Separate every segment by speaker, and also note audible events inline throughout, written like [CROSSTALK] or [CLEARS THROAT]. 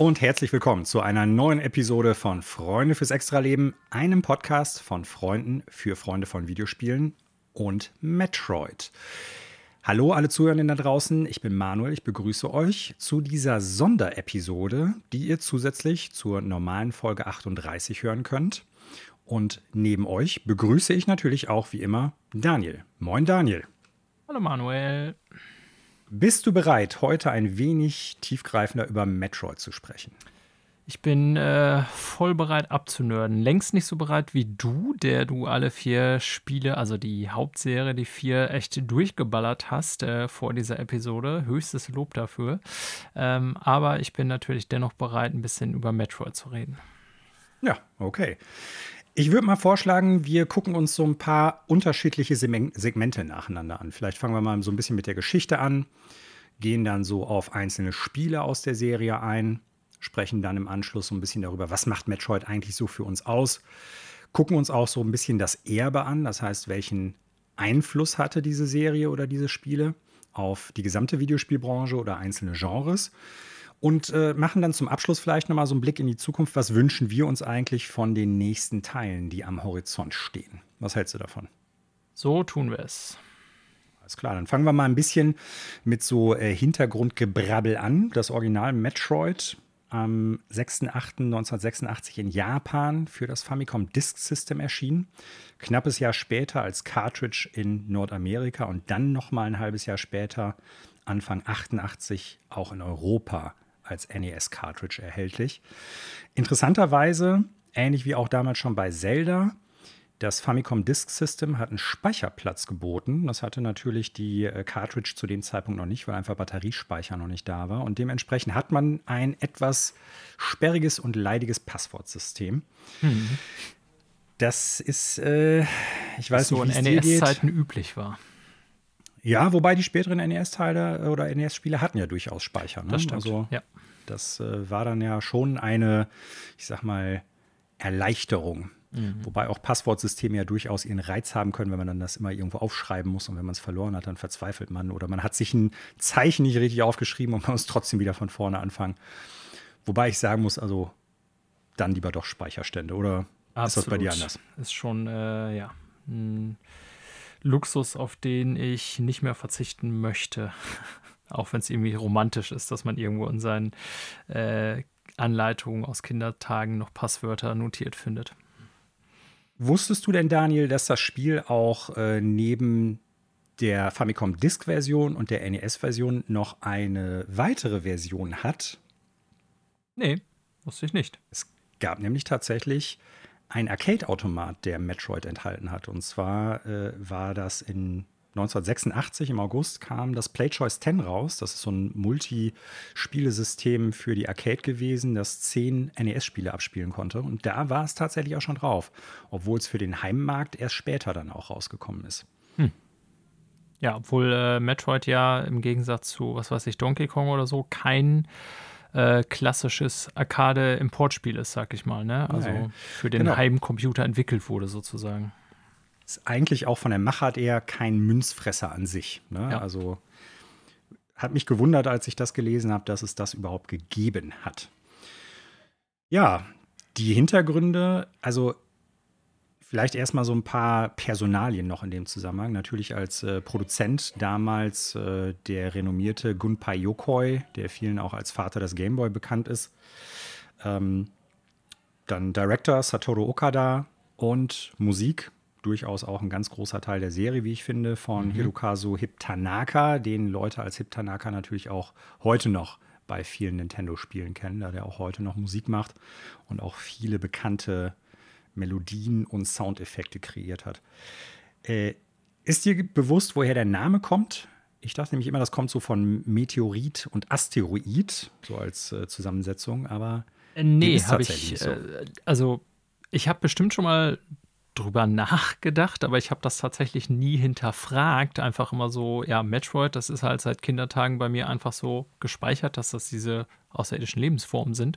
Speaker 1: Und herzlich willkommen zu einer neuen Episode von Freunde fürs Extraleben, einem Podcast von Freunden für Freunde von Videospielen und Metroid. Hallo alle Zuhörenden da draußen, ich bin Manuel, ich begrüße euch zu dieser Sonderepisode, die ihr zusätzlich zur normalen Folge 38 hören könnt. Und neben euch begrüße ich natürlich auch wie immer Daniel. Moin Daniel.
Speaker 2: Hallo Manuel.
Speaker 1: Bist du bereit, heute ein wenig tiefgreifender über Metroid zu sprechen?
Speaker 2: Ich bin äh, voll bereit abzunörden. Längst nicht so bereit wie du, der du alle vier Spiele, also die Hauptserie, die vier echt durchgeballert hast äh, vor dieser Episode. Höchstes Lob dafür. Ähm, aber ich bin natürlich dennoch bereit, ein bisschen über Metroid zu reden.
Speaker 1: Ja, okay. Ich würde mal vorschlagen, wir gucken uns so ein paar unterschiedliche Segmente nacheinander an. Vielleicht fangen wir mal so ein bisschen mit der Geschichte an, gehen dann so auf einzelne Spiele aus der Serie ein, sprechen dann im Anschluss so ein bisschen darüber, was macht Metroid eigentlich so für uns aus, gucken uns auch so ein bisschen das Erbe an, das heißt, welchen Einfluss hatte diese Serie oder diese Spiele auf die gesamte Videospielbranche oder einzelne Genres und äh, machen dann zum Abschluss vielleicht nochmal so einen Blick in die Zukunft. Was wünschen wir uns eigentlich von den nächsten Teilen, die am Horizont stehen? Was hältst du davon?
Speaker 2: So tun wir es.
Speaker 1: Alles klar, dann fangen wir mal ein bisschen mit so äh, Hintergrundgebrabbel an. Das Original Metroid am 6.8.1986 in Japan für das Famicom Disk System erschien. Knappes Jahr später als Cartridge in Nordamerika und dann nochmal ein halbes Jahr später, Anfang 88, auch in Europa als NES-Cartridge erhältlich. Interessanterweise, ähnlich wie auch damals schon bei Zelda, das Famicom Disk System hat einen Speicherplatz geboten. Das hatte natürlich die äh, Cartridge zu dem Zeitpunkt noch nicht, weil einfach Batteriespeicher noch nicht da war. Und dementsprechend hat man ein etwas sperriges und leidiges Passwortsystem. Mhm. Das ist, äh, ich weiß
Speaker 2: Was
Speaker 1: nicht,
Speaker 2: so in NES-Zeiten üblich war.
Speaker 1: Ja, wobei die späteren NES-Teile oder NES-Spiele hatten ja durchaus Speicher. Ne?
Speaker 2: Das stimmt.
Speaker 1: Also,
Speaker 2: ja.
Speaker 1: Das äh, war dann ja schon eine, ich sag mal, Erleichterung. Mhm. Wobei auch Passwortsysteme ja durchaus ihren Reiz haben können, wenn man dann das immer irgendwo aufschreiben muss und wenn man es verloren hat, dann verzweifelt man. Oder man hat sich ein Zeichen nicht richtig aufgeschrieben und [LAUGHS] man muss trotzdem wieder von vorne anfangen. Wobei ich sagen muss, also dann lieber doch Speicherstände, oder
Speaker 2: Absolut.
Speaker 1: ist das bei dir anders?
Speaker 2: Ist schon, äh, ja. Ein Luxus, auf den ich nicht mehr verzichten möchte. [LAUGHS] Auch wenn es irgendwie romantisch ist, dass man irgendwo in seinen äh, Anleitungen aus Kindertagen noch Passwörter notiert findet.
Speaker 1: Wusstest du denn, Daniel, dass das Spiel auch äh, neben der Famicom Disk-Version und der NES-Version noch eine weitere Version hat?
Speaker 2: Nee, wusste ich nicht.
Speaker 1: Es gab nämlich tatsächlich einen Arcade-Automat, der Metroid enthalten hat. Und zwar äh, war das in 1986 im August kam das PlayChoice 10 raus. Das ist so ein Multispielesystem für die Arcade gewesen, das zehn NES-Spiele abspielen konnte. Und da war es tatsächlich auch schon drauf, obwohl es für den Heimmarkt erst später dann auch rausgekommen ist. Hm.
Speaker 2: Ja, obwohl äh, Metroid ja im Gegensatz zu, was weiß ich, Donkey Kong oder so, kein äh, klassisches Arcade-Importspiel ist, sag ich mal. Ne? Also Nein. für den genau. Heimcomputer entwickelt wurde, sozusagen.
Speaker 1: Ist eigentlich auch von der Machart eher kein Münzfresser an sich. Ne? Ja. Also hat mich gewundert, als ich das gelesen habe, dass es das überhaupt gegeben hat. Ja, die Hintergründe, also Vielleicht erstmal so ein paar Personalien noch in dem Zusammenhang. Natürlich als äh, Produzent damals äh, der renommierte Gunpei Yokoi, der vielen auch als Vater des Gameboy bekannt ist. Ähm, dann Director Satoru Okada und Musik, durchaus auch ein ganz großer Teil der Serie, wie ich finde, von mhm. Hirokazu Hip Tanaka, den Leute als Hip Tanaka natürlich auch heute noch bei vielen Nintendo-Spielen kennen, da der auch heute noch Musik macht und auch viele bekannte Melodien und Soundeffekte kreiert hat. Äh, ist dir bewusst, woher der Name kommt? Ich dachte nämlich immer, das kommt so von Meteorit und Asteroid, so als äh, Zusammensetzung, aber.
Speaker 2: Äh, nee, habe ich. So. Äh, also, ich habe bestimmt schon mal drüber nachgedacht, aber ich habe das tatsächlich nie hinterfragt. Einfach immer so, ja, Metroid, das ist halt seit Kindertagen bei mir einfach so gespeichert, dass das diese außerirdischen Lebensformen sind.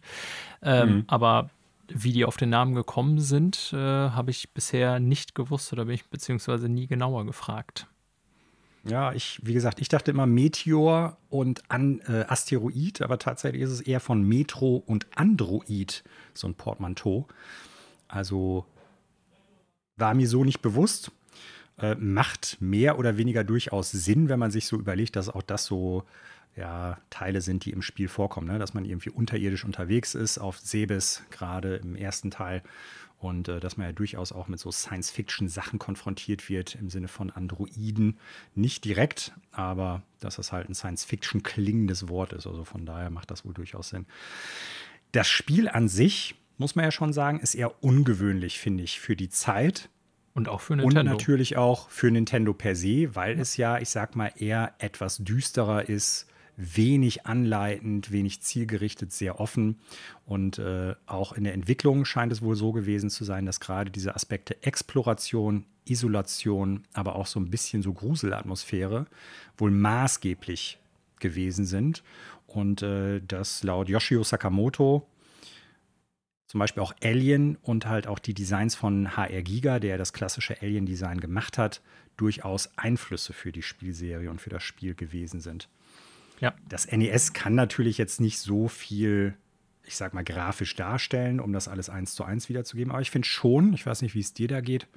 Speaker 2: Ähm, mhm. Aber wie die auf den Namen gekommen sind, äh, habe ich bisher nicht gewusst oder bin ich beziehungsweise nie genauer gefragt.
Speaker 1: Ja, ich, wie gesagt, ich dachte immer Meteor und An, äh, Asteroid, aber tatsächlich ist es eher von Metro und Android, so ein Portmanteau. Also war mir so nicht bewusst. Äh, macht mehr oder weniger durchaus Sinn, wenn man sich so überlegt, dass auch das so ja, Teile sind, die im Spiel vorkommen. Ne? Dass man irgendwie unterirdisch unterwegs ist, auf Sebes, gerade im ersten Teil. Und äh, dass man ja durchaus auch mit so Science-Fiction-Sachen konfrontiert wird, im Sinne von Androiden. Nicht direkt, aber dass das halt ein Science-Fiction klingendes Wort ist. Also von daher macht das wohl durchaus Sinn. Das Spiel an sich, muss man ja schon sagen, ist eher ungewöhnlich, finde ich, für die Zeit.
Speaker 2: Und auch für Nintendo. Und
Speaker 1: natürlich auch für Nintendo per se, weil ja. es ja, ich sag mal, eher etwas düsterer ist, wenig anleitend, wenig zielgerichtet, sehr offen. Und äh, auch in der Entwicklung scheint es wohl so gewesen zu sein, dass gerade diese Aspekte Exploration, Isolation, aber auch so ein bisschen so Gruselatmosphäre wohl maßgeblich gewesen sind. Und äh, dass laut Yoshio Sakamoto zum Beispiel auch Alien und halt auch die Designs von HR Giga, der das klassische Alien-Design gemacht hat, durchaus Einflüsse für die Spielserie und für das Spiel gewesen sind. Ja. Das NES kann natürlich jetzt nicht so viel, ich sag mal, grafisch darstellen, um das alles eins zu eins wiederzugeben. Aber ich finde schon, ich weiß nicht, wie es dir da geht,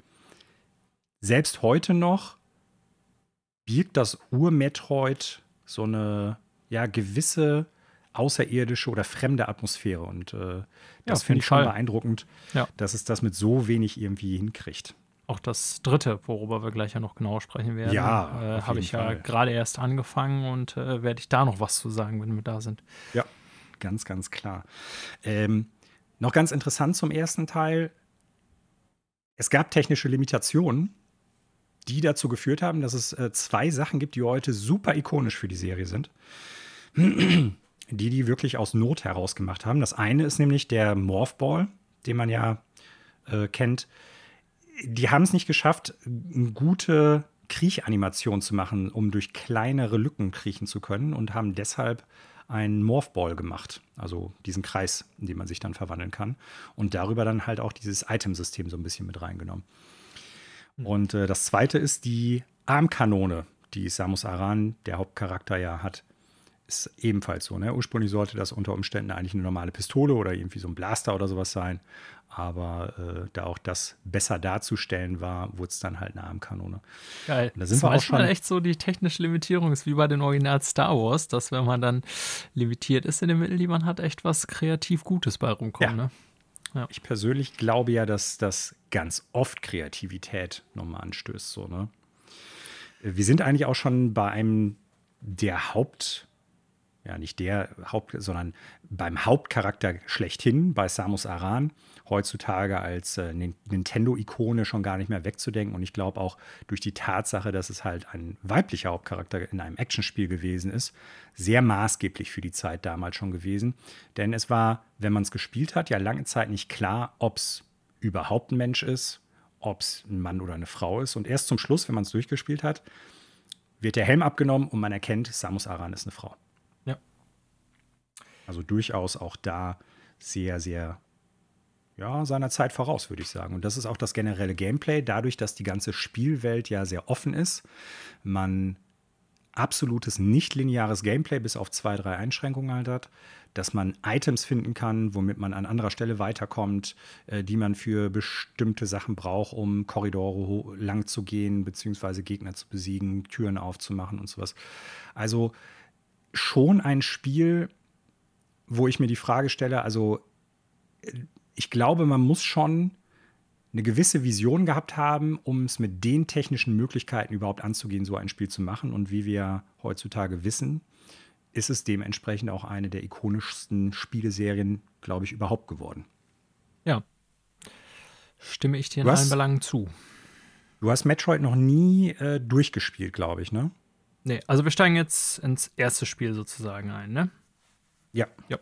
Speaker 1: selbst heute noch birgt das Ur-Metroid so eine ja, gewisse außerirdische oder fremde Atmosphäre. Und äh, das ja, finde ich schon Fall. beeindruckend, ja. dass es das mit so wenig irgendwie hinkriegt
Speaker 2: auch das dritte, worüber wir gleich ja noch genauer sprechen werden.
Speaker 1: Ja.
Speaker 2: Äh, Habe ich Fall. ja gerade erst angefangen und äh, werde ich da noch was zu sagen, wenn wir da sind.
Speaker 1: Ja, ganz, ganz klar. Ähm, noch ganz interessant zum ersten Teil. Es gab technische Limitationen, die dazu geführt haben, dass es äh, zwei Sachen gibt, die heute super ikonisch für die Serie sind. [CLEARS THROAT] die die wirklich aus Not heraus gemacht haben. Das eine ist nämlich der Morphball, den man ja äh, kennt die haben es nicht geschafft, eine gute Kriechanimation zu machen, um durch kleinere Lücken kriechen zu können und haben deshalb einen Morphball gemacht, also diesen Kreis, in den man sich dann verwandeln kann und darüber dann halt auch dieses Itemsystem so ein bisschen mit reingenommen. Mhm. Und äh, das zweite ist die Armkanone, die Samus Aran, der Hauptcharakter, ja hat. Ist ebenfalls so. Ne? Ursprünglich sollte das unter Umständen eigentlich eine normale Pistole oder irgendwie so ein Blaster oder sowas sein. Aber äh, da auch das besser darzustellen war, wurde es dann halt eine Armkanone.
Speaker 2: Geil. Und da sind das wir auch schon echt so die technische Limitierung ist wie bei den Original Star Wars, dass wenn man dann limitiert ist in den Mitteln, die man hat, echt was kreativ Gutes bei rumkommt. Ja. Ne?
Speaker 1: Ja. Ich persönlich glaube ja, dass das ganz oft Kreativität nochmal anstößt. So, ne? Wir sind eigentlich auch schon bei einem der Haupt- ja nicht der Haupt, sondern beim Hauptcharakter schlechthin, bei Samus Aran, heutzutage als äh, Nintendo-Ikone schon gar nicht mehr wegzudenken. Und ich glaube auch durch die Tatsache, dass es halt ein weiblicher Hauptcharakter in einem Actionspiel gewesen ist, sehr maßgeblich für die Zeit damals schon gewesen. Denn es war, wenn man es gespielt hat, ja lange Zeit nicht klar, ob es überhaupt ein Mensch ist, ob es ein Mann oder eine Frau ist. Und erst zum Schluss, wenn man es durchgespielt hat, wird der Helm abgenommen und man erkennt, Samus Aran ist eine Frau. Also durchaus auch da sehr, sehr ja, seiner Zeit voraus, würde ich sagen. Und das ist auch das generelle Gameplay, dadurch, dass die ganze Spielwelt ja sehr offen ist. Man absolutes nicht-lineares Gameplay bis auf zwei, drei Einschränkungen halt hat, dass man Items finden kann, womit man an anderer Stelle weiterkommt, äh, die man für bestimmte Sachen braucht, um Korridore lang zu gehen, beziehungsweise Gegner zu besiegen, Türen aufzumachen und sowas. Also schon ein Spiel, wo ich mir die Frage stelle, also ich glaube, man muss schon eine gewisse Vision gehabt haben, um es mit den technischen Möglichkeiten überhaupt anzugehen, so ein Spiel zu machen. Und wie wir heutzutage wissen, ist es dementsprechend auch eine der ikonischsten Spieleserien, glaube ich, überhaupt geworden.
Speaker 2: Ja. Stimme ich dir in hast, allen Belangen zu.
Speaker 1: Du hast Metroid noch nie äh, durchgespielt, glaube ich, ne?
Speaker 2: Nee, also wir steigen jetzt ins erste Spiel sozusagen ein, ne?
Speaker 1: Ja.
Speaker 2: ja.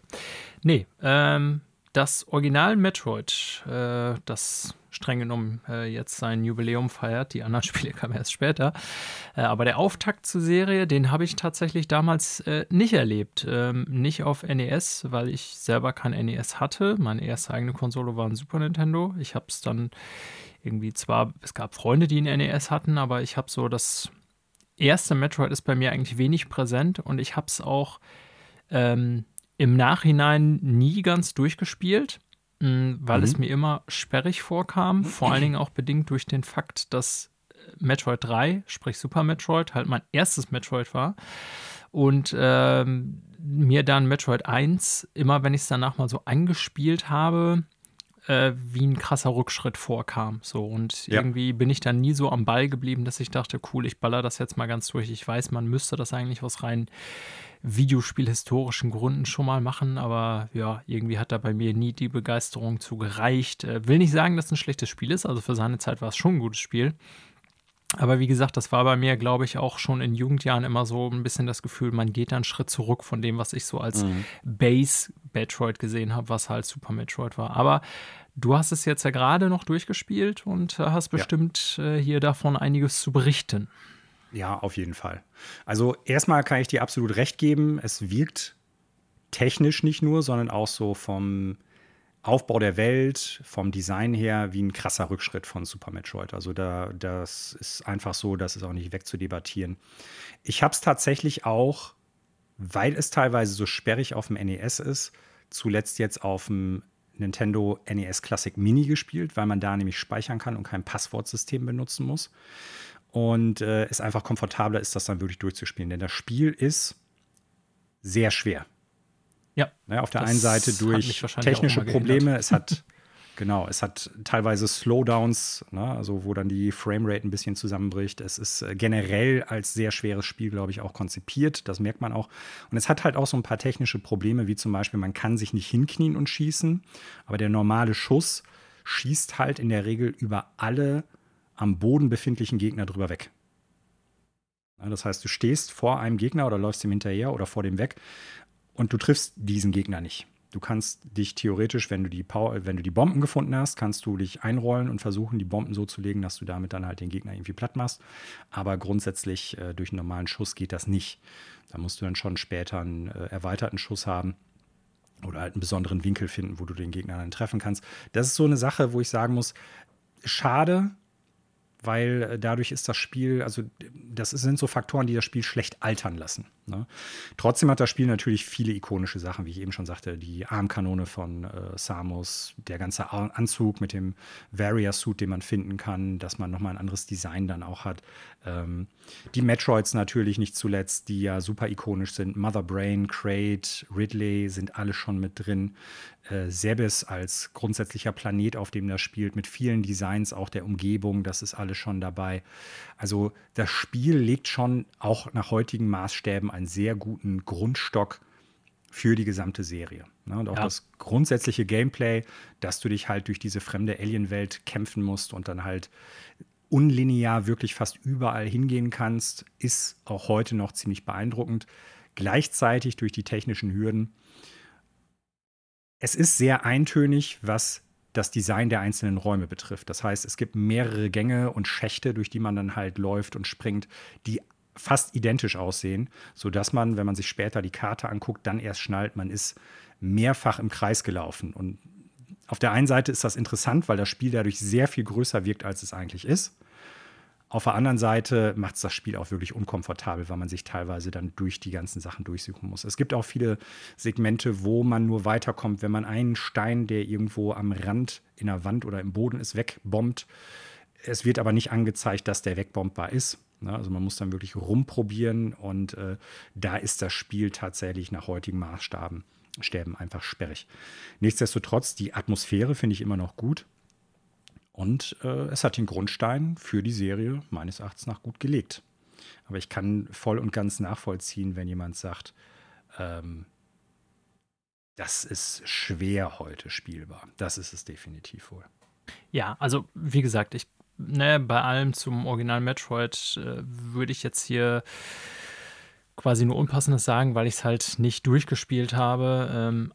Speaker 2: Nee, ähm, das Original Metroid, äh, das streng genommen äh, jetzt sein Jubiläum feiert, die anderen [LAUGHS] Spiele kamen erst später, äh, aber der Auftakt zur Serie, den habe ich tatsächlich damals äh, nicht erlebt. Ähm, nicht auf NES, weil ich selber kein NES hatte. Meine erste eigene Konsole war ein Super Nintendo. Ich habe es dann irgendwie zwar, es gab Freunde, die ein NES hatten, aber ich habe so das erste Metroid ist bei mir eigentlich wenig präsent und ich habe es auch ähm, im Nachhinein nie ganz durchgespielt, mm, weil mhm. es mir immer sperrig vorkam. Vor allen Dingen auch bedingt durch den Fakt, dass äh, Metroid 3, sprich Super Metroid, halt mein erstes Metroid war. Und ähm, mir dann Metroid 1, immer wenn ich es danach mal so angespielt habe, äh, wie ein krasser Rückschritt vorkam. So und ja. irgendwie bin ich dann nie so am Ball geblieben, dass ich dachte, cool, ich baller das jetzt mal ganz durch. Ich weiß, man müsste das eigentlich aus rein Videospielhistorischen Gründen schon mal machen, aber ja, irgendwie hat da bei mir nie die Begeisterung zu gereicht. Äh, will nicht sagen, dass es ein schlechtes Spiel ist, also für seine Zeit war es schon ein gutes Spiel. Aber wie gesagt, das war bei mir, glaube ich, auch schon in Jugendjahren immer so ein bisschen das Gefühl, man geht dann einen Schritt zurück von dem, was ich so als mhm. Base Metroid gesehen habe, was halt Super Metroid war. Aber du hast es jetzt ja gerade noch durchgespielt und äh, hast bestimmt ja. Äh, hier davon einiges zu berichten.
Speaker 1: Ja, auf jeden Fall. Also erstmal kann ich dir absolut recht geben, es wirkt technisch nicht nur, sondern auch so vom Aufbau der Welt, vom Design her, wie ein krasser Rückschritt von Super Metroid. Also da, das ist einfach so, das ist auch nicht wegzudebattieren. Ich habe es tatsächlich auch, weil es teilweise so sperrig auf dem NES ist, zuletzt jetzt auf dem Nintendo NES Classic Mini gespielt, weil man da nämlich speichern kann und kein Passwortsystem benutzen muss. Und äh, es einfach komfortabler ist, das dann wirklich durchzuspielen. Denn das Spiel ist sehr schwer.
Speaker 2: Ja.
Speaker 1: Ne, auf der einen Seite durch technische Probleme. Es hat, [LAUGHS] genau, es hat teilweise Slowdowns, ne, also wo dann die Framerate ein bisschen zusammenbricht. Es ist äh, generell als sehr schweres Spiel, glaube ich, auch konzipiert. Das merkt man auch. Und es hat halt auch so ein paar technische Probleme, wie zum Beispiel, man kann sich nicht hinknien und schießen, aber der normale Schuss schießt halt in der Regel über alle am Boden befindlichen Gegner drüber weg. Das heißt, du stehst vor einem Gegner oder läufst ihm hinterher oder vor dem weg und du triffst diesen Gegner nicht. Du kannst dich theoretisch, wenn du die Power, wenn du die Bomben gefunden hast, kannst du dich einrollen und versuchen, die Bomben so zu legen, dass du damit dann halt den Gegner irgendwie platt machst. Aber grundsätzlich äh, durch einen normalen Schuss geht das nicht. Da musst du dann schon später einen äh, erweiterten Schuss haben oder halt einen besonderen Winkel finden, wo du den Gegner dann treffen kannst. Das ist so eine Sache, wo ich sagen muss, schade, weil äh, dadurch ist das Spiel, also das sind so Faktoren, die das Spiel schlecht altern lassen. Ne? Trotzdem hat das Spiel natürlich viele ikonische Sachen, wie ich eben schon sagte, die Armkanone von äh, Samus, der ganze Anzug mit dem Varia-Suit, den man finden kann, dass man nochmal ein anderes Design dann auch hat. Ähm, die Metroids natürlich nicht zuletzt, die ja super ikonisch sind. Mother Brain, Crate, Ridley sind alle schon mit drin. Äh, Sebes als grundsätzlicher Planet, auf dem das spielt, mit vielen Designs auch der Umgebung, das ist alles schon dabei. Also das Spiel legt schon auch nach heutigen Maßstäben einen sehr guten Grundstock für die gesamte Serie. Ne? Und auch ja. das grundsätzliche Gameplay, dass du dich halt durch diese fremde Alien-Welt kämpfen musst und dann halt unlinear wirklich fast überall hingehen kannst, ist auch heute noch ziemlich beeindruckend. Gleichzeitig durch die technischen Hürden. Es ist sehr eintönig, was das Design der einzelnen Räume betrifft. Das heißt, es gibt mehrere Gänge und Schächte, durch die man dann halt läuft und springt, die fast identisch aussehen, sodass man, wenn man sich später die Karte anguckt, dann erst schnallt, man ist mehrfach im Kreis gelaufen. Und auf der einen Seite ist das interessant, weil das Spiel dadurch sehr viel größer wirkt, als es eigentlich ist. Auf der anderen Seite macht es das Spiel auch wirklich unkomfortabel, weil man sich teilweise dann durch die ganzen Sachen durchsuchen muss. Es gibt auch viele Segmente, wo man nur weiterkommt, wenn man einen Stein, der irgendwo am Rand in der Wand oder im Boden ist, wegbombt. Es wird aber nicht angezeigt, dass der wegbombbar ist. Ne? Also man muss dann wirklich rumprobieren und äh, da ist das Spiel tatsächlich nach heutigen Maßstaben Stäben einfach sperrig. Nichtsdestotrotz, die Atmosphäre finde ich immer noch gut. Und äh, es hat den Grundstein für die Serie meines Erachtens nach gut gelegt. Aber ich kann voll und ganz nachvollziehen, wenn jemand sagt, ähm, das ist schwer heute spielbar. Das ist es definitiv wohl.
Speaker 2: Ja, also wie gesagt, ich ne, bei allem zum Original Metroid äh, würde ich jetzt hier quasi nur Unpassendes sagen, weil ich es halt nicht durchgespielt habe. Ähm,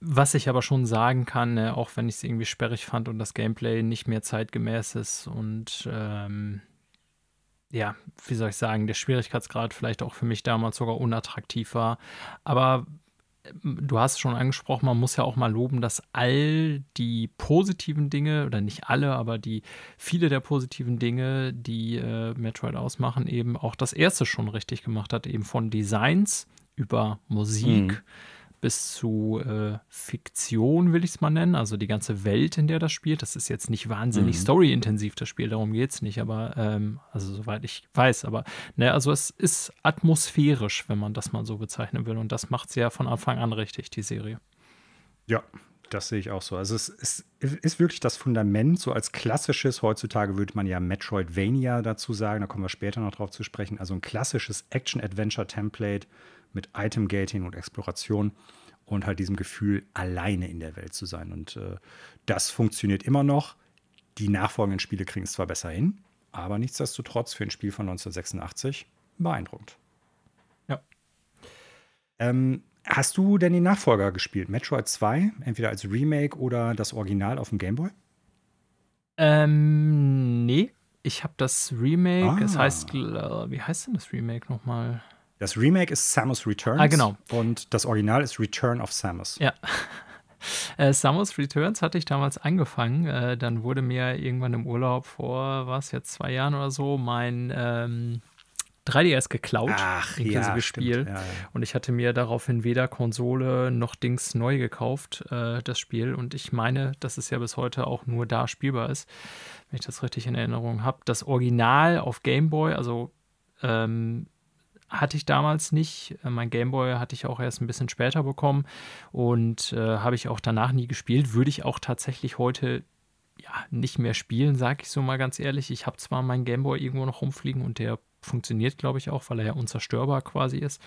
Speaker 2: was ich aber schon sagen kann, ne, auch wenn ich es irgendwie sperrig fand und das Gameplay nicht mehr zeitgemäß ist und ähm, ja, wie soll ich sagen, der Schwierigkeitsgrad vielleicht auch für mich damals sogar unattraktiv war. Aber du hast es schon angesprochen, man muss ja auch mal loben, dass all die positiven Dinge, oder nicht alle, aber die viele der positiven Dinge, die äh, Metroid ausmachen, eben auch das erste schon richtig gemacht hat, eben von Designs über Musik. Mhm bis zu äh, Fiktion, will ich es mal nennen. Also die ganze Welt, in der das spielt. Das ist jetzt nicht wahnsinnig mhm. storyintensiv, das Spiel, darum geht es nicht, aber ähm, also soweit ich weiß, aber ne, also es ist atmosphärisch, wenn man das mal so bezeichnen will. Und das macht es ja von Anfang an richtig, die Serie.
Speaker 1: Ja, das sehe ich auch so. Also es ist, ist, wirklich das Fundament, so als klassisches, heutzutage würde man ja Metroidvania dazu sagen, da kommen wir später noch drauf zu sprechen, also ein klassisches Action-Adventure-Template mit Item-Gating und Exploration und halt diesem Gefühl, alleine in der Welt zu sein. Und äh, das funktioniert immer noch. Die nachfolgenden Spiele kriegen es zwar besser hin, aber nichtsdestotrotz für ein Spiel von 1986 beeindruckend.
Speaker 2: Ja.
Speaker 1: Ähm, hast du denn die Nachfolger gespielt? Metroid 2, entweder als Remake oder das Original auf dem Gameboy?
Speaker 2: Ähm, nee. Ich habe das Remake, ah. es heißt, wie heißt denn das Remake nochmal?
Speaker 1: Das Remake ist Samus Returns.
Speaker 2: Ah, genau.
Speaker 1: Und das Original ist Return of Samus.
Speaker 2: Ja. [LAUGHS] Äh, Samus Returns hatte ich damals angefangen. Äh, dann wurde mir irgendwann im Urlaub vor, was jetzt zwei Jahren oder so, mein ähm, 3DS geklaut,
Speaker 1: Ach, inklusive
Speaker 2: ja, Spiel. Ja, ja. Und ich hatte mir daraufhin weder Konsole noch Dings neu gekauft, äh, das Spiel. Und ich meine, dass es ja bis heute auch nur da spielbar ist, wenn ich das richtig in Erinnerung habe. Das Original auf Game Boy, also ähm, hatte ich damals nicht. Äh, mein Gameboy hatte ich auch erst ein bisschen später bekommen und äh, habe ich auch danach nie gespielt. Würde ich auch tatsächlich heute ja nicht mehr spielen, sage ich so mal ganz ehrlich. Ich habe zwar meinen Gameboy irgendwo noch rumfliegen und der funktioniert, glaube ich, auch, weil er ja unzerstörbar quasi ist.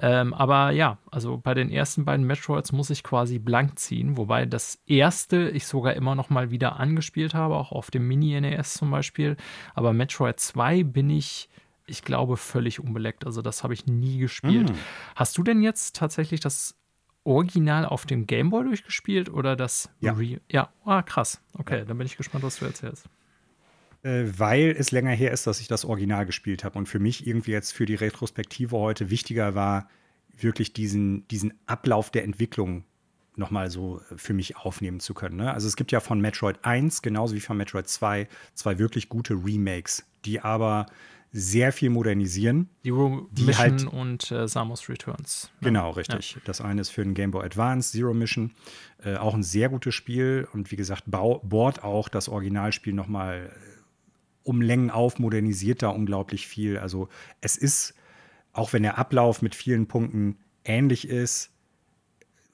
Speaker 2: Ähm, aber ja, also bei den ersten beiden Metroids muss ich quasi blank ziehen, wobei das erste ich sogar immer noch mal wieder angespielt habe, auch auf dem Mini-NES zum Beispiel. Aber Metroid 2 bin ich ich glaube, völlig unbeleckt. Also das habe ich nie gespielt. Mm. Hast du denn jetzt tatsächlich das Original auf dem Gameboy durchgespielt oder das
Speaker 1: ja.
Speaker 2: Re ja, ah, krass. Okay, ja. dann bin ich gespannt, was du erzählst.
Speaker 1: Äh, weil es länger her ist, dass ich das Original gespielt habe und für mich irgendwie jetzt für die Retrospektive heute wichtiger war, wirklich diesen, diesen Ablauf der Entwicklung nochmal so für mich aufnehmen zu können. Ne? Also es gibt ja von Metroid 1, genauso wie von Metroid 2, zwei wirklich gute Remakes, die aber sehr viel modernisieren.
Speaker 2: Die, Ro die Mission halt, und äh, Samus Returns.
Speaker 1: Ne? Genau, richtig. Ja. Das eine ist für den Game Boy Advance, Zero Mission. Äh, auch ein sehr gutes Spiel und wie gesagt, bohrt auch das Originalspiel nochmal äh, um Längen auf, modernisiert da unglaublich viel. Also es ist, auch wenn der Ablauf mit vielen Punkten ähnlich ist,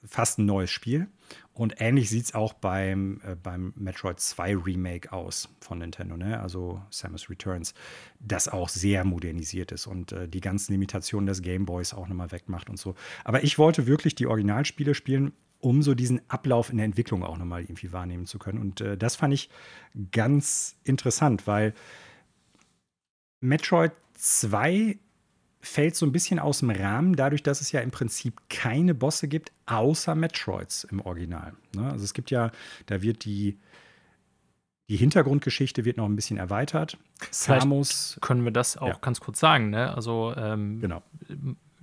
Speaker 1: fast ein neues Spiel. Und ähnlich sieht es auch beim, äh, beim Metroid 2 Remake aus von Nintendo, ne? also Samus Returns, das auch sehr modernisiert ist und äh, die ganzen Limitationen des Gameboys auch nochmal wegmacht und so. Aber ich wollte wirklich die Originalspiele spielen, um so diesen Ablauf in der Entwicklung auch nochmal irgendwie wahrnehmen zu können. Und äh, das fand ich ganz interessant, weil Metroid 2 fällt so ein bisschen aus dem Rahmen, dadurch, dass es ja im Prinzip keine Bosse gibt, außer Metroids im Original. Ne? Also es gibt ja, da wird die, die Hintergrundgeschichte wird noch ein bisschen erweitert.
Speaker 2: Samus. Können wir das auch ja. ganz kurz sagen, ne? Also, ähm,
Speaker 1: genau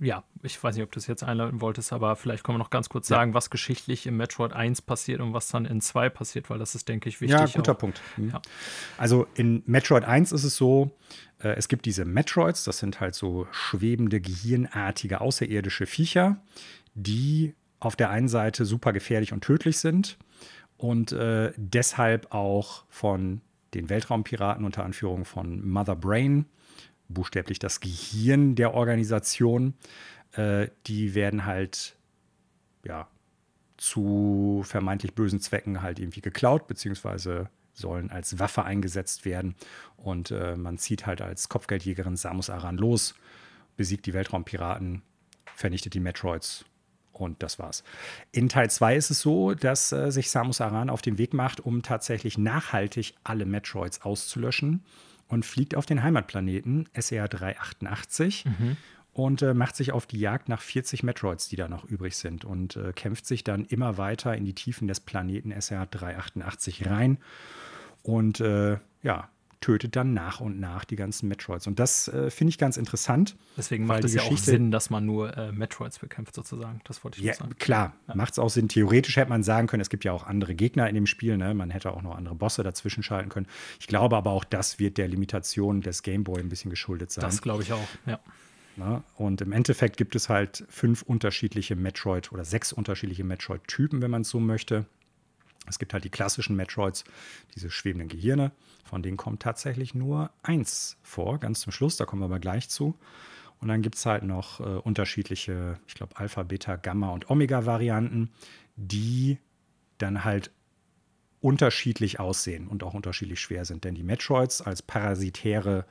Speaker 2: ja, ich weiß nicht, ob du es jetzt einleiten wolltest, aber vielleicht können wir noch ganz kurz ja. sagen, was geschichtlich im Metroid 1 passiert und was dann in 2 passiert, weil das ist, denke ich, wichtig.
Speaker 1: Ja, guter auch. Punkt. Mhm. Ja. Also in Metroid 1 ist es so, äh, es gibt diese Metroids, das sind halt so schwebende, gehirnartige, außerirdische Viecher, die auf der einen Seite super gefährlich und tödlich sind und äh, deshalb auch von den Weltraumpiraten unter Anführung von Mother Brain buchstäblich das Gehirn der Organisation, äh, die werden halt ja zu vermeintlich bösen Zwecken halt irgendwie geklaut, beziehungsweise sollen als Waffe eingesetzt werden. Und äh, man zieht halt als Kopfgeldjägerin Samus Aran los, besiegt die Weltraumpiraten, vernichtet die Metroids und das war's. In Teil 2 ist es so, dass äh, sich Samus Aran auf den Weg macht, um tatsächlich nachhaltig alle Metroids auszulöschen und fliegt auf den Heimatplaneten SR 388 mhm. und äh, macht sich auf die Jagd nach 40 Metroids, die da noch übrig sind und äh, kämpft sich dann immer weiter in die Tiefen des Planeten SR 388 rein und äh, ja, tötet dann nach und nach die ganzen Metroids. Und das äh, finde ich ganz interessant.
Speaker 2: Deswegen macht es ja auch Sinn, dass man nur äh, Metroids bekämpft, sozusagen. Das wollte ich
Speaker 1: ja, sagen. Klar, ja. macht es auch Sinn. Theoretisch hätte man sagen können, es gibt ja auch andere Gegner in dem Spiel. Ne? Man hätte auch noch andere Bosse dazwischen schalten können. Ich glaube aber auch, das wird der Limitation des Gameboy ein bisschen geschuldet sein.
Speaker 2: Das glaube ich auch, ja.
Speaker 1: Na? Und im Endeffekt gibt es halt fünf unterschiedliche Metroid oder sechs unterschiedliche Metroid-Typen, wenn man es so möchte. Es gibt halt die klassischen Metroids, diese schwebenden Gehirne. Von denen kommt tatsächlich nur eins vor, ganz zum Schluss. Da kommen wir aber gleich zu. Und dann gibt es halt noch äh, unterschiedliche, ich glaube, Alpha, Beta, Gamma und Omega-Varianten, die dann halt unterschiedlich aussehen und auch unterschiedlich schwer sind. Denn die Metroids als parasitäre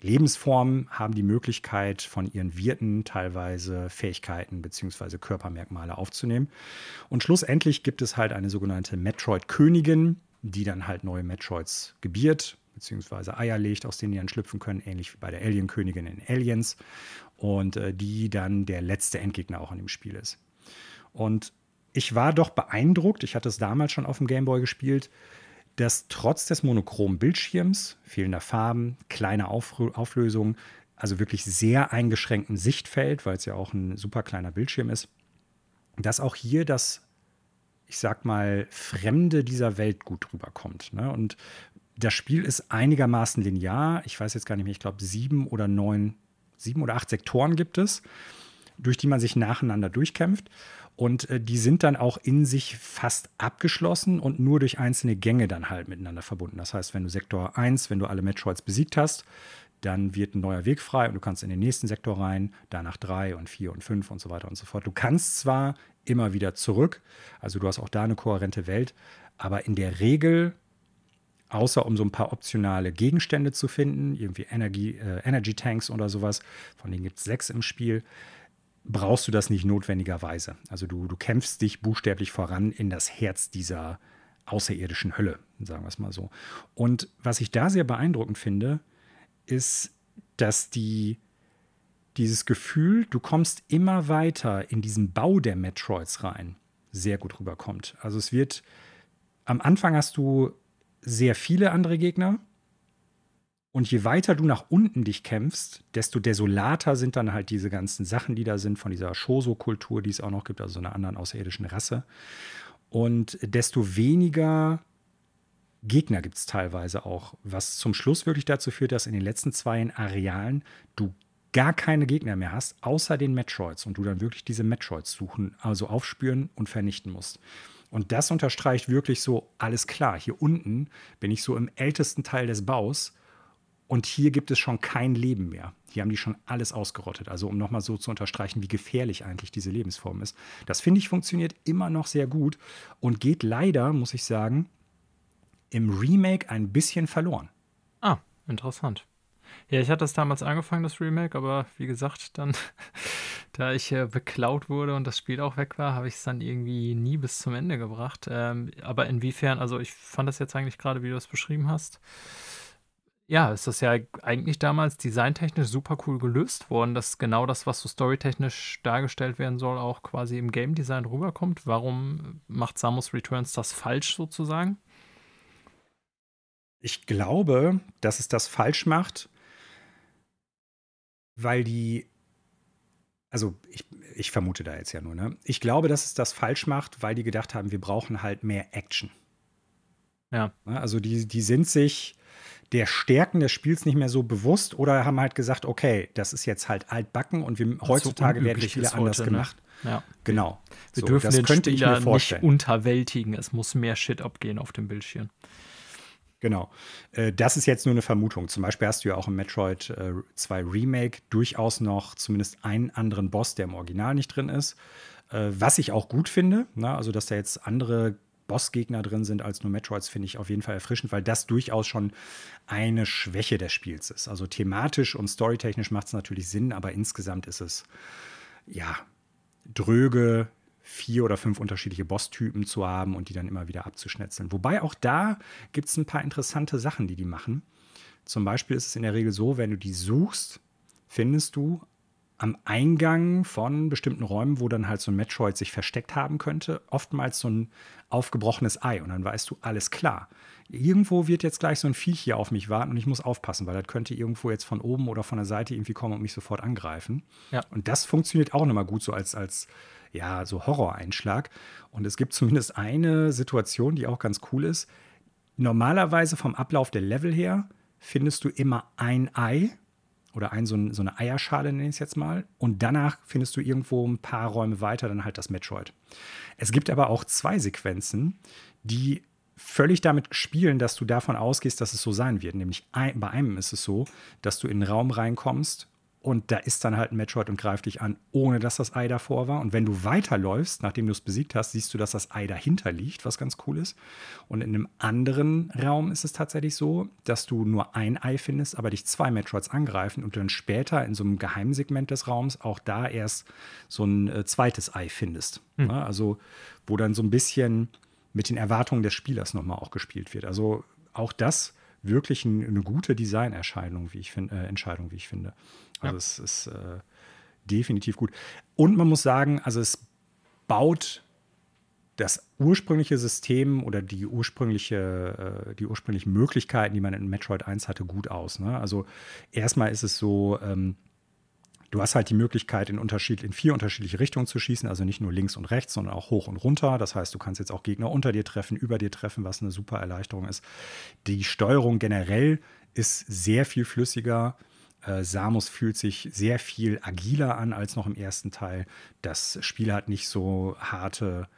Speaker 1: Lebensformen haben die Möglichkeit, von ihren Wirten teilweise Fähigkeiten bzw. Körpermerkmale aufzunehmen. Und schlussendlich gibt es halt eine sogenannte Metroid-Königin, die dann halt neue Metroids gebiert bzw. Eier legt, aus denen die dann schlüpfen können, ähnlich wie bei der Alien-Königin in Aliens. Und äh, die dann der letzte Endgegner auch in dem Spiel ist. Und ich war doch beeindruckt, ich hatte es damals schon auf dem Gameboy gespielt, dass trotz des monochromen Bildschirms, fehlender Farben, kleiner Auflösung, also wirklich sehr eingeschränkten Sichtfeld, weil es ja auch ein super kleiner Bildschirm ist, dass auch hier das, ich sag mal, Fremde dieser Welt gut rüberkommt. Ne? Und das Spiel ist einigermaßen linear. Ich weiß jetzt gar nicht mehr, ich glaube, sieben oder neun, sieben oder acht Sektoren gibt es, durch die man sich nacheinander durchkämpft. Und äh, die sind dann auch in sich fast abgeschlossen und nur durch einzelne Gänge dann halt miteinander verbunden. Das heißt, wenn du Sektor 1, wenn du alle Metroids besiegt hast, dann wird ein neuer Weg frei und du kannst in den nächsten Sektor rein, danach 3 und 4 und 5 und so weiter und so fort. Du kannst zwar immer wieder zurück, also du hast auch da eine kohärente Welt, aber in der Regel, außer um so ein paar optionale Gegenstände zu finden, irgendwie Energy, äh, Energy Tanks oder sowas, von denen gibt es sechs im Spiel, brauchst du das nicht notwendigerweise. Also du, du kämpfst dich buchstäblich voran in das Herz dieser außerirdischen Hölle, sagen wir es mal so. Und was ich da sehr beeindruckend finde, ist, dass die, dieses Gefühl, du kommst immer weiter in diesen Bau der Metroids rein, sehr gut rüberkommt. Also es wird, am Anfang hast du sehr viele andere Gegner, und je weiter du nach unten dich kämpfst, desto desolater sind dann halt diese ganzen Sachen, die da sind, von dieser Shoso-Kultur, die es auch noch gibt, also so einer anderen außerirdischen Rasse. Und desto weniger Gegner gibt es teilweise auch, was zum Schluss wirklich dazu führt, dass in den letzten zwei Arealen du gar keine Gegner mehr hast, außer den Metroids und du dann wirklich diese Metroids suchen, also aufspüren und vernichten musst. Und das unterstreicht wirklich so, alles klar, hier unten bin ich so im ältesten Teil des Baus und hier gibt es schon kein Leben mehr. Hier haben die schon alles ausgerottet. Also um nochmal so zu unterstreichen, wie gefährlich eigentlich diese Lebensform ist. Das finde ich funktioniert immer noch sehr gut und geht leider, muss ich sagen, im Remake ein bisschen verloren.
Speaker 2: Ah, interessant. Ja, ich hatte das damals angefangen, das Remake, aber wie gesagt, dann, [LAUGHS] da ich äh, beklaut wurde und das Spiel auch weg war, habe ich es dann irgendwie nie bis zum Ende gebracht. Ähm, aber inwiefern, also ich fand das jetzt eigentlich gerade, wie du es beschrieben hast, ja, ist das ja eigentlich damals designtechnisch super cool gelöst worden, dass genau das, was so storytechnisch dargestellt werden soll, auch quasi im Game Design rüberkommt. Warum macht Samus Returns das falsch sozusagen?
Speaker 1: Ich glaube, dass es das falsch macht, weil die, also ich, ich vermute da jetzt ja nur, ne? Ich glaube, dass es das falsch macht, weil die gedacht haben, wir brauchen halt mehr Action. Ja. Also die, die sind sich der Stärken des Spiels nicht mehr so bewusst oder haben halt gesagt, okay, das ist jetzt halt altbacken und wir, heutzutage werden Spiele anders heute, ne? gemacht.
Speaker 2: Ne? Ja.
Speaker 1: Genau.
Speaker 2: Wir so, dürfen den Spieler nicht unterwältigen. Es muss mehr Shit abgehen auf dem Bildschirm.
Speaker 1: Genau. Äh, das ist jetzt nur eine Vermutung. Zum Beispiel hast du ja auch im Metroid 2 äh, Remake durchaus noch zumindest einen anderen Boss, der im Original nicht drin ist. Äh, was ich auch gut finde, ne? also dass da jetzt andere Bossgegner drin sind als nur Metroids, finde ich auf jeden Fall erfrischend, weil das durchaus schon eine Schwäche des Spiels ist. Also thematisch und storytechnisch macht es natürlich Sinn, aber insgesamt ist es ja dröge, vier oder fünf unterschiedliche Bosstypen zu haben und die dann immer wieder abzuschnetzeln. Wobei auch da gibt es ein paar interessante Sachen, die die machen. Zum Beispiel ist es in der Regel so, wenn du die suchst, findest du am Eingang von bestimmten Räumen, wo dann halt so ein Metroid sich versteckt haben könnte, oftmals so ein aufgebrochenes Ei. Und dann weißt du, alles klar. Irgendwo wird jetzt gleich so ein Viech hier auf mich warten und ich muss aufpassen, weil das könnte irgendwo jetzt von oben oder von der Seite irgendwie kommen und mich sofort angreifen. Ja. Und das funktioniert auch nochmal gut so als, als ja, so Horroreinschlag. Und es gibt zumindest eine Situation, die auch ganz cool ist. Normalerweise vom Ablauf der Level her findest du immer ein Ei oder ein, so, ein, so eine Eierschale, nenne ich es jetzt mal. Und danach findest du irgendwo ein paar Räume weiter dann halt das Metroid. Es gibt aber auch zwei Sequenzen, die völlig damit spielen, dass du davon ausgehst, dass es so sein wird. Nämlich ein, bei einem ist es so, dass du in einen Raum reinkommst und da ist dann halt ein Metroid und greift dich an, ohne dass das Ei davor war. Und wenn du weiterläufst, nachdem du es besiegt hast, siehst du, dass das Ei dahinter liegt, was ganz cool ist. Und in einem anderen Raum ist es tatsächlich so, dass du nur ein Ei findest, aber dich zwei Metroids angreifen und dann später in so einem Geheimsegment des Raums auch da erst so ein äh, zweites Ei findest. Hm. Ja, also, wo dann so ein bisschen mit den Erwartungen des Spielers nochmal auch gespielt wird. Also auch das wirklich ein, eine gute Designerscheinung, wie ich finde, äh, Entscheidung, wie ich finde. Also ja. es ist äh, definitiv gut. Und man muss sagen, also es baut das ursprüngliche System oder die ursprüngliche, äh, die ursprünglichen Möglichkeiten, die man in Metroid 1 hatte, gut aus. Ne? Also erstmal ist es so, ähm, du hast halt die Möglichkeit, in, Unterschied, in vier unterschiedliche Richtungen zu schießen, also nicht nur links und rechts, sondern auch hoch und runter. Das heißt, du kannst jetzt auch Gegner unter dir treffen, über dir treffen, was eine super Erleichterung ist. Die Steuerung generell ist sehr viel flüssiger. Äh, Samus fühlt sich sehr viel agiler an als noch im ersten Teil. Das Spiel hat nicht so harte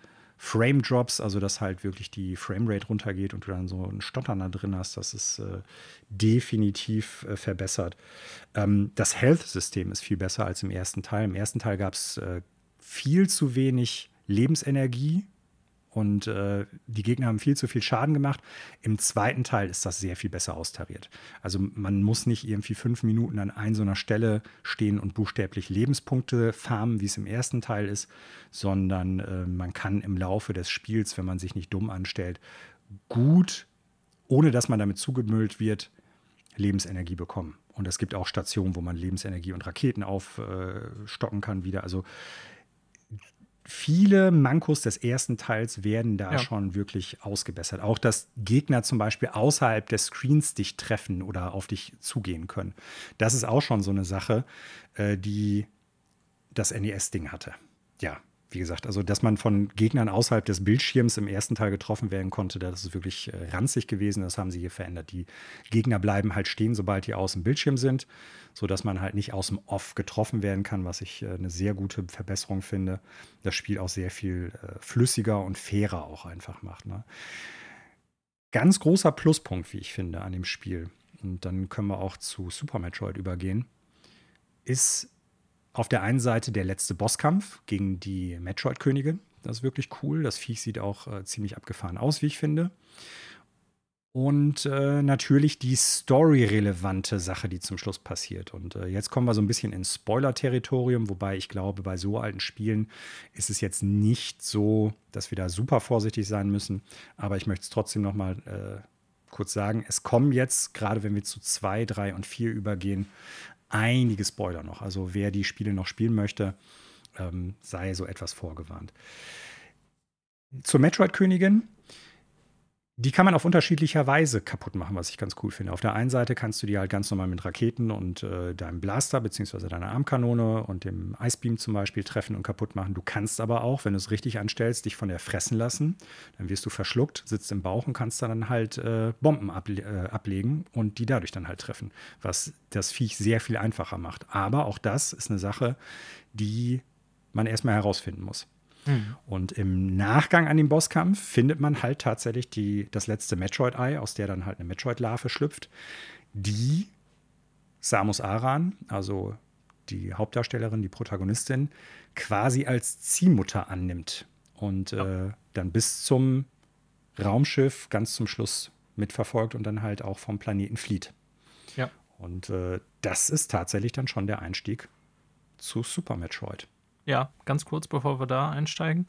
Speaker 1: Frame Drops, also dass halt wirklich die Framerate runtergeht und du dann so einen Stottern da drin hast. Das ist äh, definitiv äh, verbessert. Ähm, das Health-System ist viel besser als im ersten Teil. Im ersten Teil gab es äh, viel zu wenig Lebensenergie und äh, die Gegner haben viel zu viel Schaden gemacht. Im zweiten Teil ist das sehr viel besser austariert. Also man muss nicht irgendwie fünf Minuten an einer so einer Stelle stehen und buchstäblich Lebenspunkte farmen, wie es im ersten Teil ist, sondern äh, man kann im Laufe des Spiels, wenn man sich nicht dumm anstellt, gut, ohne dass man damit zugemüllt wird, Lebensenergie bekommen. Und es gibt auch Stationen, wo man Lebensenergie und Raketen aufstocken äh, kann wieder. Also viele Mankos des ersten Teils werden da ja. schon wirklich ausgebessert. Auch, dass Gegner zum Beispiel außerhalb des Screens dich treffen oder auf dich zugehen können. Das ist auch schon so eine Sache, äh, die das NES-Ding hatte. Ja, wie gesagt, also dass man von Gegnern außerhalb des Bildschirms im ersten Teil getroffen werden konnte, das ist wirklich äh, ranzig gewesen. Das haben sie hier verändert. Die Gegner bleiben halt stehen, sobald die aus dem Bildschirm sind, sodass man halt nicht aus dem Off getroffen werden kann, was ich äh, eine sehr gute Verbesserung finde. Das Spiel auch sehr viel äh, flüssiger und fairer auch einfach macht. Ne? Ganz großer Pluspunkt, wie ich finde, an dem Spiel. Und dann können wir auch zu Super Metroid übergehen, ist auf der einen Seite der letzte Bosskampf gegen die Metroid-Königin. Das ist wirklich cool. Das Viech sieht auch äh, ziemlich abgefahren aus, wie ich finde. Und äh, natürlich die story-relevante Sache, die zum Schluss passiert. Und äh, jetzt kommen wir so ein bisschen ins Spoiler-Territorium, wobei ich glaube, bei so alten Spielen ist es jetzt nicht so, dass wir da super vorsichtig sein müssen. Aber ich möchte es trotzdem noch mal äh, kurz sagen. Es kommen jetzt, gerade wenn wir zu 2, 3 und 4 übergehen, einige Spoiler noch. Also wer die Spiele noch spielen möchte, ähm, sei so etwas vorgewarnt. Zur Metroid-Königin die kann man auf unterschiedlicher Weise kaputt machen, was ich ganz cool finde. Auf der einen Seite kannst du die halt ganz normal mit Raketen und äh, deinem Blaster beziehungsweise deiner Armkanone und dem Icebeam zum Beispiel treffen und kaputt machen. Du kannst aber auch, wenn du es richtig anstellst, dich von der fressen lassen. Dann wirst du verschluckt, sitzt im Bauch und kannst dann halt äh, Bomben able äh, ablegen und die dadurch dann halt treffen, was das Viech sehr viel einfacher macht. Aber auch das ist eine Sache, die man erstmal herausfinden muss. Mhm. Und im Nachgang an den Bosskampf findet man halt tatsächlich die, das letzte Metroid-Ei, aus der dann halt eine Metroid-Larve schlüpft, die Samus Aran, also die Hauptdarstellerin, die Protagonistin, quasi als Ziehmutter annimmt und ja. äh, dann bis zum Raumschiff ganz zum Schluss mitverfolgt und dann halt auch vom Planeten flieht. Ja. Und äh, das ist tatsächlich dann schon der Einstieg zu Super Metroid.
Speaker 2: Ja, ganz kurz, bevor wir da einsteigen.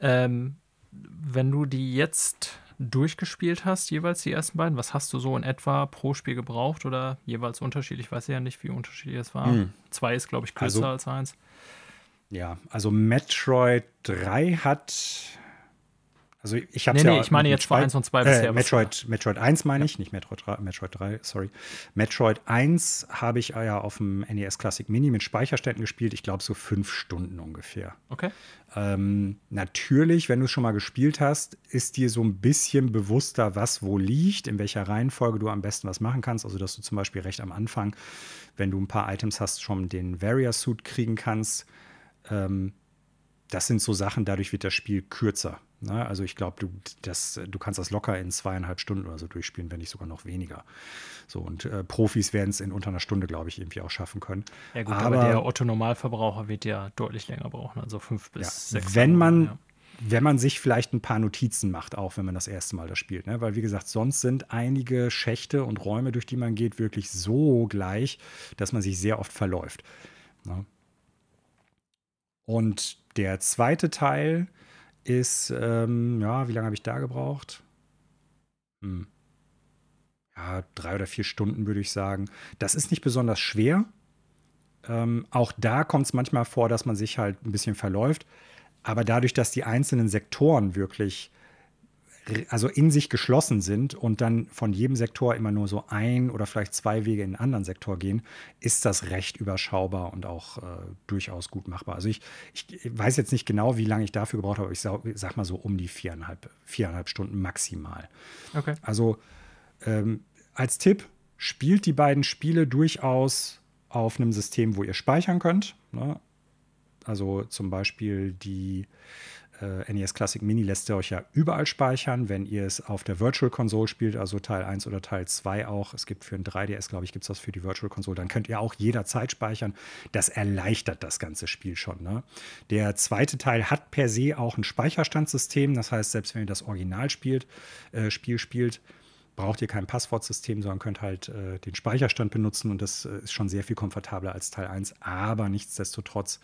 Speaker 2: Ähm, wenn du die jetzt durchgespielt hast, jeweils die ersten beiden? Was hast du so in etwa pro Spiel gebraucht oder jeweils unterschiedlich? Ich weiß ja nicht, wie unterschiedlich es war. Hm. Zwei ist, glaube ich, kürzer also, als eins.
Speaker 1: Ja, also Metroid 3 hat also ich habe
Speaker 2: nee, nee, ja ich meine jetzt vor 1 und 2 bisher.
Speaker 1: Äh, Metroid, Metroid 1 meine ich, nicht Metroid 3, Metroid 3, sorry. Metroid 1 habe ich ja auf dem NES Classic Mini mit Speicherständen gespielt, ich glaube so fünf Stunden ungefähr.
Speaker 2: Okay.
Speaker 1: Ähm, natürlich, wenn du es schon mal gespielt hast, ist dir so ein bisschen bewusster, was wo liegt, in welcher Reihenfolge du am besten was machen kannst. Also, dass du zum Beispiel recht am Anfang, wenn du ein paar Items hast, schon den Warrior Suit kriegen kannst. Ähm, das sind so Sachen, dadurch wird das Spiel kürzer. Ne? Also ich glaube, du, du kannst das locker in zweieinhalb Stunden oder so durchspielen, wenn nicht sogar noch weniger. So, und äh, Profis werden es in unter einer Stunde, glaube ich, irgendwie auch schaffen können.
Speaker 2: Ja gut, aber, aber der Otto-Normalverbraucher wird ja deutlich länger brauchen, also fünf bis ja, sechs.
Speaker 1: Wenn man, ja. wenn man sich vielleicht ein paar Notizen macht, auch wenn man das erste Mal das spielt. Ne? Weil, wie gesagt, sonst sind einige Schächte und Räume, durch die man geht, wirklich so gleich, dass man sich sehr oft verläuft. Ne? Und der zweite Teil, ist, ähm, ja, wie lange habe ich da gebraucht? Hm. Ja, drei oder vier Stunden würde ich sagen. Das ist nicht besonders schwer. Ähm, auch da kommt es manchmal vor, dass man sich halt ein bisschen verläuft. Aber dadurch, dass die einzelnen Sektoren wirklich also in sich geschlossen sind und dann von jedem Sektor immer nur so ein oder vielleicht zwei Wege in einen anderen Sektor gehen, ist das recht überschaubar und auch äh, durchaus gut machbar. Also ich, ich weiß jetzt nicht genau, wie lange ich dafür gebraucht habe, aber ich sag, sag mal so um die viereinhalb, viereinhalb Stunden maximal.
Speaker 2: Okay.
Speaker 1: Also ähm, als Tipp, spielt die beiden Spiele durchaus auf einem System, wo ihr speichern könnt. Ne? Also zum Beispiel die äh, NES Classic Mini lässt ihr euch ja überall speichern, wenn ihr es auf der Virtual Console spielt, also Teil 1 oder Teil 2 auch. Es gibt für ein 3DS, glaube ich, gibt es das für die Virtual Console. Dann könnt ihr auch jederzeit speichern. Das erleichtert das ganze Spiel schon. Ne? Der zweite Teil hat per se auch ein Speicherstandssystem. Das heißt, selbst wenn ihr das Original spielt, äh, Spiel spielt, braucht ihr kein Passwortsystem, sondern könnt halt äh, den Speicherstand benutzen und das äh, ist schon sehr viel komfortabler als Teil 1. Aber nichtsdestotrotz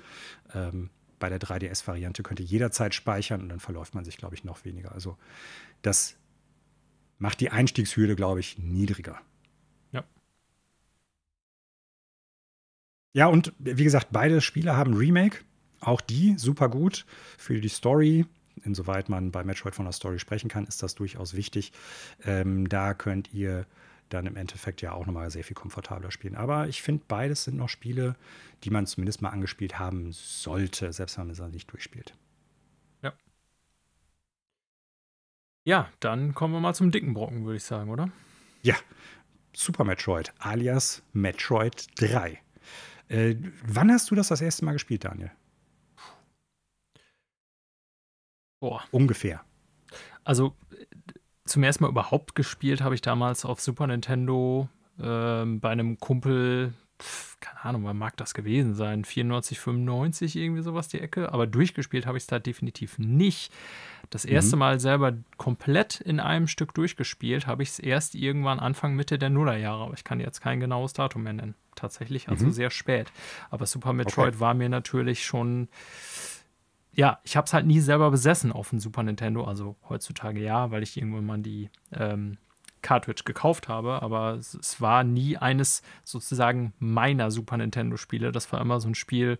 Speaker 1: ähm, bei der 3DS-Variante könnt ihr jederzeit speichern und dann verläuft man sich, glaube ich, noch weniger. Also das macht die Einstiegshürde, glaube ich, niedriger.
Speaker 2: Ja.
Speaker 1: Ja, und wie gesagt, beide Spiele haben Remake. Auch die super gut für die Story. Insoweit man bei Metroid von der Story sprechen kann, ist das durchaus wichtig. Ähm, da könnt ihr dann im Endeffekt ja auch nochmal sehr viel komfortabler spielen. Aber ich finde, beides sind noch Spiele, die man zumindest mal angespielt haben sollte, selbst wenn man es nicht durchspielt.
Speaker 2: Ja. Ja, dann kommen wir mal zum dicken Brocken, würde ich sagen, oder?
Speaker 1: Ja, Super Metroid, alias Metroid 3. Äh, wann hast du das das erste Mal gespielt, Daniel?
Speaker 2: Boah.
Speaker 1: Ungefähr.
Speaker 2: Also zum ersten Mal überhaupt gespielt habe ich damals auf Super Nintendo ähm, bei einem Kumpel, pf, keine Ahnung, wann mag das gewesen sein, 94, 95, irgendwie sowas die Ecke. Aber durchgespielt habe ich es da definitiv nicht. Das erste mhm. Mal selber komplett in einem Stück durchgespielt habe ich es erst irgendwann Anfang, Mitte der Nullerjahre. Aber ich kann jetzt kein genaues Datum mehr nennen. Tatsächlich also mhm. sehr spät. Aber Super Metroid okay. war mir natürlich schon ja, ich habe es halt nie selber besessen auf dem Super Nintendo. Also heutzutage ja, weil ich irgendwann mal die ähm, Cartridge gekauft habe. Aber es, es, war nie eines sozusagen meiner Super Nintendo-Spiele. Das war immer so ein Spiel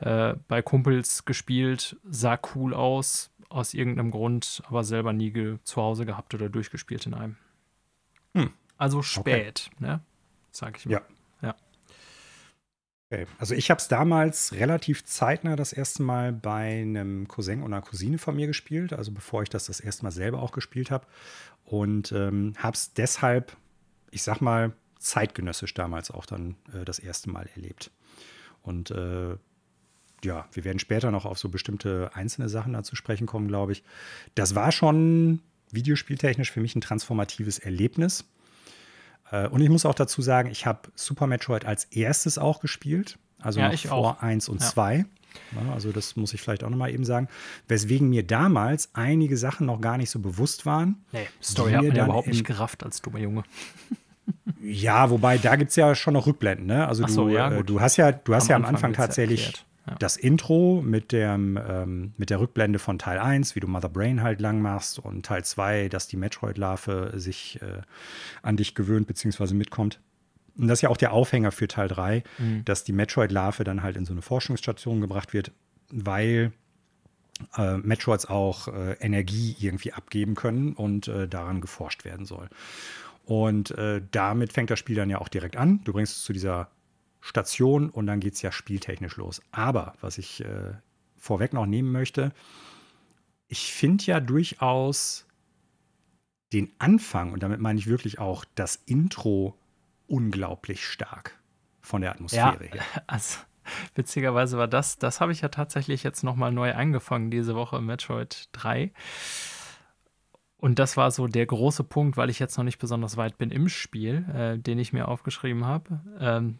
Speaker 2: äh, bei Kumpels gespielt, sah cool aus, aus irgendeinem Grund, aber selber nie zu Hause gehabt oder durchgespielt in einem. Hm. Also spät, okay. ne? Sag ich mal.
Speaker 1: Ja. Okay. Also ich habe es damals relativ zeitnah das erste Mal bei einem Cousin einer Cousine von mir gespielt, also bevor ich das das erste Mal selber auch gespielt habe. Und ähm, habe es deshalb, ich sag mal, zeitgenössisch damals auch dann äh, das erste Mal erlebt. Und äh, ja, wir werden später noch auf so bestimmte einzelne Sachen dazu sprechen kommen, glaube ich. Das war schon videospieltechnisch für mich ein transformatives Erlebnis. Äh, und ich muss auch dazu sagen, ich habe Super Metroid als erstes auch gespielt. Also ja, vor 1 und 2. Ja. Ja, also das muss ich vielleicht auch nochmal eben sagen. Weswegen mir damals einige Sachen noch gar nicht so bewusst waren.
Speaker 2: Nee, Story hat man ja überhaupt nicht gerafft als dummer Junge.
Speaker 1: ja, wobei da gibt es ja schon noch Rückblenden. Ne? Also du, so, ja, äh, du hast ja, du hast ja am Anfang tatsächlich, ja. das Intro mit, dem, ähm, mit der Rückblende von Teil 1, wie du Mother Brain halt lang machst, und Teil 2, dass die Metroid-Larve sich äh, an dich gewöhnt bzw. mitkommt. Und das ist ja auch der Aufhänger für Teil 3, mhm. dass die Metroid-Larve dann halt in so eine Forschungsstation gebracht wird, weil äh, Metroids auch äh, Energie irgendwie abgeben können und äh, daran geforscht werden soll. Und äh, damit fängt das Spiel dann ja auch direkt an. Du bringst es zu dieser Station und dann geht es ja spieltechnisch los. Aber was ich äh, vorweg noch nehmen möchte, ich finde ja durchaus den Anfang, und damit meine ich wirklich auch das Intro, unglaublich stark von der Atmosphäre
Speaker 2: ja, her. [LAUGHS] Also, witzigerweise war das, das habe ich ja tatsächlich jetzt nochmal neu angefangen diese Woche, Metroid 3. Und das war so der große Punkt, weil ich jetzt noch nicht besonders weit bin im Spiel, äh, den ich mir aufgeschrieben habe. Ähm,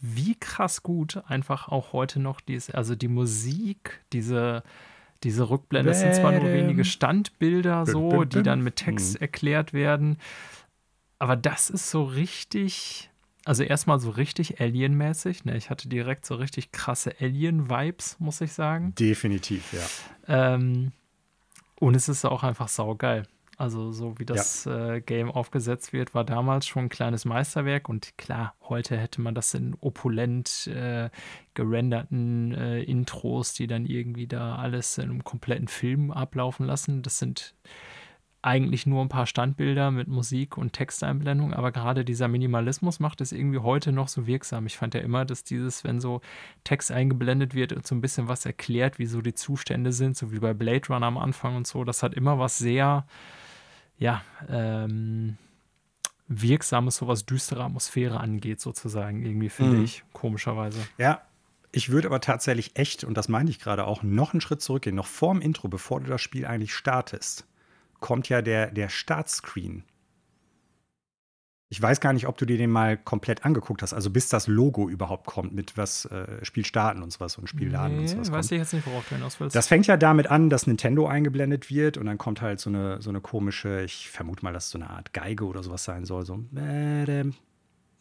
Speaker 2: wie krass gut einfach auch heute noch dies, also die Musik, diese, diese Rückblende, es sind zwar nur wenige Standbilder so, die dann mit Text mhm. erklärt werden, aber das ist so richtig, also erstmal so richtig Alien-mäßig. Ne? Ich hatte direkt so richtig krasse Alien-Vibes, muss ich sagen.
Speaker 1: Definitiv, ja.
Speaker 2: Ähm, und es ist auch einfach saugeil. Also so wie das ja. äh, Game aufgesetzt wird, war damals schon ein kleines Meisterwerk und klar, heute hätte man das in opulent äh, gerenderten äh, Intros, die dann irgendwie da alles in einem kompletten Film ablaufen lassen. Das sind eigentlich nur ein paar Standbilder mit Musik und Texteinblendung, aber gerade dieser Minimalismus macht es irgendwie heute noch so wirksam. Ich fand ja immer, dass dieses, wenn so Text eingeblendet wird und so ein bisschen was erklärt, wie so die Zustände sind, so wie bei Blade Runner am Anfang und so, das hat immer was sehr ja, ähm, wirksames, so was düstere Atmosphäre angeht, sozusagen, irgendwie, finde mhm. ich, komischerweise.
Speaker 1: Ja, ich würde aber tatsächlich echt, und das meine ich gerade auch, noch einen Schritt zurückgehen. Noch vorm Intro, bevor du das Spiel eigentlich startest, kommt ja der, der Startscreen. Ich weiß gar nicht, ob du dir den mal komplett angeguckt hast, also bis das Logo überhaupt kommt, mit was äh, Spiel starten und sowas und Spiel laden nee, und sowas.
Speaker 2: Weiß kommt. ich jetzt nicht, worauf du hinaus willst.
Speaker 1: Das fängt ja damit an, dass Nintendo eingeblendet wird und dann kommt halt so eine, so eine komische, ich vermute mal, dass so eine Art Geige oder sowas sein soll. So.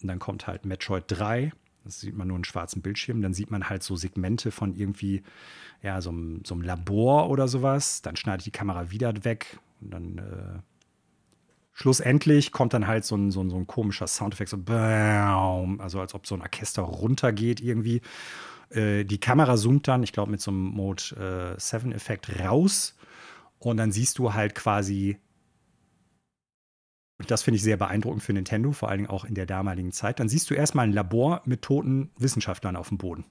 Speaker 1: Und dann kommt halt Metroid 3. Das sieht man nur einen schwarzen Bildschirm. Dann sieht man halt so Segmente von irgendwie, ja, so, so einem Labor oder sowas. Dann schneidet die Kamera wieder weg und dann äh, schlussendlich kommt dann halt so ein, so ein, so ein komischer Soundeffekt, so BAM, also als ob so ein Orchester runtergeht irgendwie. Äh, die Kamera zoomt dann, ich glaube, mit so einem Mode äh, 7-Effekt raus und dann siehst du halt quasi das finde ich sehr beeindruckend für Nintendo, vor allen Dingen auch in der damaligen Zeit. Dann siehst du erstmal ein Labor mit toten Wissenschaftlern auf dem Boden.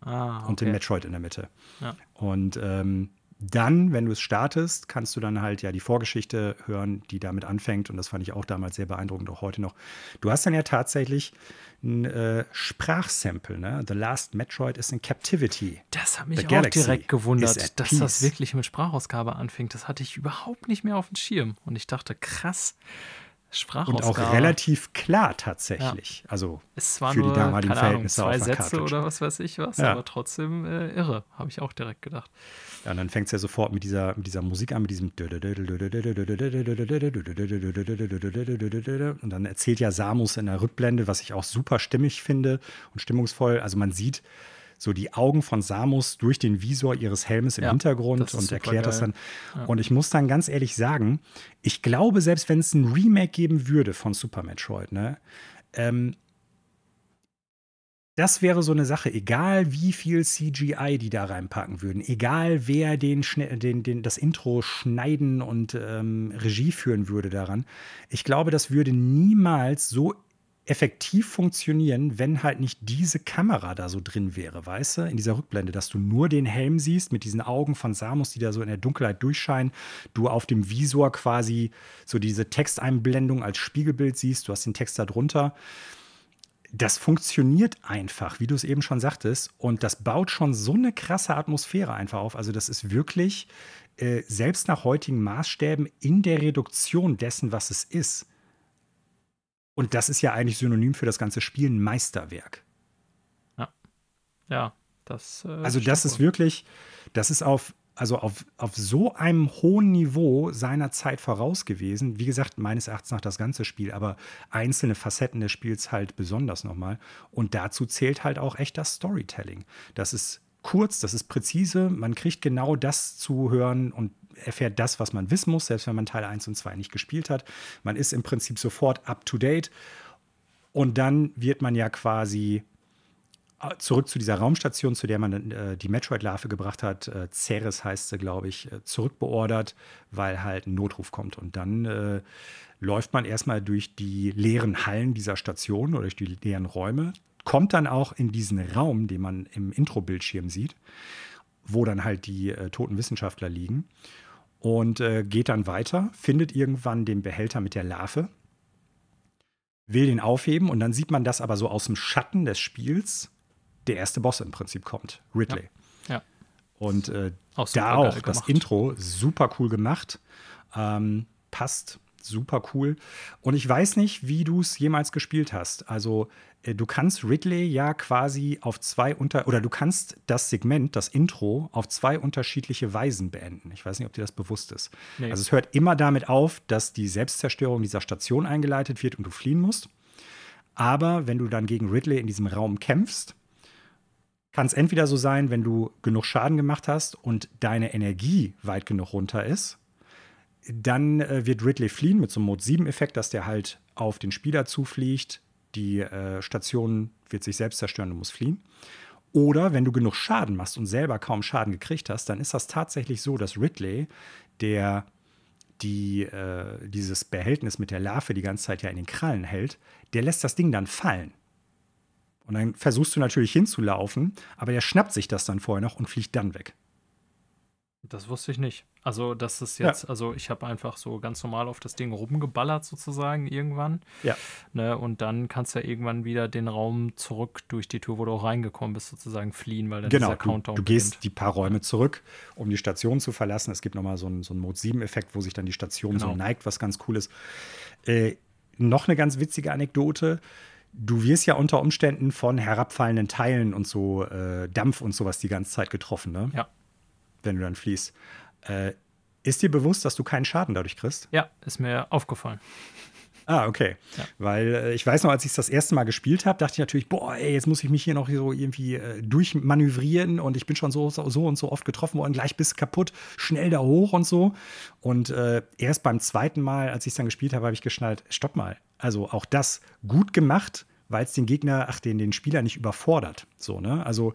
Speaker 1: Ah, okay. Und den Metroid in der Mitte. Ja. Und ähm, dann, wenn du es startest, kannst du dann halt ja die Vorgeschichte hören, die damit anfängt. Und das fand ich auch damals sehr beeindruckend, auch heute noch. Du hast dann ja tatsächlich ein äh, Sprachsample, ne? The Last Metroid is in Captivity.
Speaker 2: Das hat mich The auch Galaxy direkt gewundert, dass peace. das wirklich mit Sprachausgabe anfängt. Das hatte ich überhaupt nicht mehr auf dem Schirm. Und ich dachte, krass, Sprachausgabe.
Speaker 1: Und auch relativ klar tatsächlich. Ja. Also
Speaker 2: es war für nur, die damaligen Verhältnisse Ahnung, zwei Sätze oder was weiß ich was, ja. aber trotzdem äh, irre, habe ich auch direkt gedacht.
Speaker 1: Ja, und dann fängt es ja sofort mit dieser, mit dieser Musik an, mit diesem und dann erzählt ja Samus in der Rückblende, was ich auch super stimmig finde und stimmungsvoll. Also man sieht, so die Augen von Samus durch den Visor ihres Helmes im ja, Hintergrund und erklärt geil. das dann. Ja. Und ich muss dann ganz ehrlich sagen, ich glaube, selbst wenn es ein Remake geben würde von Super Metroid, ne, ähm, das wäre so eine Sache, egal wie viel CGI die da reinpacken würden, egal wer den, den, den das Intro schneiden und ähm, Regie führen würde daran. Ich glaube, das würde niemals so effektiv funktionieren, wenn halt nicht diese Kamera da so drin wäre, weißt du, in dieser Rückblende, dass du nur den Helm siehst mit diesen Augen von Samus, die da so in der Dunkelheit durchscheinen, du auf dem Visor quasi so diese Texteinblendung als Spiegelbild siehst, du hast den Text da drunter. Das funktioniert einfach, wie du es eben schon sagtest, und das baut schon so eine krasse Atmosphäre einfach auf. Also das ist wirklich äh, selbst nach heutigen Maßstäben in der Reduktion dessen, was es ist, und das ist ja eigentlich synonym für das ganze Spiel ein Meisterwerk.
Speaker 2: Ja. Ja, das.
Speaker 1: Äh, also, das ist wirklich, das ist auf, also auf, auf so einem hohen Niveau seiner Zeit voraus gewesen. Wie gesagt, meines Erachtens nach das ganze Spiel, aber einzelne Facetten des Spiels halt besonders nochmal. Und dazu zählt halt auch echt das Storytelling. Das ist kurz, das ist präzise. Man kriegt genau das zu hören und erfährt das, was man wissen muss, selbst wenn man Teil 1 und 2 nicht gespielt hat. Man ist im Prinzip sofort up to date. Und dann wird man ja quasi zurück zu dieser Raumstation, zu der man äh, die Metroid-Larve gebracht hat, äh, Ceres heißt sie, glaube ich, äh, zurückbeordert, weil halt ein Notruf kommt. Und dann äh, läuft man erstmal durch die leeren Hallen dieser Station oder durch die leeren Räume, kommt dann auch in diesen Raum, den man im Intro-Bildschirm sieht, wo dann halt die äh, toten Wissenschaftler liegen und äh, geht dann weiter, findet irgendwann den Behälter mit der Larve, will den aufheben und dann sieht man das aber so aus dem Schatten des Spiels, der erste Boss im Prinzip kommt, Ridley.
Speaker 2: Ja. ja.
Speaker 1: Und äh, auch da auch das gemacht. Intro super cool gemacht, ähm, passt super cool. Und ich weiß nicht, wie du es jemals gespielt hast. Also äh, du kannst Ridley ja quasi auf zwei unter oder du kannst das Segment, das Intro, auf zwei unterschiedliche Weisen beenden. Ich weiß nicht, ob dir das bewusst ist. Nee. Also es hört immer damit auf, dass die Selbstzerstörung dieser Station eingeleitet wird und du fliehen musst. Aber wenn du dann gegen Ridley in diesem Raum kämpfst, kann es entweder so sein, wenn du genug Schaden gemacht hast und deine Energie weit genug runter ist, dann äh, wird Ridley fliehen mit so einem Mode 7-Effekt, dass der halt auf den Spieler zufliegt. Die äh, Station wird sich selbst zerstören, du musst fliehen. Oder wenn du genug Schaden machst und selber kaum Schaden gekriegt hast, dann ist das tatsächlich so, dass Ridley, der die, äh, dieses Behältnis mit der Larve die ganze Zeit ja in den Krallen hält, der lässt das Ding dann fallen. Und dann versuchst du natürlich hinzulaufen, aber der schnappt sich das dann vorher noch und fliegt dann weg.
Speaker 2: Das wusste ich nicht. Also, das ist jetzt, ja. also ich habe einfach so ganz normal auf das Ding rumgeballert sozusagen irgendwann.
Speaker 1: Ja.
Speaker 2: Ne, und dann kannst du ja irgendwann wieder den Raum zurück durch die Tür, wo du auch reingekommen bist, sozusagen fliehen, weil dann
Speaker 1: genau, dieser Countdown du, du gehst die paar Räume zurück, um die Station zu verlassen. Es gibt nochmal so einen, so einen Mode 7-Effekt, wo sich dann die Station genau. so neigt, was ganz cool ist. Äh, noch eine ganz witzige Anekdote du wirst ja unter Umständen von herabfallenden Teilen und so äh, Dampf und sowas die ganze Zeit getroffen, ne?
Speaker 2: Ja
Speaker 1: wenn du dann fließt. Äh, ist dir bewusst, dass du keinen Schaden dadurch kriegst?
Speaker 2: Ja, ist mir aufgefallen.
Speaker 1: Ah, okay. Ja. Weil äh, ich weiß noch, als ich das erste Mal gespielt habe, dachte ich natürlich, boah, ey, jetzt muss ich mich hier noch so irgendwie äh, durchmanövrieren und ich bin schon so, so, und so oft getroffen worden, gleich bist kaputt, schnell da hoch und so. Und äh, erst beim zweiten Mal, als ich es dann gespielt habe, habe ich geschnallt, stopp mal. Also auch das gut gemacht, weil es den Gegner, ach, den, den Spieler nicht überfordert. So, ne? Also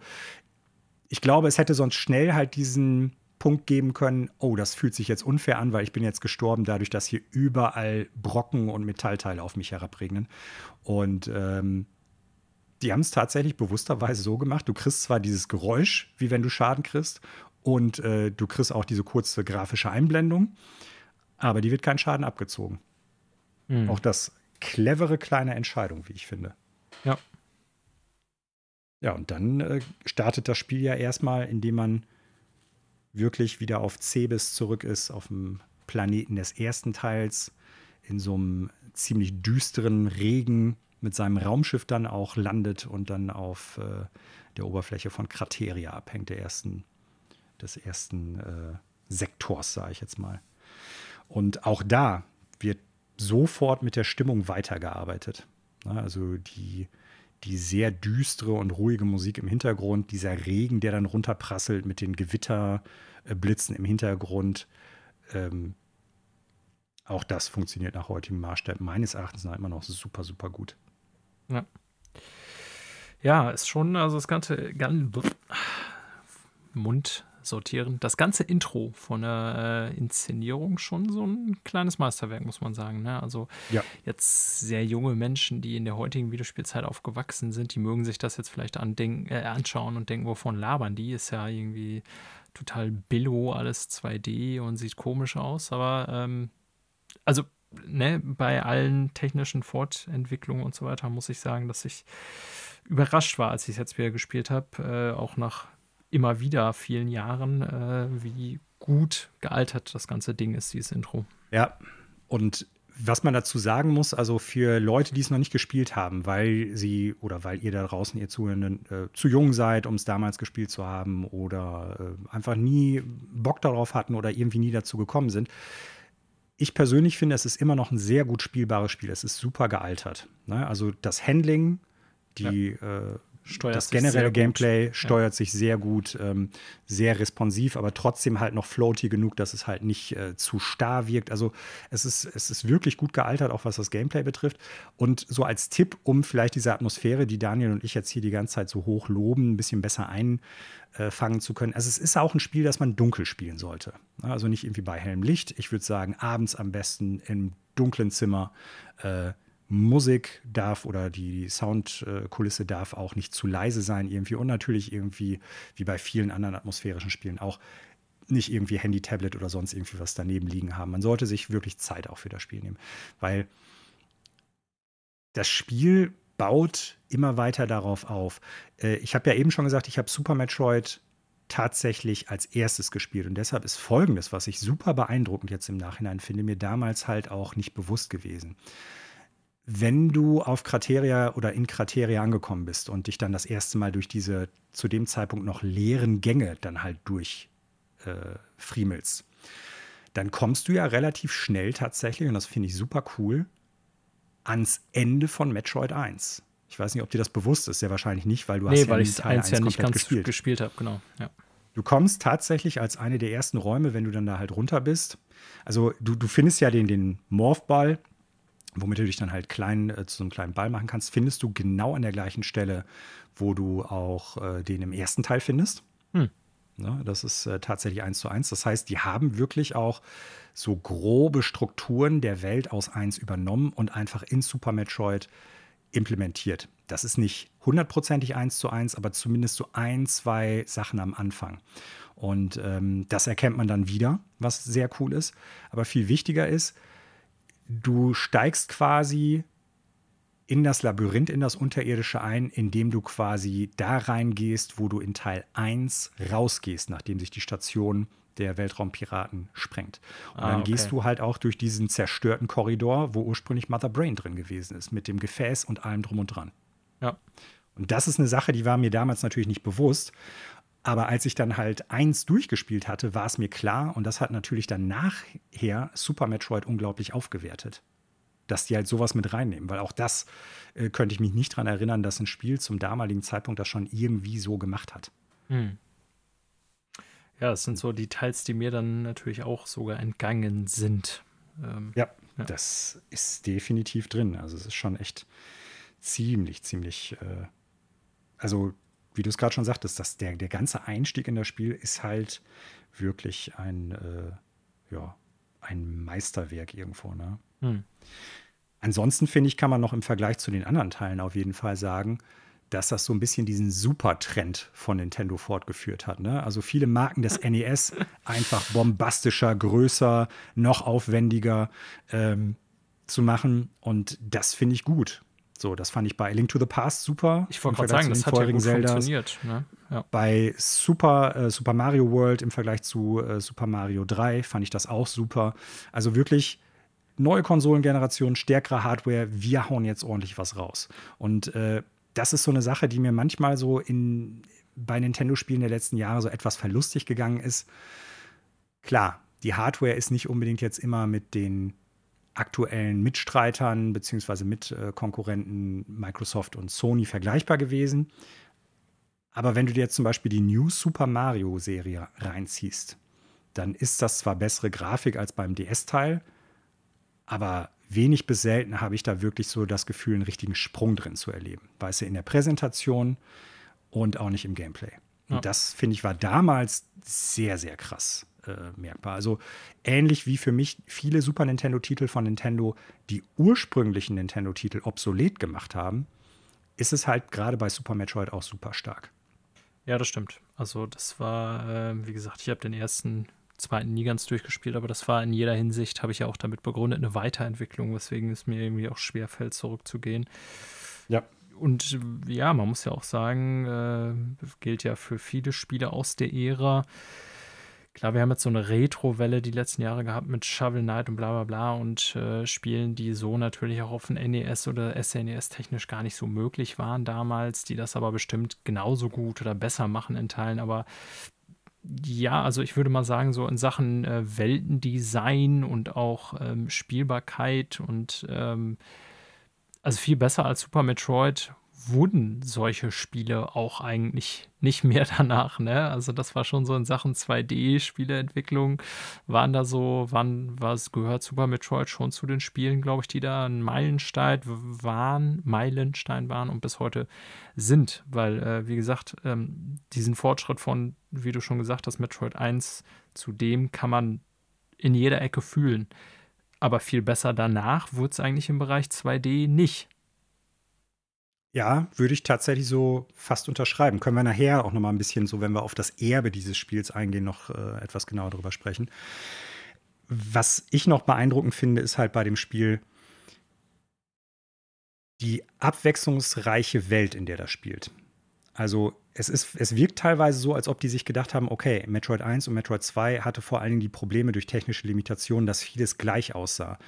Speaker 1: ich glaube, es hätte sonst schnell halt diesen Punkt geben können, oh, das fühlt sich jetzt unfair an, weil ich bin jetzt gestorben, dadurch, dass hier überall Brocken und Metallteile auf mich herabregnen. Und ähm, die haben es tatsächlich bewussterweise so gemacht. Du kriegst zwar dieses Geräusch, wie wenn du Schaden kriegst, und äh, du kriegst auch diese kurze grafische Einblendung, aber die wird kein Schaden abgezogen. Mhm. Auch das clevere kleine Entscheidung, wie ich finde.
Speaker 2: Ja.
Speaker 1: Ja, und dann äh, startet das Spiel ja erstmal, indem man wirklich wieder auf Cebes zurück ist, auf dem Planeten des ersten Teils, in so einem ziemlich düsteren Regen mit seinem Raumschiff dann auch landet und dann auf äh, der Oberfläche von Krateria abhängt, der ersten, des ersten äh, Sektors, sage ich jetzt mal. Und auch da wird sofort mit der Stimmung weitergearbeitet. Also die die sehr düstere und ruhige Musik im Hintergrund, dieser Regen, der dann runterprasselt mit den Gewitterblitzen im Hintergrund. Ähm, auch das funktioniert nach heutigem Maßstab meines Erachtens nach immer noch super, super gut.
Speaker 2: Ja. Ja, ist schon, also das ganze, ganz, Mund sortieren. Das ganze Intro von der äh, Inszenierung schon so ein kleines Meisterwerk, muss man sagen. Ne? Also ja. jetzt sehr junge Menschen, die in der heutigen Videospielzeit aufgewachsen sind, die mögen sich das jetzt vielleicht andenken, äh, anschauen und denken, wovon labern die? Ist ja irgendwie total billo, alles 2D und sieht komisch aus. Aber ähm, also ne, bei allen technischen Fortentwicklungen und so weiter muss ich sagen, dass ich überrascht war, als ich es jetzt wieder gespielt habe, äh, auch nach immer wieder vielen Jahren, äh, wie gut gealtert das ganze Ding ist, dieses Intro.
Speaker 1: Ja, und was man dazu sagen muss, also für Leute, die es noch nicht gespielt haben, weil sie oder weil ihr da draußen, ihr Zuhörenden, äh, zu jung seid, um es damals gespielt zu haben oder äh, einfach nie Bock darauf hatten oder irgendwie nie dazu gekommen sind. Ich persönlich finde, es ist immer noch ein sehr gut spielbares Spiel. Es ist super gealtert. Ne? Also das Handling, die ja. äh, steuert das generelle Gameplay steuert ja. sich sehr gut, ähm, sehr responsiv, aber trotzdem halt noch floaty genug, dass es halt nicht äh, zu starr wirkt. Also es ist, es ist wirklich gut gealtert, auch was das Gameplay betrifft. Und so als Tipp, um vielleicht diese Atmosphäre, die Daniel und ich jetzt hier die ganze Zeit so hoch loben, ein bisschen besser einfangen zu können. Also es ist auch ein Spiel, das man dunkel spielen sollte. Also nicht irgendwie bei hellem Licht. Ich würde sagen, abends am besten im dunklen Zimmer. Äh, Musik darf oder die Soundkulisse darf auch nicht zu leise sein irgendwie und natürlich irgendwie, wie bei vielen anderen atmosphärischen Spielen auch, nicht irgendwie Handy, Tablet oder sonst irgendwie was daneben liegen haben. Man sollte sich wirklich Zeit auch für das Spiel nehmen, weil das Spiel baut immer weiter darauf auf. Äh, ich habe ja eben schon gesagt, ich habe Super Metroid tatsächlich als erstes gespielt. Und deshalb ist Folgendes, was ich super beeindruckend jetzt im Nachhinein finde, mir damals halt auch nicht bewusst gewesen wenn du auf Krateria oder in Krateria angekommen bist und dich dann das erste Mal durch diese zu dem Zeitpunkt noch leeren Gänge dann halt durch äh, friemelst, dann kommst du ja relativ schnell tatsächlich, und das finde ich super cool, ans Ende von Metroid 1. Ich weiß nicht, ob dir das bewusst ist, sehr wahrscheinlich nicht, weil du
Speaker 2: nee,
Speaker 1: hast
Speaker 2: weil ja ich eins ja nicht ganz gespielt, gespielt habe, genau. Ja.
Speaker 1: Du kommst tatsächlich als eine der ersten Räume, wenn du dann da halt runter bist. Also du, du findest ja den, den Morphball, womit du dich dann halt klein äh, zu einem kleinen Ball machen kannst, findest du genau an der gleichen Stelle, wo du auch äh, den im ersten Teil findest. Hm. Ne, das ist äh, tatsächlich eins zu eins. Das heißt, die haben wirklich auch so grobe Strukturen der Welt aus eins übernommen und einfach in Super Metroid implementiert. Das ist nicht hundertprozentig eins zu eins, aber zumindest so ein, zwei Sachen am Anfang. Und ähm, das erkennt man dann wieder, was sehr cool ist. Aber viel wichtiger ist, du steigst quasi in das Labyrinth, in das Unterirdische ein, indem du quasi da reingehst, wo du in Teil 1 rausgehst, nachdem sich die Station der Weltraumpiraten sprengt. Und ah, dann okay. gehst du halt auch durch diesen zerstörten Korridor, wo ursprünglich Mother Brain drin gewesen ist, mit dem Gefäß und allem drum und dran.
Speaker 2: Ja.
Speaker 1: Und das ist eine Sache, die war mir damals natürlich nicht bewusst. Aber als ich dann halt eins durchgespielt hatte, war es mir klar und das hat natürlich dann nachher Super Metroid unglaublich aufgewertet. Dass die halt sowas mit reinnehmen, weil auch das äh, könnte ich mich nicht daran erinnern, dass ein Spiel zum damaligen Zeitpunkt das schon irgendwie so gemacht hat. Hm.
Speaker 2: Ja, das sind so Details, die mir dann natürlich auch sogar entgangen sind.
Speaker 1: Ähm, ja, ja, das ist definitiv drin. Also es ist schon echt ziemlich, ziemlich, äh, also wie du es gerade schon sagtest, dass der, der ganze Einstieg in das Spiel ist halt wirklich ein, äh, ja, ein Meisterwerk irgendwo. Ne? Hm. Ansonsten finde ich, kann man noch im Vergleich zu den anderen Teilen auf jeden Fall sagen, dass das so ein bisschen diesen Super-Trend von Nintendo fortgeführt hat. Ne? Also viele Marken des NES [LAUGHS] einfach bombastischer, größer, noch aufwendiger ähm, zu machen. Und das finde ich gut. So, das fand ich bei Link to the Past super.
Speaker 2: Ich wollte gerade sagen, das hat ja gut Zeldas. funktioniert. Ne?
Speaker 1: Ja. Bei Super, äh, Super Mario World im Vergleich zu äh, Super Mario 3 fand ich das auch super. Also wirklich neue Konsolengeneration, stärkere Hardware, wir hauen jetzt ordentlich was raus. Und äh, das ist so eine Sache, die mir manchmal so in, bei Nintendo-Spielen der letzten Jahre so etwas verlustig gegangen ist. Klar, die Hardware ist nicht unbedingt jetzt immer mit den aktuellen Mitstreitern bzw. Mitkonkurrenten Microsoft und Sony vergleichbar gewesen. Aber wenn du dir jetzt zum Beispiel die New Super Mario Serie reinziehst, dann ist das zwar bessere Grafik als beim DS-Teil, aber wenig bis selten habe ich da wirklich so das Gefühl, einen richtigen Sprung drin zu erleben. Weißt du, in der Präsentation und auch nicht im Gameplay. Und ja. das, finde ich, war damals sehr, sehr krass äh, merkbar. Also ähnlich wie für mich viele Super Nintendo-Titel von Nintendo die ursprünglichen Nintendo-Titel obsolet gemacht haben, ist es halt gerade bei Super Metroid auch super stark.
Speaker 2: Ja, das stimmt. Also das war, äh, wie gesagt, ich habe den ersten, zweiten nie ganz durchgespielt, aber das war in jeder Hinsicht, habe ich ja auch damit begründet, eine Weiterentwicklung, weswegen es mir irgendwie auch schwer fällt, zurückzugehen.
Speaker 1: Ja.
Speaker 2: Und ja, man muss ja auch sagen, äh, gilt ja für viele Spiele aus der Ära, Klar, wir haben jetzt so eine Retro-Welle die letzten Jahre gehabt mit Shovel Knight und bla bla bla und äh, Spielen, die so natürlich auch auf dem NES oder SNES technisch gar nicht so möglich waren damals, die das aber bestimmt genauso gut oder besser machen in Teilen. Aber ja, also ich würde mal sagen, so in Sachen äh, Weltendesign und auch ähm, Spielbarkeit und ähm, also viel besser als Super Metroid, wurden solche Spiele auch eigentlich nicht mehr [LAUGHS] danach. Ne? Also das war schon so in Sachen 2D-Spieleentwicklung, waren da so, wann was gehört Super Metroid schon zu den Spielen, glaube ich, die da ein Meilenstein waren, Meilenstein waren und bis heute sind. Weil, äh, wie gesagt, ähm, diesen Fortschritt von, wie du schon gesagt hast, Metroid 1 zu dem kann man in jeder Ecke fühlen. Aber viel besser danach wurde es eigentlich im Bereich 2D nicht.
Speaker 1: Ja, würde ich tatsächlich so fast unterschreiben. Können wir nachher auch noch mal ein bisschen so, wenn wir auf das Erbe dieses Spiels eingehen, noch äh, etwas genauer darüber sprechen. Was ich noch beeindruckend finde, ist halt bei dem Spiel die abwechslungsreiche Welt, in der das spielt. Also es, ist, es wirkt teilweise so, als ob die sich gedacht haben, okay, Metroid 1 und Metroid 2 hatte vor allen Dingen die Probleme durch technische Limitationen, dass vieles gleich aussah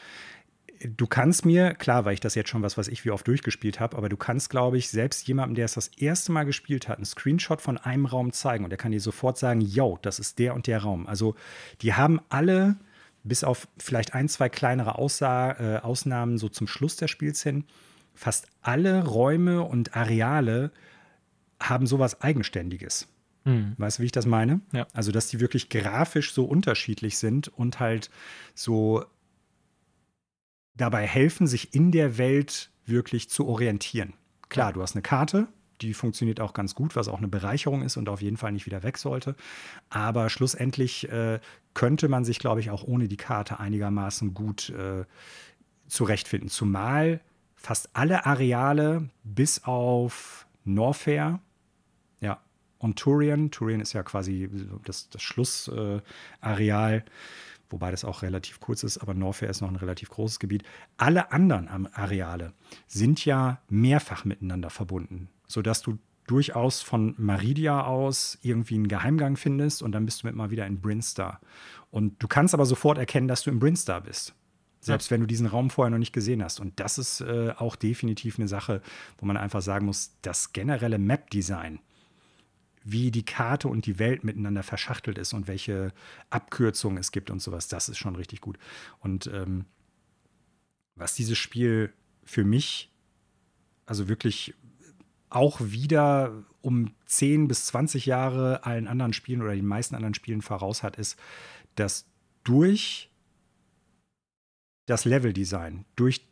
Speaker 1: du kannst mir, klar, weil ich das jetzt schon was, was ich wie oft durchgespielt habe, aber du kannst, glaube ich, selbst jemandem, der es das erste Mal gespielt hat, einen Screenshot von einem Raum zeigen und der kann dir sofort sagen, yo, das ist der und der Raum. Also die haben alle, bis auf vielleicht ein, zwei kleinere Aussa äh, Ausnahmen so zum Schluss des Spiels hin, fast alle Räume und Areale haben sowas Eigenständiges. Mhm. Weißt du, wie ich das meine? Ja. Also, dass die wirklich grafisch so unterschiedlich sind und halt so dabei helfen, sich in der Welt wirklich zu orientieren. Klar, du hast eine Karte, die funktioniert auch ganz gut, was auch eine Bereicherung ist und auf jeden Fall nicht wieder weg sollte. Aber schlussendlich äh, könnte man sich, glaube ich, auch ohne die Karte einigermaßen gut äh, zurechtfinden. Zumal fast alle Areale bis auf Norfair, ja, und Turian, Turian ist ja quasi das, das Schlussareal, äh, wobei das auch relativ kurz ist, aber Norfair ist noch ein relativ großes Gebiet. Alle anderen Areale sind ja mehrfach miteinander verbunden, sodass du durchaus von Maridia aus irgendwie einen Geheimgang findest und dann bist du mit mal wieder in Brinstar. Und du kannst aber sofort erkennen, dass du in Brinstar bist. Selbst ja. wenn du diesen Raum vorher noch nicht gesehen hast. Und das ist äh, auch definitiv eine Sache, wo man einfach sagen muss, das generelle Map-Design wie die Karte und die Welt miteinander verschachtelt ist und welche Abkürzungen es gibt und sowas, das ist schon richtig gut. Und ähm, was dieses Spiel für mich, also wirklich auch wieder um 10 bis 20 Jahre allen anderen Spielen oder den meisten anderen Spielen voraus hat, ist, dass durch das Leveldesign, durch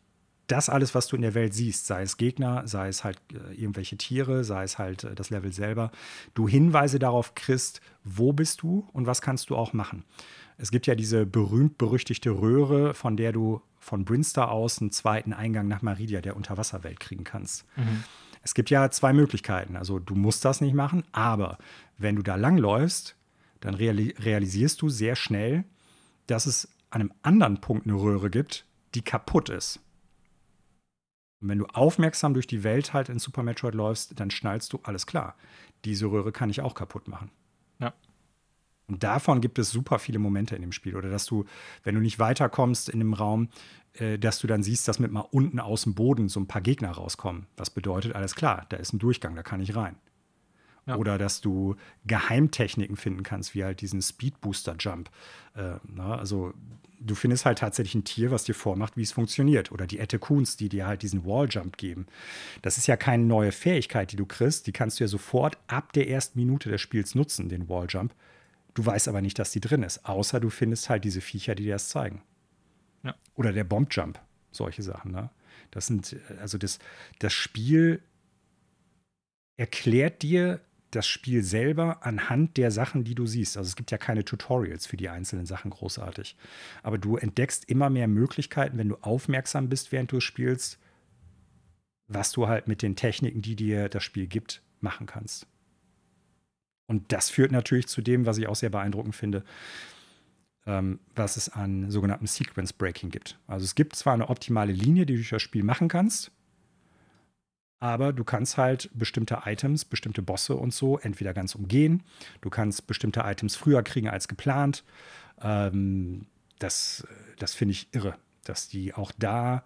Speaker 1: das alles, was du in der Welt siehst, sei es Gegner, sei es halt äh, irgendwelche Tiere, sei es halt äh, das Level selber, du Hinweise darauf kriegst, wo bist du und was kannst du auch machen. Es gibt ja diese berühmt-berüchtigte Röhre, von der du von Brinstar aus einen zweiten Eingang nach Maridia, der Unterwasserwelt, kriegen kannst. Mhm. Es gibt ja zwei Möglichkeiten. Also du musst das nicht machen, aber wenn du da langläufst, dann reali realisierst du sehr schnell, dass es an einem anderen Punkt eine Röhre gibt, die kaputt ist. Und wenn du aufmerksam durch die Welt halt in Super Metroid läufst, dann schnallst du, alles klar, diese Röhre kann ich auch kaputt machen. Ja. Und davon gibt es super viele Momente in dem Spiel. Oder dass du, wenn du nicht weiterkommst in dem Raum, äh, dass du dann siehst, dass mit mal unten aus dem Boden so ein paar Gegner rauskommen. Was bedeutet, alles klar, da ist ein Durchgang, da kann ich rein. Ja. Oder dass du Geheimtechniken finden kannst, wie halt diesen Speed Booster Jump. Äh, na, also du findest halt tatsächlich ein Tier, was dir vormacht, wie es funktioniert. Oder die Ettekuns, die dir halt diesen Walljump geben. Das ist ja keine neue Fähigkeit, die du kriegst. Die kannst du ja sofort ab der ersten Minute des Spiels nutzen, den Walljump. Du weißt aber nicht, dass die drin ist, außer du findest halt diese Viecher, die dir das zeigen. Ja. Oder der Bombjump, solche Sachen. Ne? Das sind, also das, das Spiel erklärt dir das Spiel selber anhand der Sachen, die du siehst. Also es gibt ja keine Tutorials für die einzelnen Sachen großartig. Aber du entdeckst immer mehr Möglichkeiten, wenn du aufmerksam bist, während du spielst, was du halt mit den Techniken, die dir das Spiel gibt, machen kannst. Und das führt natürlich zu dem, was ich auch sehr beeindruckend finde, ähm, was es an sogenannten Sequence Breaking gibt. Also es gibt zwar eine optimale Linie, die du durch das Spiel machen kannst, aber du kannst halt bestimmte Items, bestimmte Bosse und so entweder ganz umgehen. Du kannst bestimmte Items früher kriegen als geplant. Ähm, das das finde ich irre, dass die auch da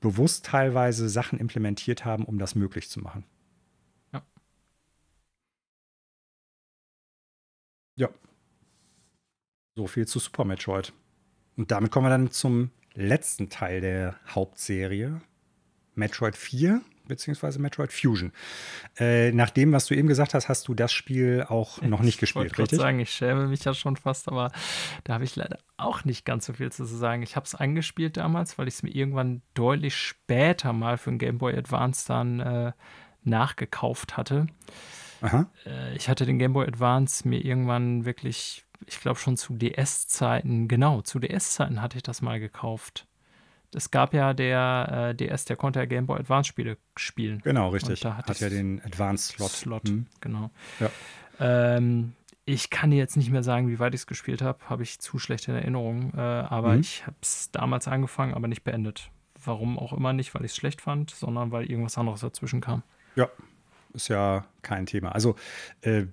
Speaker 1: bewusst teilweise Sachen implementiert haben, um das möglich zu machen. Ja. Ja. So viel zu Super Metroid. Und damit kommen wir dann zum letzten Teil der Hauptserie. Metroid 4 beziehungsweise Metroid Fusion. Äh, nach dem, was du eben gesagt hast, hast du das Spiel auch [LAUGHS] noch nicht gespielt,
Speaker 2: ich richtig? Ich sagen, ich schäme mich ja schon fast, aber da habe ich leider auch nicht ganz so viel zu sagen. Ich habe es angespielt damals, weil ich es mir irgendwann deutlich später mal für ein Game Boy Advance dann äh, nachgekauft hatte. Aha. Äh, ich hatte den Game Boy Advance mir irgendwann wirklich, ich glaube schon zu DS-Zeiten, genau, zu DS-Zeiten hatte ich das mal gekauft es gab ja der äh, DS, der konnte ja Game Boy Advance Spiele spielen.
Speaker 1: Genau, richtig. da hat ja den Advance Slot. Slot,
Speaker 2: mhm. genau. Ja. Ähm, ich kann dir jetzt nicht mehr sagen, wie weit ich es gespielt habe, habe ich zu schlechte Erinnerungen. Äh, aber mhm. ich habe es damals angefangen, aber nicht beendet. Warum auch immer nicht, weil ich es schlecht fand, sondern weil irgendwas anderes dazwischen kam.
Speaker 1: Ja, ist ja kein Thema. Also, äh,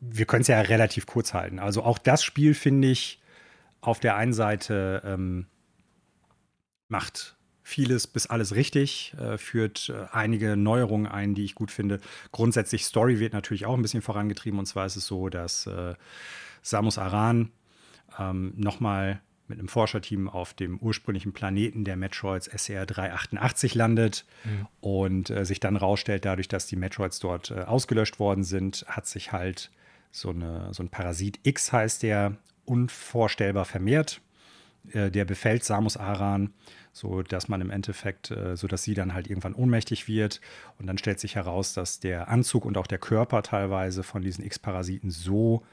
Speaker 1: wir können es ja relativ kurz halten. Also, auch das Spiel finde ich auf der einen Seite ähm, macht vieles bis alles richtig, äh, führt äh, einige Neuerungen ein, die ich gut finde. Grundsätzlich Story wird natürlich auch ein bisschen vorangetrieben. Und zwar ist es so, dass äh, Samus Aran ähm, nochmal mit einem Forscherteam auf dem ursprünglichen Planeten der Metroids SR 388 landet mhm. und äh, sich dann rausstellt, dadurch, dass die Metroids dort äh, ausgelöscht worden sind, hat sich halt so, eine, so ein Parasit X heißt der unvorstellbar vermehrt äh, der befällt Samus Aran, so dass man im Endeffekt, äh, so dass sie dann halt irgendwann ohnmächtig wird. Und dann stellt sich heraus, dass der Anzug und auch der Körper teilweise von diesen X-Parasiten so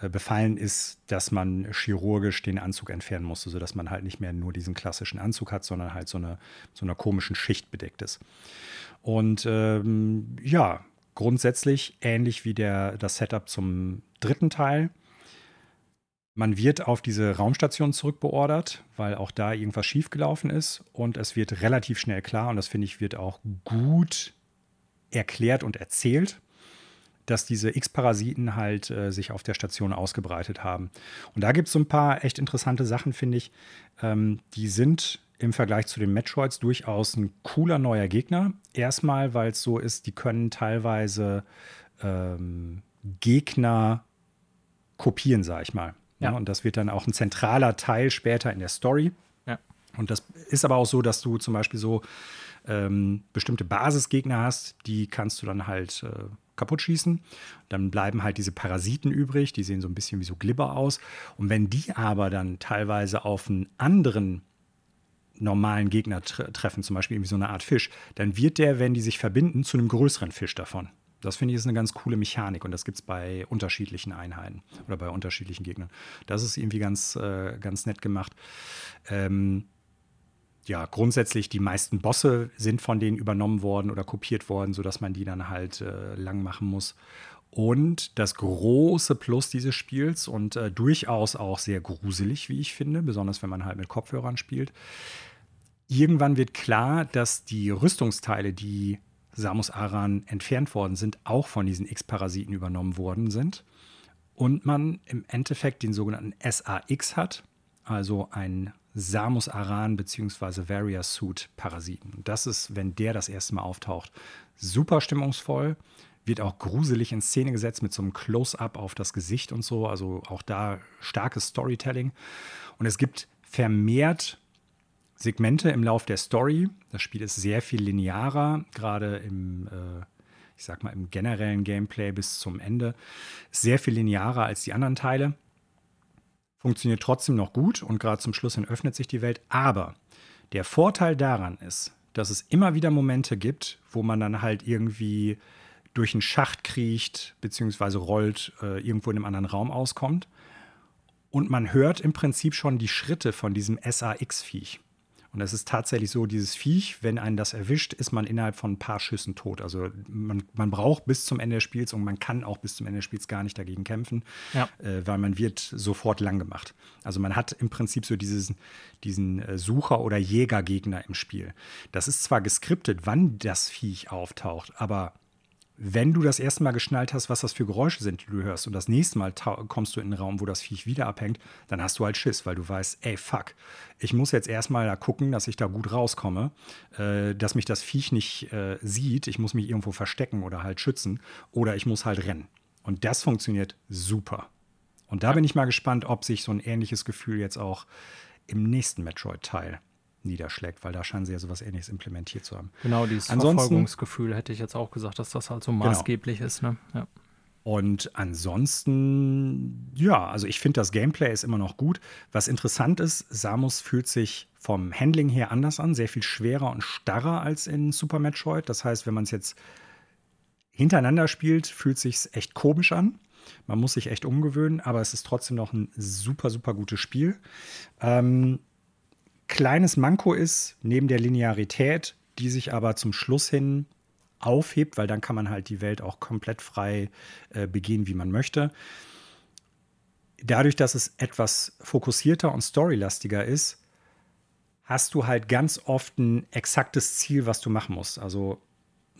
Speaker 1: äh, befallen ist, dass man chirurgisch den Anzug entfernen musste, sodass man halt nicht mehr nur diesen klassischen Anzug hat, sondern halt so eine so einer komischen Schicht bedeckt ist. Und ähm, ja, grundsätzlich ähnlich wie der, das Setup zum dritten Teil man wird auf diese Raumstation zurückbeordert, weil auch da irgendwas schiefgelaufen ist. Und es wird relativ schnell klar, und das finde ich, wird auch gut erklärt und erzählt, dass diese X-Parasiten halt äh, sich auf der Station ausgebreitet haben. Und da gibt es so ein paar echt interessante Sachen, finde ich. Ähm, die sind im Vergleich zu den Metroids durchaus ein cooler neuer Gegner. Erstmal, weil es so ist, die können teilweise ähm, Gegner kopieren, sag ich mal. Ja. Und das wird dann auch ein zentraler Teil später in der Story. Ja. Und das ist aber auch so, dass du zum Beispiel so ähm, bestimmte Basisgegner hast, die kannst du dann halt äh, kaputt schießen. Dann bleiben halt diese Parasiten übrig, die sehen so ein bisschen wie so Glibber aus. Und wenn die aber dann teilweise auf einen anderen normalen Gegner tre treffen, zum Beispiel irgendwie so eine Art Fisch, dann wird der, wenn die sich verbinden, zu einem größeren Fisch davon. Das finde ich ist eine ganz coole Mechanik und das gibt es bei unterschiedlichen Einheiten oder bei unterschiedlichen Gegnern. Das ist irgendwie ganz, äh, ganz nett gemacht. Ähm, ja, grundsätzlich die meisten Bosse sind von denen übernommen worden oder kopiert worden, sodass man die dann halt äh, lang machen muss. Und das große Plus dieses Spiels und äh, durchaus auch sehr gruselig, wie ich finde, besonders wenn man halt mit Kopfhörern spielt. Irgendwann wird klar, dass die Rüstungsteile, die Samus Aran entfernt worden sind, auch von diesen X-Parasiten übernommen worden sind. Und man im Endeffekt den sogenannten SAX hat, also ein Samus Aran bzw. Varia Suit Parasiten. Das ist, wenn der das erste Mal auftaucht, super stimmungsvoll, wird auch gruselig in Szene gesetzt mit so einem Close-up auf das Gesicht und so. Also auch da starkes Storytelling. Und es gibt vermehrt Segmente im Lauf der Story. Das Spiel ist sehr viel linearer, gerade im, äh, ich sag mal, im generellen Gameplay bis zum Ende. Sehr viel linearer als die anderen Teile. Funktioniert trotzdem noch gut und gerade zum Schluss hin öffnet sich die Welt. Aber der Vorteil daran ist, dass es immer wieder Momente gibt, wo man dann halt irgendwie durch einen Schacht kriecht, beziehungsweise rollt, äh, irgendwo in einem anderen Raum auskommt. Und man hört im Prinzip schon die Schritte von diesem SAX-Viech. Und es ist tatsächlich so, dieses Viech, wenn einen das erwischt, ist man innerhalb von ein paar Schüssen tot. Also man, man braucht bis zum Ende des Spiels und man kann auch bis zum Ende des Spiels gar nicht dagegen kämpfen, ja. äh, weil man wird sofort lang gemacht. Also man hat im Prinzip so dieses, diesen äh, Sucher- oder Jägergegner im Spiel. Das ist zwar geskriptet, wann das Viech auftaucht, aber wenn du das erste Mal geschnallt hast, was das für Geräusche sind, die du hörst, und das nächste Mal kommst du in einen Raum, wo das Viech wieder abhängt, dann hast du halt Schiss, weil du weißt, ey, fuck, ich muss jetzt erstmal da gucken, dass ich da gut rauskomme, äh, dass mich das Viech nicht äh, sieht, ich muss mich irgendwo verstecken oder halt schützen, oder ich muss halt rennen. Und das funktioniert super. Und da bin ich mal gespannt, ob sich so ein ähnliches Gefühl jetzt auch im nächsten Metroid-Teil niederschlägt, weil da scheinen sie ja sowas ähnliches implementiert zu haben.
Speaker 2: Genau, dieses Ansonsten, Verfolgungsgefühl hätte ich jetzt auch gesagt, dass das halt so genau. maßgeblich genau. ist. Ne? Ja.
Speaker 1: Und ansonsten, ja, also ich finde, das Gameplay ist immer noch gut. Was interessant ist, Samus fühlt sich vom Handling her anders an, sehr viel schwerer und starrer als in Super Metroid. Das heißt, wenn man es jetzt hintereinander spielt, fühlt sich echt komisch an. Man muss sich echt umgewöhnen, aber es ist trotzdem noch ein super, super gutes Spiel. Ähm, kleines Manko ist, neben der Linearität, die sich aber zum Schluss hin aufhebt, weil dann kann man halt die Welt auch komplett frei äh, begehen, wie man möchte. Dadurch, dass es etwas fokussierter und storylastiger ist, hast du halt ganz oft ein exaktes Ziel, was du machen musst. Also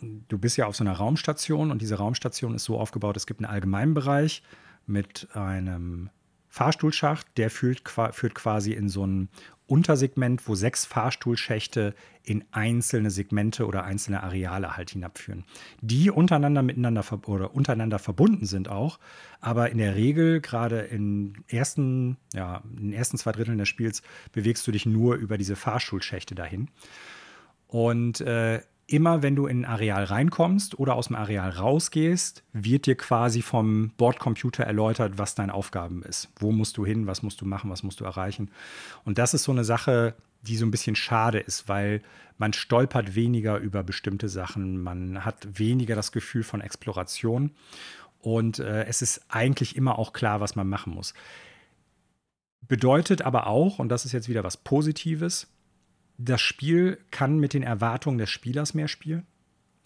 Speaker 1: du bist ja auf so einer Raumstation und diese Raumstation ist so aufgebaut, es gibt einen Allgemeinbereich mit einem Fahrstuhlschacht, der führt, führt quasi in so ein Untersegment, wo sechs Fahrstuhlschächte in einzelne Segmente oder einzelne Areale halt hinabführen, die untereinander miteinander oder untereinander verbunden sind auch, aber in der Regel gerade in ersten, ja, in den ersten zwei Dritteln des Spiels bewegst du dich nur über diese Fahrstuhlschächte dahin. Und äh, immer wenn du in ein Areal reinkommst oder aus dem Areal rausgehst, wird dir quasi vom Bordcomputer erläutert, was deine Aufgaben ist. Wo musst du hin, was musst du machen, was musst du erreichen. Und das ist so eine Sache, die so ein bisschen schade ist, weil man stolpert weniger über bestimmte Sachen, man hat weniger das Gefühl von Exploration und äh, es ist eigentlich immer auch klar, was man machen muss. Bedeutet aber auch, und das ist jetzt wieder was Positives, das Spiel kann mit den Erwartungen des Spielers mehr spielen.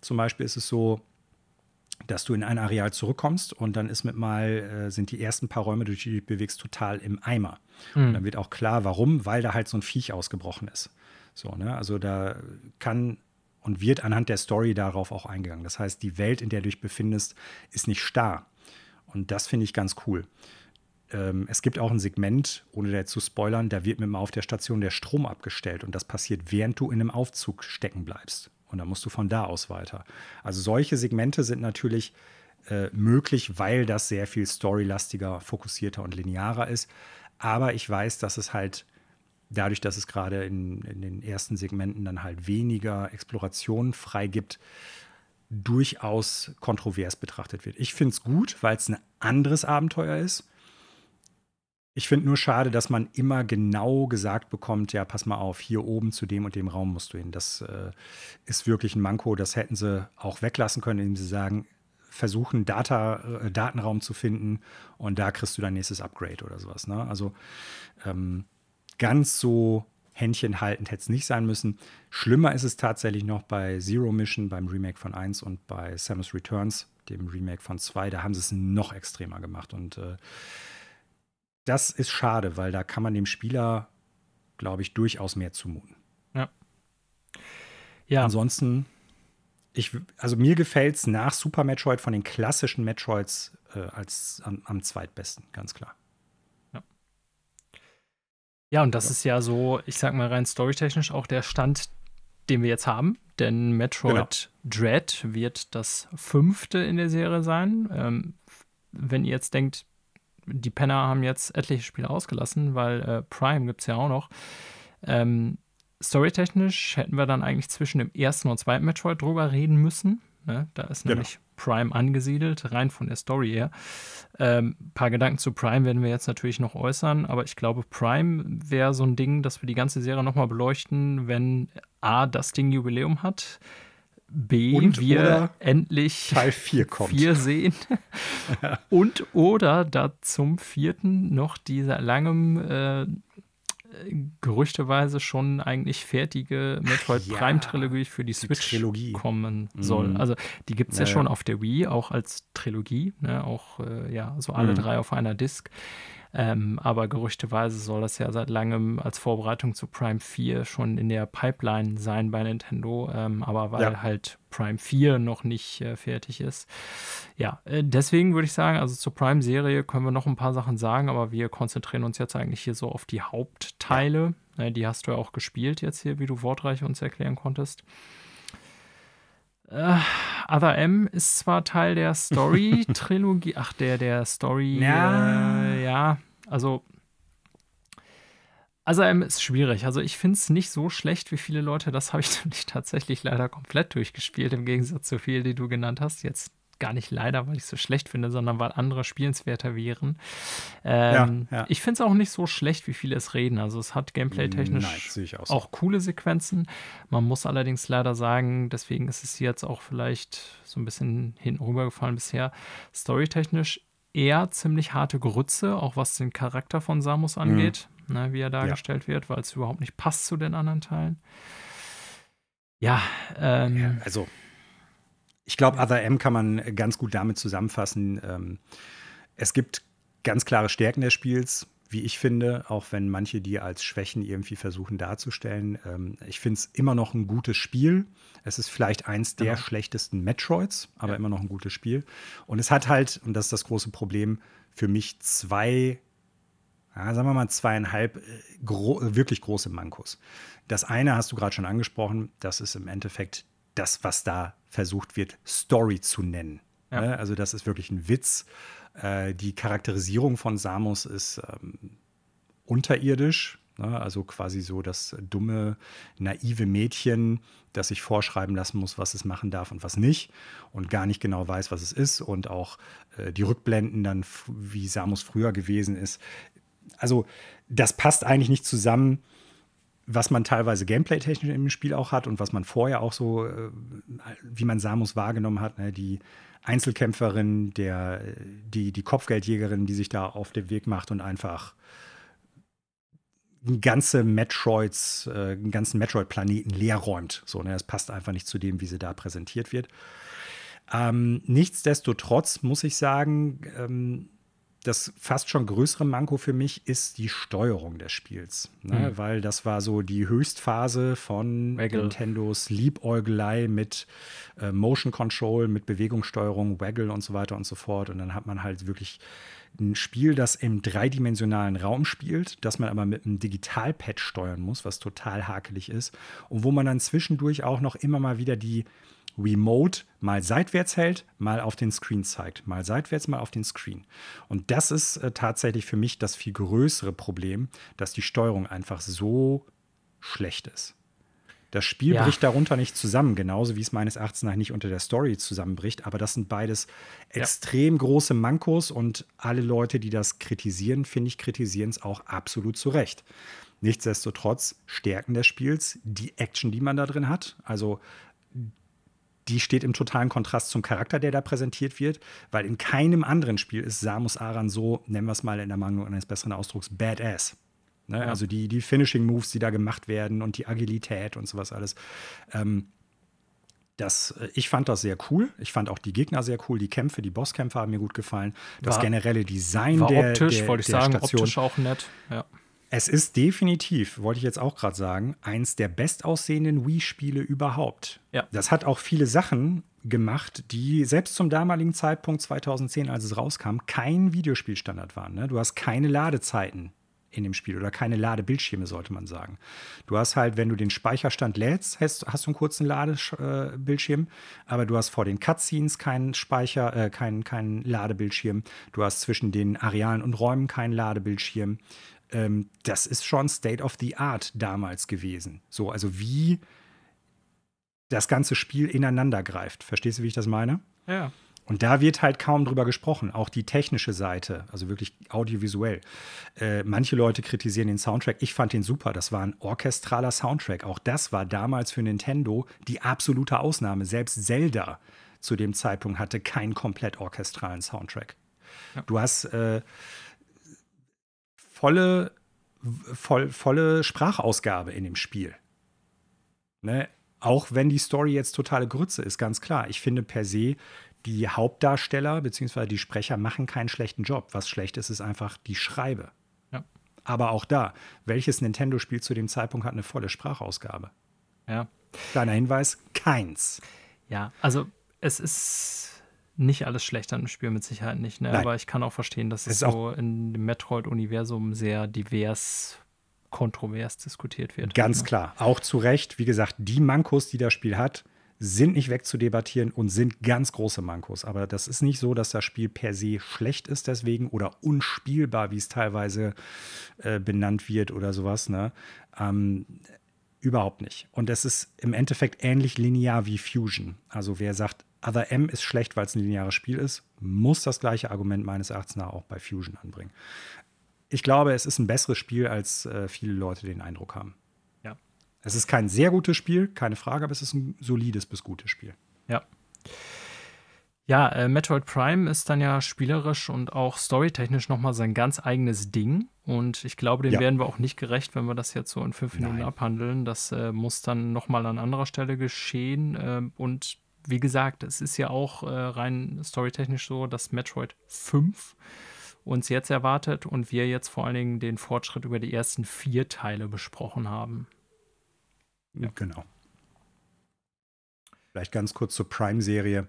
Speaker 1: Zum Beispiel ist es so, dass du in ein Areal zurückkommst und dann ist mit mal, äh, sind die ersten paar Räume, durch die du dich bewegst, total im Eimer. Mhm. Und dann wird auch klar, warum, weil da halt so ein Viech ausgebrochen ist. So, ne? Also da kann und wird anhand der Story darauf auch eingegangen. Das heißt, die Welt, in der du dich befindest, ist nicht starr. Und das finde ich ganz cool ähm, es gibt auch ein Segment, ohne da zu spoilern, da wird mit mal auf der Station der Strom abgestellt und das passiert, während du in einem Aufzug stecken bleibst. Und dann musst du von da aus weiter. Also solche Segmente sind natürlich äh, möglich, weil das sehr viel storylastiger, fokussierter und linearer ist. Aber ich weiß, dass es halt dadurch, dass es gerade in, in den ersten Segmenten dann halt weniger Exploration freigibt, durchaus kontrovers betrachtet wird. Ich finde es gut, weil es ein anderes Abenteuer ist. Ich finde nur schade, dass man immer genau gesagt bekommt, ja, pass mal auf, hier oben zu dem und dem Raum musst du hin. Das äh, ist wirklich ein Manko. Das hätten sie auch weglassen können, indem sie sagen, versuchen, Data, äh, Datenraum zu finden und da kriegst du dein nächstes Upgrade oder sowas. Ne? Also ähm, ganz so händchenhaltend hätte es nicht sein müssen. Schlimmer ist es tatsächlich noch bei Zero Mission, beim Remake von 1 und bei Samus Returns, dem Remake von 2. Da haben sie es noch extremer gemacht und äh, das ist schade, weil da kann man dem Spieler, glaube ich, durchaus mehr zumuten.
Speaker 2: Ja. Ja.
Speaker 1: Ansonsten, ich, also mir gefällt es nach Super Metroid von den klassischen Metroids äh, als am, am, zweitbesten, ganz klar.
Speaker 2: Ja. Ja, und das ja. ist ja so, ich sag mal rein storytechnisch auch der Stand, den wir jetzt haben. Denn Metroid genau. Dread wird das fünfte in der Serie sein. Ähm, wenn ihr jetzt denkt, die Penner haben jetzt etliche Spiele ausgelassen, weil äh, Prime gibt es ja auch noch. Ähm, Storytechnisch hätten wir dann eigentlich zwischen dem ersten und zweiten Metroid drüber reden müssen. Ne? Da ist genau. nämlich Prime angesiedelt, rein von der Story her. Ein ähm, paar Gedanken zu Prime werden wir jetzt natürlich noch äußern, aber ich glaube, Prime wäre so ein Ding, dass wir die ganze Serie nochmal beleuchten, wenn A, das Ding Jubiläum hat, B, und wir endlich
Speaker 1: Teil 4 kommt.
Speaker 2: 4 sehen. [LAUGHS] Und oder da zum vierten noch diese langem äh, gerüchteweise schon eigentlich fertige Metroid ja, Prime Trilogie für die Switch die kommen soll. Mhm. Also die gibt es ja, ja, schon auf der Wii, auch als Trilogie, ne? auch äh, ja, so alle mhm. drei auf einer Disc. Ähm, aber gerüchteweise soll das ja seit langem als Vorbereitung zu Prime 4 schon in der Pipeline sein bei Nintendo. Ähm, aber weil ja. halt Prime 4 noch nicht äh, fertig ist. Ja, äh, deswegen würde ich sagen, also zur Prime-Serie können wir noch ein paar Sachen sagen, aber wir konzentrieren uns jetzt eigentlich hier so auf die Hauptteile. Ja. Äh, die hast du ja auch gespielt jetzt hier, wie du wortreich uns erklären konntest. Uh, Other M ist zwar Teil der Story-Trilogie, ach, der, der Story, [LAUGHS] ja, äh, ja also Also ähm, ist schwierig. Also ich finde es nicht so schlecht, wie viele Leute. Das habe ich [LAUGHS] nämlich tatsächlich leider komplett durchgespielt, im Gegensatz zu vielen, die du genannt hast. Jetzt gar nicht leider, weil ich es so schlecht finde, sondern weil andere spielenswerter wären. Ähm, ja, ja. Ich finde es auch nicht so schlecht, wie viele es reden. Also es hat gameplay-technisch auch, so. auch, coole Sequenzen. Man muss allerdings leider sagen, deswegen ist es jetzt auch vielleicht so ein bisschen hinten rübergefallen bisher, storytechnisch eher ziemlich harte Grütze, auch was den Charakter von Samus mhm. angeht, mhm. ne, wie er dargestellt ja. wird, weil es überhaupt nicht passt zu den anderen Teilen. Ja, ähm, ja
Speaker 1: also ich glaube, Other M kann man ganz gut damit zusammenfassen. Ähm, es gibt ganz klare Stärken des Spiels, wie ich finde, auch wenn manche die als Schwächen irgendwie versuchen darzustellen. Ähm, ich finde es immer noch ein gutes Spiel. Es ist vielleicht eins der genau. schlechtesten Metroids, aber ja. immer noch ein gutes Spiel. Und es hat halt, und das ist das große Problem, für mich zwei, ja, sagen wir mal zweieinhalb äh, gro wirklich große Mankos. Das eine hast du gerade schon angesprochen, das ist im Endeffekt das, was da versucht wird, Story zu nennen. Ja. Ne? Also das ist wirklich ein Witz. Äh, die Charakterisierung von Samus ist ähm, unterirdisch. Ne? Also quasi so das dumme, naive Mädchen, das sich vorschreiben lassen muss, was es machen darf und was nicht. Und gar nicht genau weiß, was es ist. Und auch äh, die Rückblenden dann, wie Samus früher gewesen ist. Also das passt eigentlich nicht zusammen was man teilweise gameplay-technisch im Spiel auch hat und was man vorher auch so, äh, wie man Samus wahrgenommen hat, ne? die Einzelkämpferin, der, die, die Kopfgeldjägerin, die sich da auf den Weg macht und einfach ganze Metroids, äh, einen ganzen Metroid-Planeten leer räumt. So, ne? Das passt einfach nicht zu dem, wie sie da präsentiert wird. Ähm, nichtsdestotrotz muss ich sagen, ähm, das fast schon größere Manko für mich ist die Steuerung des Spiels. Ne? Mhm. Weil das war so die Höchstphase von Waggle. Nintendos Liebäugelei mit äh, Motion Control, mit Bewegungssteuerung, Waggle und so weiter und so fort. Und dann hat man halt wirklich ein Spiel, das im dreidimensionalen Raum spielt, das man aber mit einem Digitalpad steuern muss, was total hakelig ist. Und wo man dann zwischendurch auch noch immer mal wieder die Remote mal seitwärts hält, mal auf den Screen zeigt. Mal seitwärts, mal auf den Screen. Und das ist äh, tatsächlich für mich das viel größere Problem, dass die Steuerung einfach so schlecht ist. Das Spiel ja. bricht darunter nicht zusammen, genauso wie es meines Erachtens nach nicht unter der Story zusammenbricht. Aber das sind beides extrem ja. große Mankos und alle Leute, die das kritisieren, finde ich, kritisieren es auch absolut zu Recht. Nichtsdestotrotz Stärken des Spiels, die Action, die man da drin hat. Also die steht im totalen Kontrast zum Charakter, der da präsentiert wird, weil in keinem anderen Spiel ist Samus Aran so, nennen wir es mal in der Mangel eines besseren Ausdrucks, badass. Ne? Ja. Also die, die Finishing Moves, die da gemacht werden und die Agilität und sowas alles. Ähm, das, äh, ich fand das sehr cool. Ich fand auch die Gegner sehr cool. Die Kämpfe, die Bosskämpfe haben mir gut gefallen. Das war, generelle Design
Speaker 2: war
Speaker 1: der,
Speaker 2: optisch,
Speaker 1: der,
Speaker 2: wollte ich
Speaker 1: der
Speaker 2: sagen,
Speaker 1: Station.
Speaker 2: optisch auch nett. Ja.
Speaker 1: Es ist definitiv, wollte ich jetzt auch gerade sagen, eins der bestaussehenden Wii-Spiele überhaupt. Ja. Das hat auch viele Sachen gemacht, die selbst zum damaligen Zeitpunkt 2010, als es rauskam, kein Videospielstandard waren. Ne? Du hast keine Ladezeiten in dem Spiel oder keine Ladebildschirme, sollte man sagen. Du hast halt, wenn du den Speicherstand lädst, hast, hast du einen kurzen Ladebildschirm, aber du hast vor den Cutscenes keinen Speicher, äh, keinen, keinen Ladebildschirm. Du hast zwischen den Arealen und Räumen keinen Ladebildschirm ähm, das ist schon State of the Art damals gewesen. So, also wie das ganze Spiel ineinander greift. Verstehst du, wie ich das meine?
Speaker 2: Ja.
Speaker 1: Und da wird halt kaum drüber gesprochen, auch die technische Seite, also wirklich audiovisuell. Äh, manche Leute kritisieren den Soundtrack. Ich fand den super. Das war ein orchestraler Soundtrack. Auch das war damals für Nintendo die absolute Ausnahme. Selbst Zelda zu dem Zeitpunkt hatte keinen komplett orchestralen Soundtrack. Ja. Du hast äh, volle, voll, volle Sprachausgabe in dem Spiel. Ne? Auch wenn die Story jetzt totale Grütze ist, ganz klar. Ich finde per se, die Hauptdarsteller bzw. die Sprecher machen keinen schlechten Job. Was schlecht ist, ist einfach die Schreibe. Ja. Aber auch da, welches Nintendo-Spiel zu dem Zeitpunkt hat eine volle Sprachausgabe?
Speaker 2: Ja.
Speaker 1: Kleiner Hinweis, keins.
Speaker 2: Ja, also es ist nicht alles schlecht an dem Spiel, mit Sicherheit nicht. Ne? Aber ich kann auch verstehen, dass es, es so in dem Metroid-Universum sehr divers, kontrovers diskutiert wird.
Speaker 1: Ganz ne? klar, auch zu Recht. Wie gesagt, die Mankos, die das Spiel hat, sind nicht wegzudebattieren und sind ganz große Mankos. Aber das ist nicht so, dass das Spiel per se schlecht ist deswegen oder unspielbar, wie es teilweise äh, benannt wird oder sowas. Ne? Ähm, überhaupt nicht. Und es ist im Endeffekt ähnlich linear wie Fusion. Also wer sagt, Other M ist schlecht, weil es ein lineares Spiel ist, muss das gleiche Argument meines Erachtens nach auch bei Fusion anbringen. Ich glaube, es ist ein besseres Spiel, als äh, viele Leute den Eindruck haben.
Speaker 2: Ja.
Speaker 1: Es ist kein sehr gutes Spiel, keine Frage, aber es ist ein solides bis gutes Spiel.
Speaker 2: Ja. Ja, äh, Metroid Prime ist dann ja spielerisch und auch storytechnisch nochmal sein ganz eigenes Ding. Und ich glaube, dem ja. werden wir auch nicht gerecht, wenn wir das jetzt so in fünf Minuten Nein. abhandeln. Das äh, muss dann nochmal an anderer Stelle geschehen. Äh, und wie gesagt, es ist ja auch äh, rein storytechnisch so, dass Metroid 5 uns jetzt erwartet und wir jetzt vor allen Dingen den Fortschritt über die ersten vier Teile besprochen haben.
Speaker 1: Ja. Genau. Vielleicht ganz kurz zur Prime-Serie.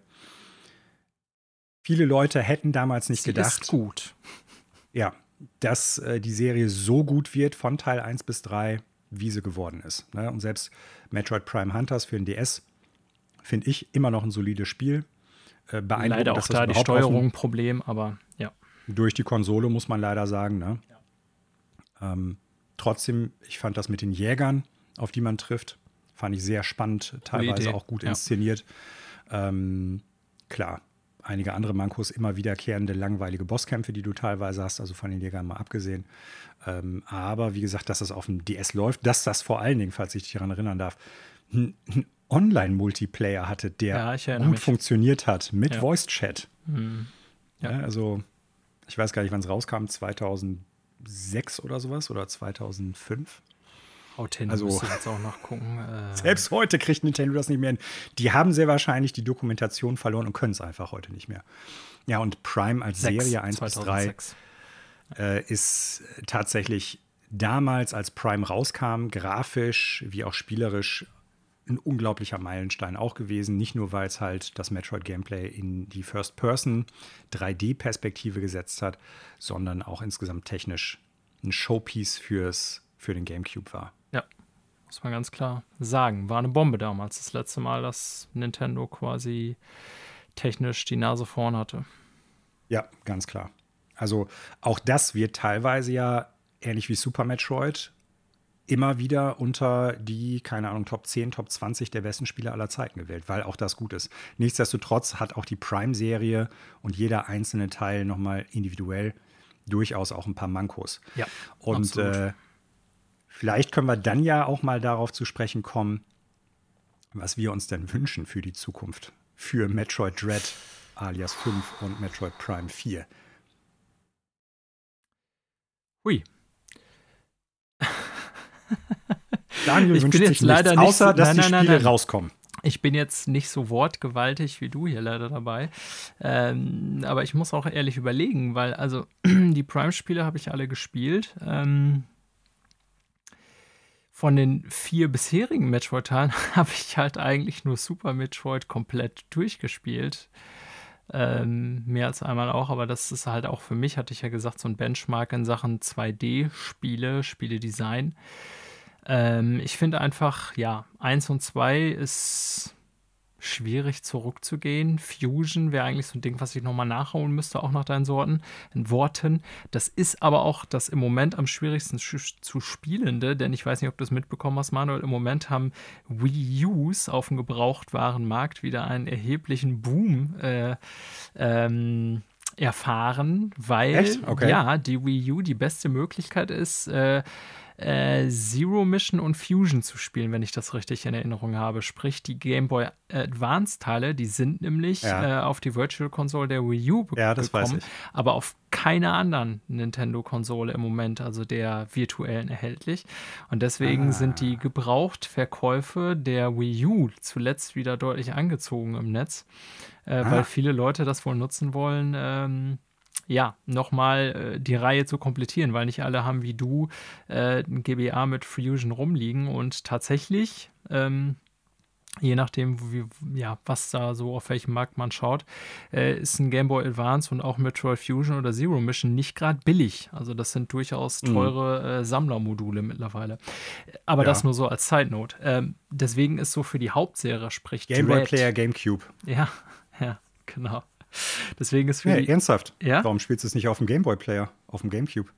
Speaker 1: Viele Leute hätten damals nicht Sie gedacht.
Speaker 2: Ist gut.
Speaker 1: Ja, dass äh, die Serie so gut wird von Teil 1 bis 3, wie sie geworden ist. Ne? Und selbst Metroid Prime Hunters für den DS finde ich immer noch ein solides Spiel.
Speaker 2: Äh, leider auch da die Steuerung ein Problem, aber ja.
Speaker 1: Durch die Konsole muss man leider sagen. Ne? Ja. Ähm, trotzdem, ich fand das mit den Jägern, auf die man trifft, fand ich sehr spannend, teilweise auch gut ja. inszeniert. Ähm, klar, einige andere Mankos, immer wiederkehrende, langweilige Bosskämpfe, die du teilweise hast, also von den Jägern mal abgesehen. Ähm, aber wie gesagt, dass das auf dem DS läuft, dass das vor allen Dingen, falls ich dich daran erinnern darf, ein, Online-Multiplayer hatte, der ja, gut mich. funktioniert hat mit ja. Voice-Chat. Mhm. Ja. also, ich weiß gar nicht, wann es rauskam, 2006 oder sowas oder 2005.
Speaker 2: Nintendo also, muss jetzt auch nachgucken.
Speaker 1: Äh, selbst heute kriegt Nintendo das nicht mehr hin. Die haben sehr wahrscheinlich die Dokumentation verloren und können es einfach heute nicht mehr. Ja, und Prime als 6, Serie 1 2006. bis 3 äh, ist tatsächlich damals, als Prime rauskam, grafisch wie auch spielerisch ein unglaublicher Meilenstein auch gewesen. Nicht nur, weil es halt das Metroid-Gameplay in die First-Person 3D-Perspektive gesetzt hat, sondern auch insgesamt technisch ein Showpiece fürs, für den GameCube war.
Speaker 2: Muss man ganz klar sagen. War eine Bombe damals, das letzte Mal, dass Nintendo quasi technisch die Nase vorn hatte.
Speaker 1: Ja, ganz klar. Also auch das wird teilweise ja ähnlich wie Super Metroid immer wieder unter die, keine Ahnung, Top 10, Top 20 der besten Spiele aller Zeiten gewählt, weil auch das gut ist. Nichtsdestotrotz hat auch die Prime-Serie und jeder einzelne Teil nochmal individuell durchaus auch ein paar Mankos.
Speaker 2: Ja,
Speaker 1: und äh, vielleicht können wir dann ja auch mal darauf zu sprechen kommen, was wir uns denn wünschen für die Zukunft. Für Metroid Dread alias 5 und Metroid Prime 4.
Speaker 2: Hui, [LAUGHS]
Speaker 1: Daniel ich wünscht sich nichts, außer dass nein, die Spiele nein, rauskommen.
Speaker 2: Ich bin jetzt nicht so wortgewaltig wie du hier leider dabei. Ähm, aber ich muss auch ehrlich überlegen, weil also [CLEARS THROAT] die Prime-Spiele habe ich alle gespielt. Ähm, von den vier bisherigen Metroid-Teilen [LAUGHS] habe ich halt eigentlich nur Super Metroid komplett durchgespielt. Ähm, mehr als einmal auch, aber das ist halt auch für mich, hatte ich ja gesagt, so ein Benchmark in Sachen 2D-Spiele, Spieledesign. Ähm, ich finde einfach, ja, 1 und 2 ist schwierig zurückzugehen. Fusion wäre eigentlich so ein Ding, was ich nochmal nachholen müsste, auch nach deinen Sorten, Worten. Das ist aber auch das im Moment am schwierigsten zu spielende, denn ich weiß nicht, ob du es mitbekommen hast, Manuel. Im Moment haben Wii U's auf dem Gebrauchtwarenmarkt wieder einen erheblichen Boom äh, ähm, erfahren, weil okay. ja, die Wii U die beste Möglichkeit ist, äh, äh, Zero Mission und Fusion zu spielen, wenn ich das richtig in Erinnerung habe. Sprich, die Game Boy Advance-Teile, die sind nämlich ja. äh, auf die Virtual Console der Wii U
Speaker 1: ja, gekommen,
Speaker 2: aber auf keiner anderen Nintendo-Konsole im Moment, also der virtuellen, erhältlich. Und deswegen ah. sind die Gebrauchtverkäufe der Wii U zuletzt wieder deutlich angezogen im Netz, äh, ah. weil viele Leute das wohl nutzen wollen. Ähm, ja, nochmal äh, die Reihe zu komplettieren, weil nicht alle haben wie du äh, ein GBA mit Fusion rumliegen und tatsächlich ähm, je nachdem, wie, ja, was da so auf welchem Markt man schaut, äh, ist ein Game Boy Advance und auch Metroid Fusion oder Zero Mission nicht gerade billig. Also das sind durchaus mhm. teure äh, Sammlermodule mittlerweile. Aber ja. das nur so als Side Note. Ähm, deswegen ist so für die Hauptserie spricht
Speaker 1: Game Boy Player GameCube.
Speaker 2: Ja, [LAUGHS] ja, genau. [LAUGHS] Deswegen ist für
Speaker 1: ja, die, ernsthaft. Ja? Warum spielst du es nicht auf dem Game Boy Player, auf dem GameCube?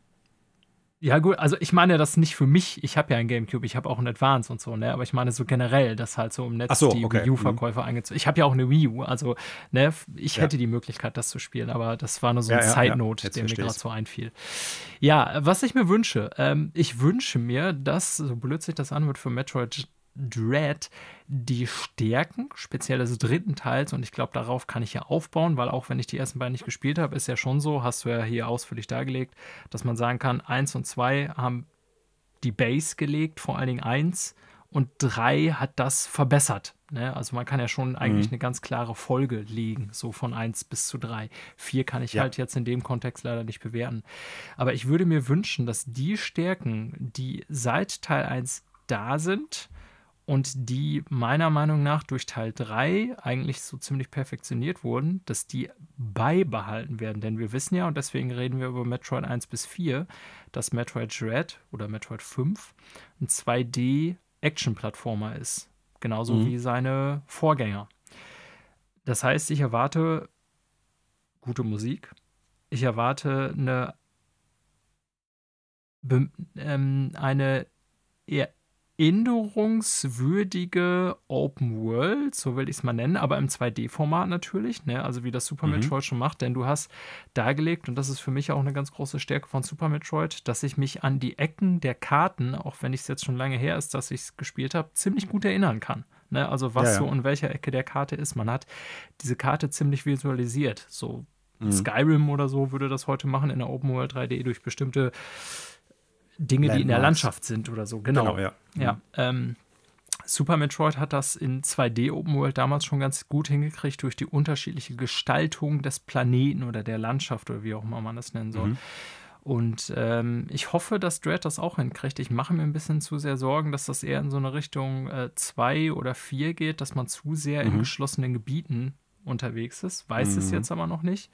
Speaker 2: Ja, gut, also ich meine das nicht für mich. Ich habe ja ein Gamecube, ich habe auch ein Advance und so, ne? Aber ich meine so generell, dass halt so im Netz
Speaker 1: so,
Speaker 2: die
Speaker 1: okay.
Speaker 2: Wii U-Verkäufer mhm. eingezogen. Ich habe ja auch eine Wii U, also ne, ich ja. hätte die Möglichkeit, das zu spielen, aber das war nur so ein ja, Side-Note, der mir gerade so einfiel. Ja, was ich mir wünsche, ähm, ich wünsche mir, dass, so blöd sich das anhört, für Metroid Dread die Stärken, speziell des dritten Teils, und ich glaube, darauf kann ich ja aufbauen, weil auch wenn ich die ersten beiden nicht gespielt habe, ist ja schon so, hast du ja hier ausführlich dargelegt, dass man sagen kann, 1 und 2 haben die Base gelegt, vor allen Dingen 1 und 3 hat das verbessert. Ne? Also man kann ja schon eigentlich mhm. eine ganz klare Folge legen, so von 1 bis zu 3. 4 kann ich ja. halt jetzt in dem Kontext leider nicht bewerten. Aber ich würde mir wünschen, dass die Stärken, die seit Teil 1 da sind, und die meiner Meinung nach durch Teil 3 eigentlich so ziemlich perfektioniert wurden, dass die beibehalten werden. Denn wir wissen ja, und deswegen reden wir über Metroid 1 bis 4, dass Metroid Dread oder Metroid 5 ein 2D-Action-Plattformer ist. Genauso mhm. wie seine Vorgänger. Das heißt, ich erwarte gute Musik. Ich erwarte eine, ähm, eine eher erinnerungswürdige Open World, so will ich es mal nennen, aber im 2D-Format natürlich, ne? also wie das Super mhm. Metroid schon macht, denn du hast dargelegt, und das ist für mich auch eine ganz große Stärke von Super Metroid, dass ich mich an die Ecken der Karten, auch wenn es jetzt schon lange her ist, dass ich es gespielt habe, ziemlich gut erinnern kann. Ne? Also was ja, ja. so in welcher Ecke der Karte ist. Man hat diese Karte ziemlich visualisiert. So mhm. Skyrim oder so würde das heute machen in der Open World 3D durch bestimmte Dinge, Landmarks. die in der Landschaft sind oder so. Genau, genau ja. ja mhm. ähm, Super Metroid hat das in 2D Open World damals schon ganz gut hingekriegt durch die unterschiedliche Gestaltung des Planeten oder der Landschaft oder wie auch immer man das nennen soll. Mhm. Und ähm, ich hoffe, dass Dread das auch hinkriegt. Ich mache mir ein bisschen zu sehr Sorgen, dass das eher in so eine Richtung 2 äh, oder 4 geht, dass man zu sehr mhm. in geschlossenen Gebieten unterwegs ist. Weiß mhm. es jetzt aber noch nicht.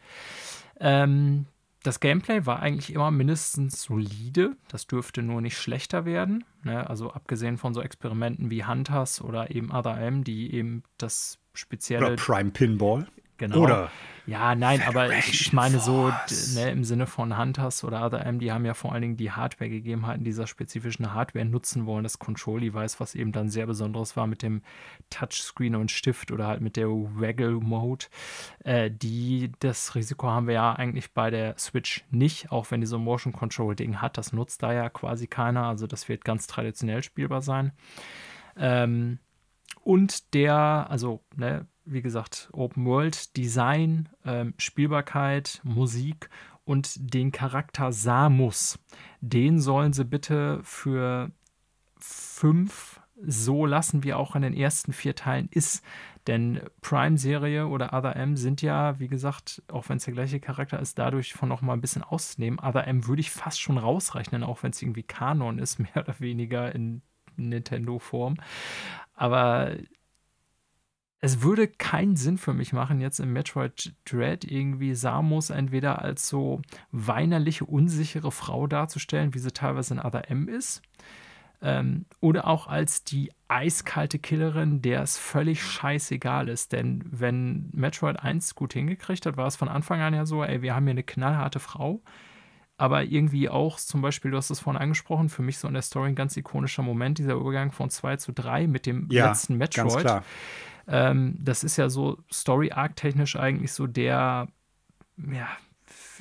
Speaker 2: Ähm, das Gameplay war eigentlich immer mindestens solide. Das dürfte nur nicht schlechter werden. Ne? Also abgesehen von so Experimenten wie Hunters oder eben Other M, die eben das spezielle. Oder
Speaker 1: Prime Pinball.
Speaker 2: Genau. Oder ja, nein, aber ich, ich meine so ne, im Sinne von Hunters oder ADM, die haben ja vor allen Dingen die Hardware-Gegebenheiten dieser spezifischen Hardware nutzen wollen, das Control-Device, was eben dann sehr besonderes war mit dem Touchscreen und Stift oder halt mit der Waggle-Mode. Äh, die, das Risiko haben wir ja eigentlich bei der Switch nicht, auch wenn die so ein Motion-Control-Ding hat. Das nutzt da ja quasi keiner, also das wird ganz traditionell spielbar sein. Ähm, und der, also, ne, wie gesagt, Open World, Design, ähm, Spielbarkeit, Musik und den Charakter Samus. Den sollen sie bitte für fünf so lassen, wie auch in den ersten vier Teilen ist. Denn Prime-Serie oder Other M sind ja, wie gesagt, auch wenn es der gleiche Charakter ist, dadurch von noch mal ein bisschen auszunehmen. Other M würde ich fast schon rausrechnen, auch wenn es irgendwie Kanon ist, [LAUGHS] mehr oder weniger in Nintendo-Form. Aber es würde keinen Sinn für mich machen, jetzt im Metroid Dread irgendwie Samus entweder als so weinerliche, unsichere Frau darzustellen, wie sie teilweise in Other M ist, ähm, oder auch als die eiskalte Killerin, der es völlig scheißegal ist. Denn wenn Metroid 1 gut hingekriegt hat, war es von Anfang an ja so, ey, wir haben hier eine knallharte Frau, aber irgendwie auch zum Beispiel, du hast es vorhin angesprochen, für mich so in der Story ein ganz ikonischer Moment, dieser Übergang von 2 zu 3 mit dem ja, letzten Metroid. Ganz klar ähm, das ist ja so Story-Arc-technisch eigentlich so der, ja,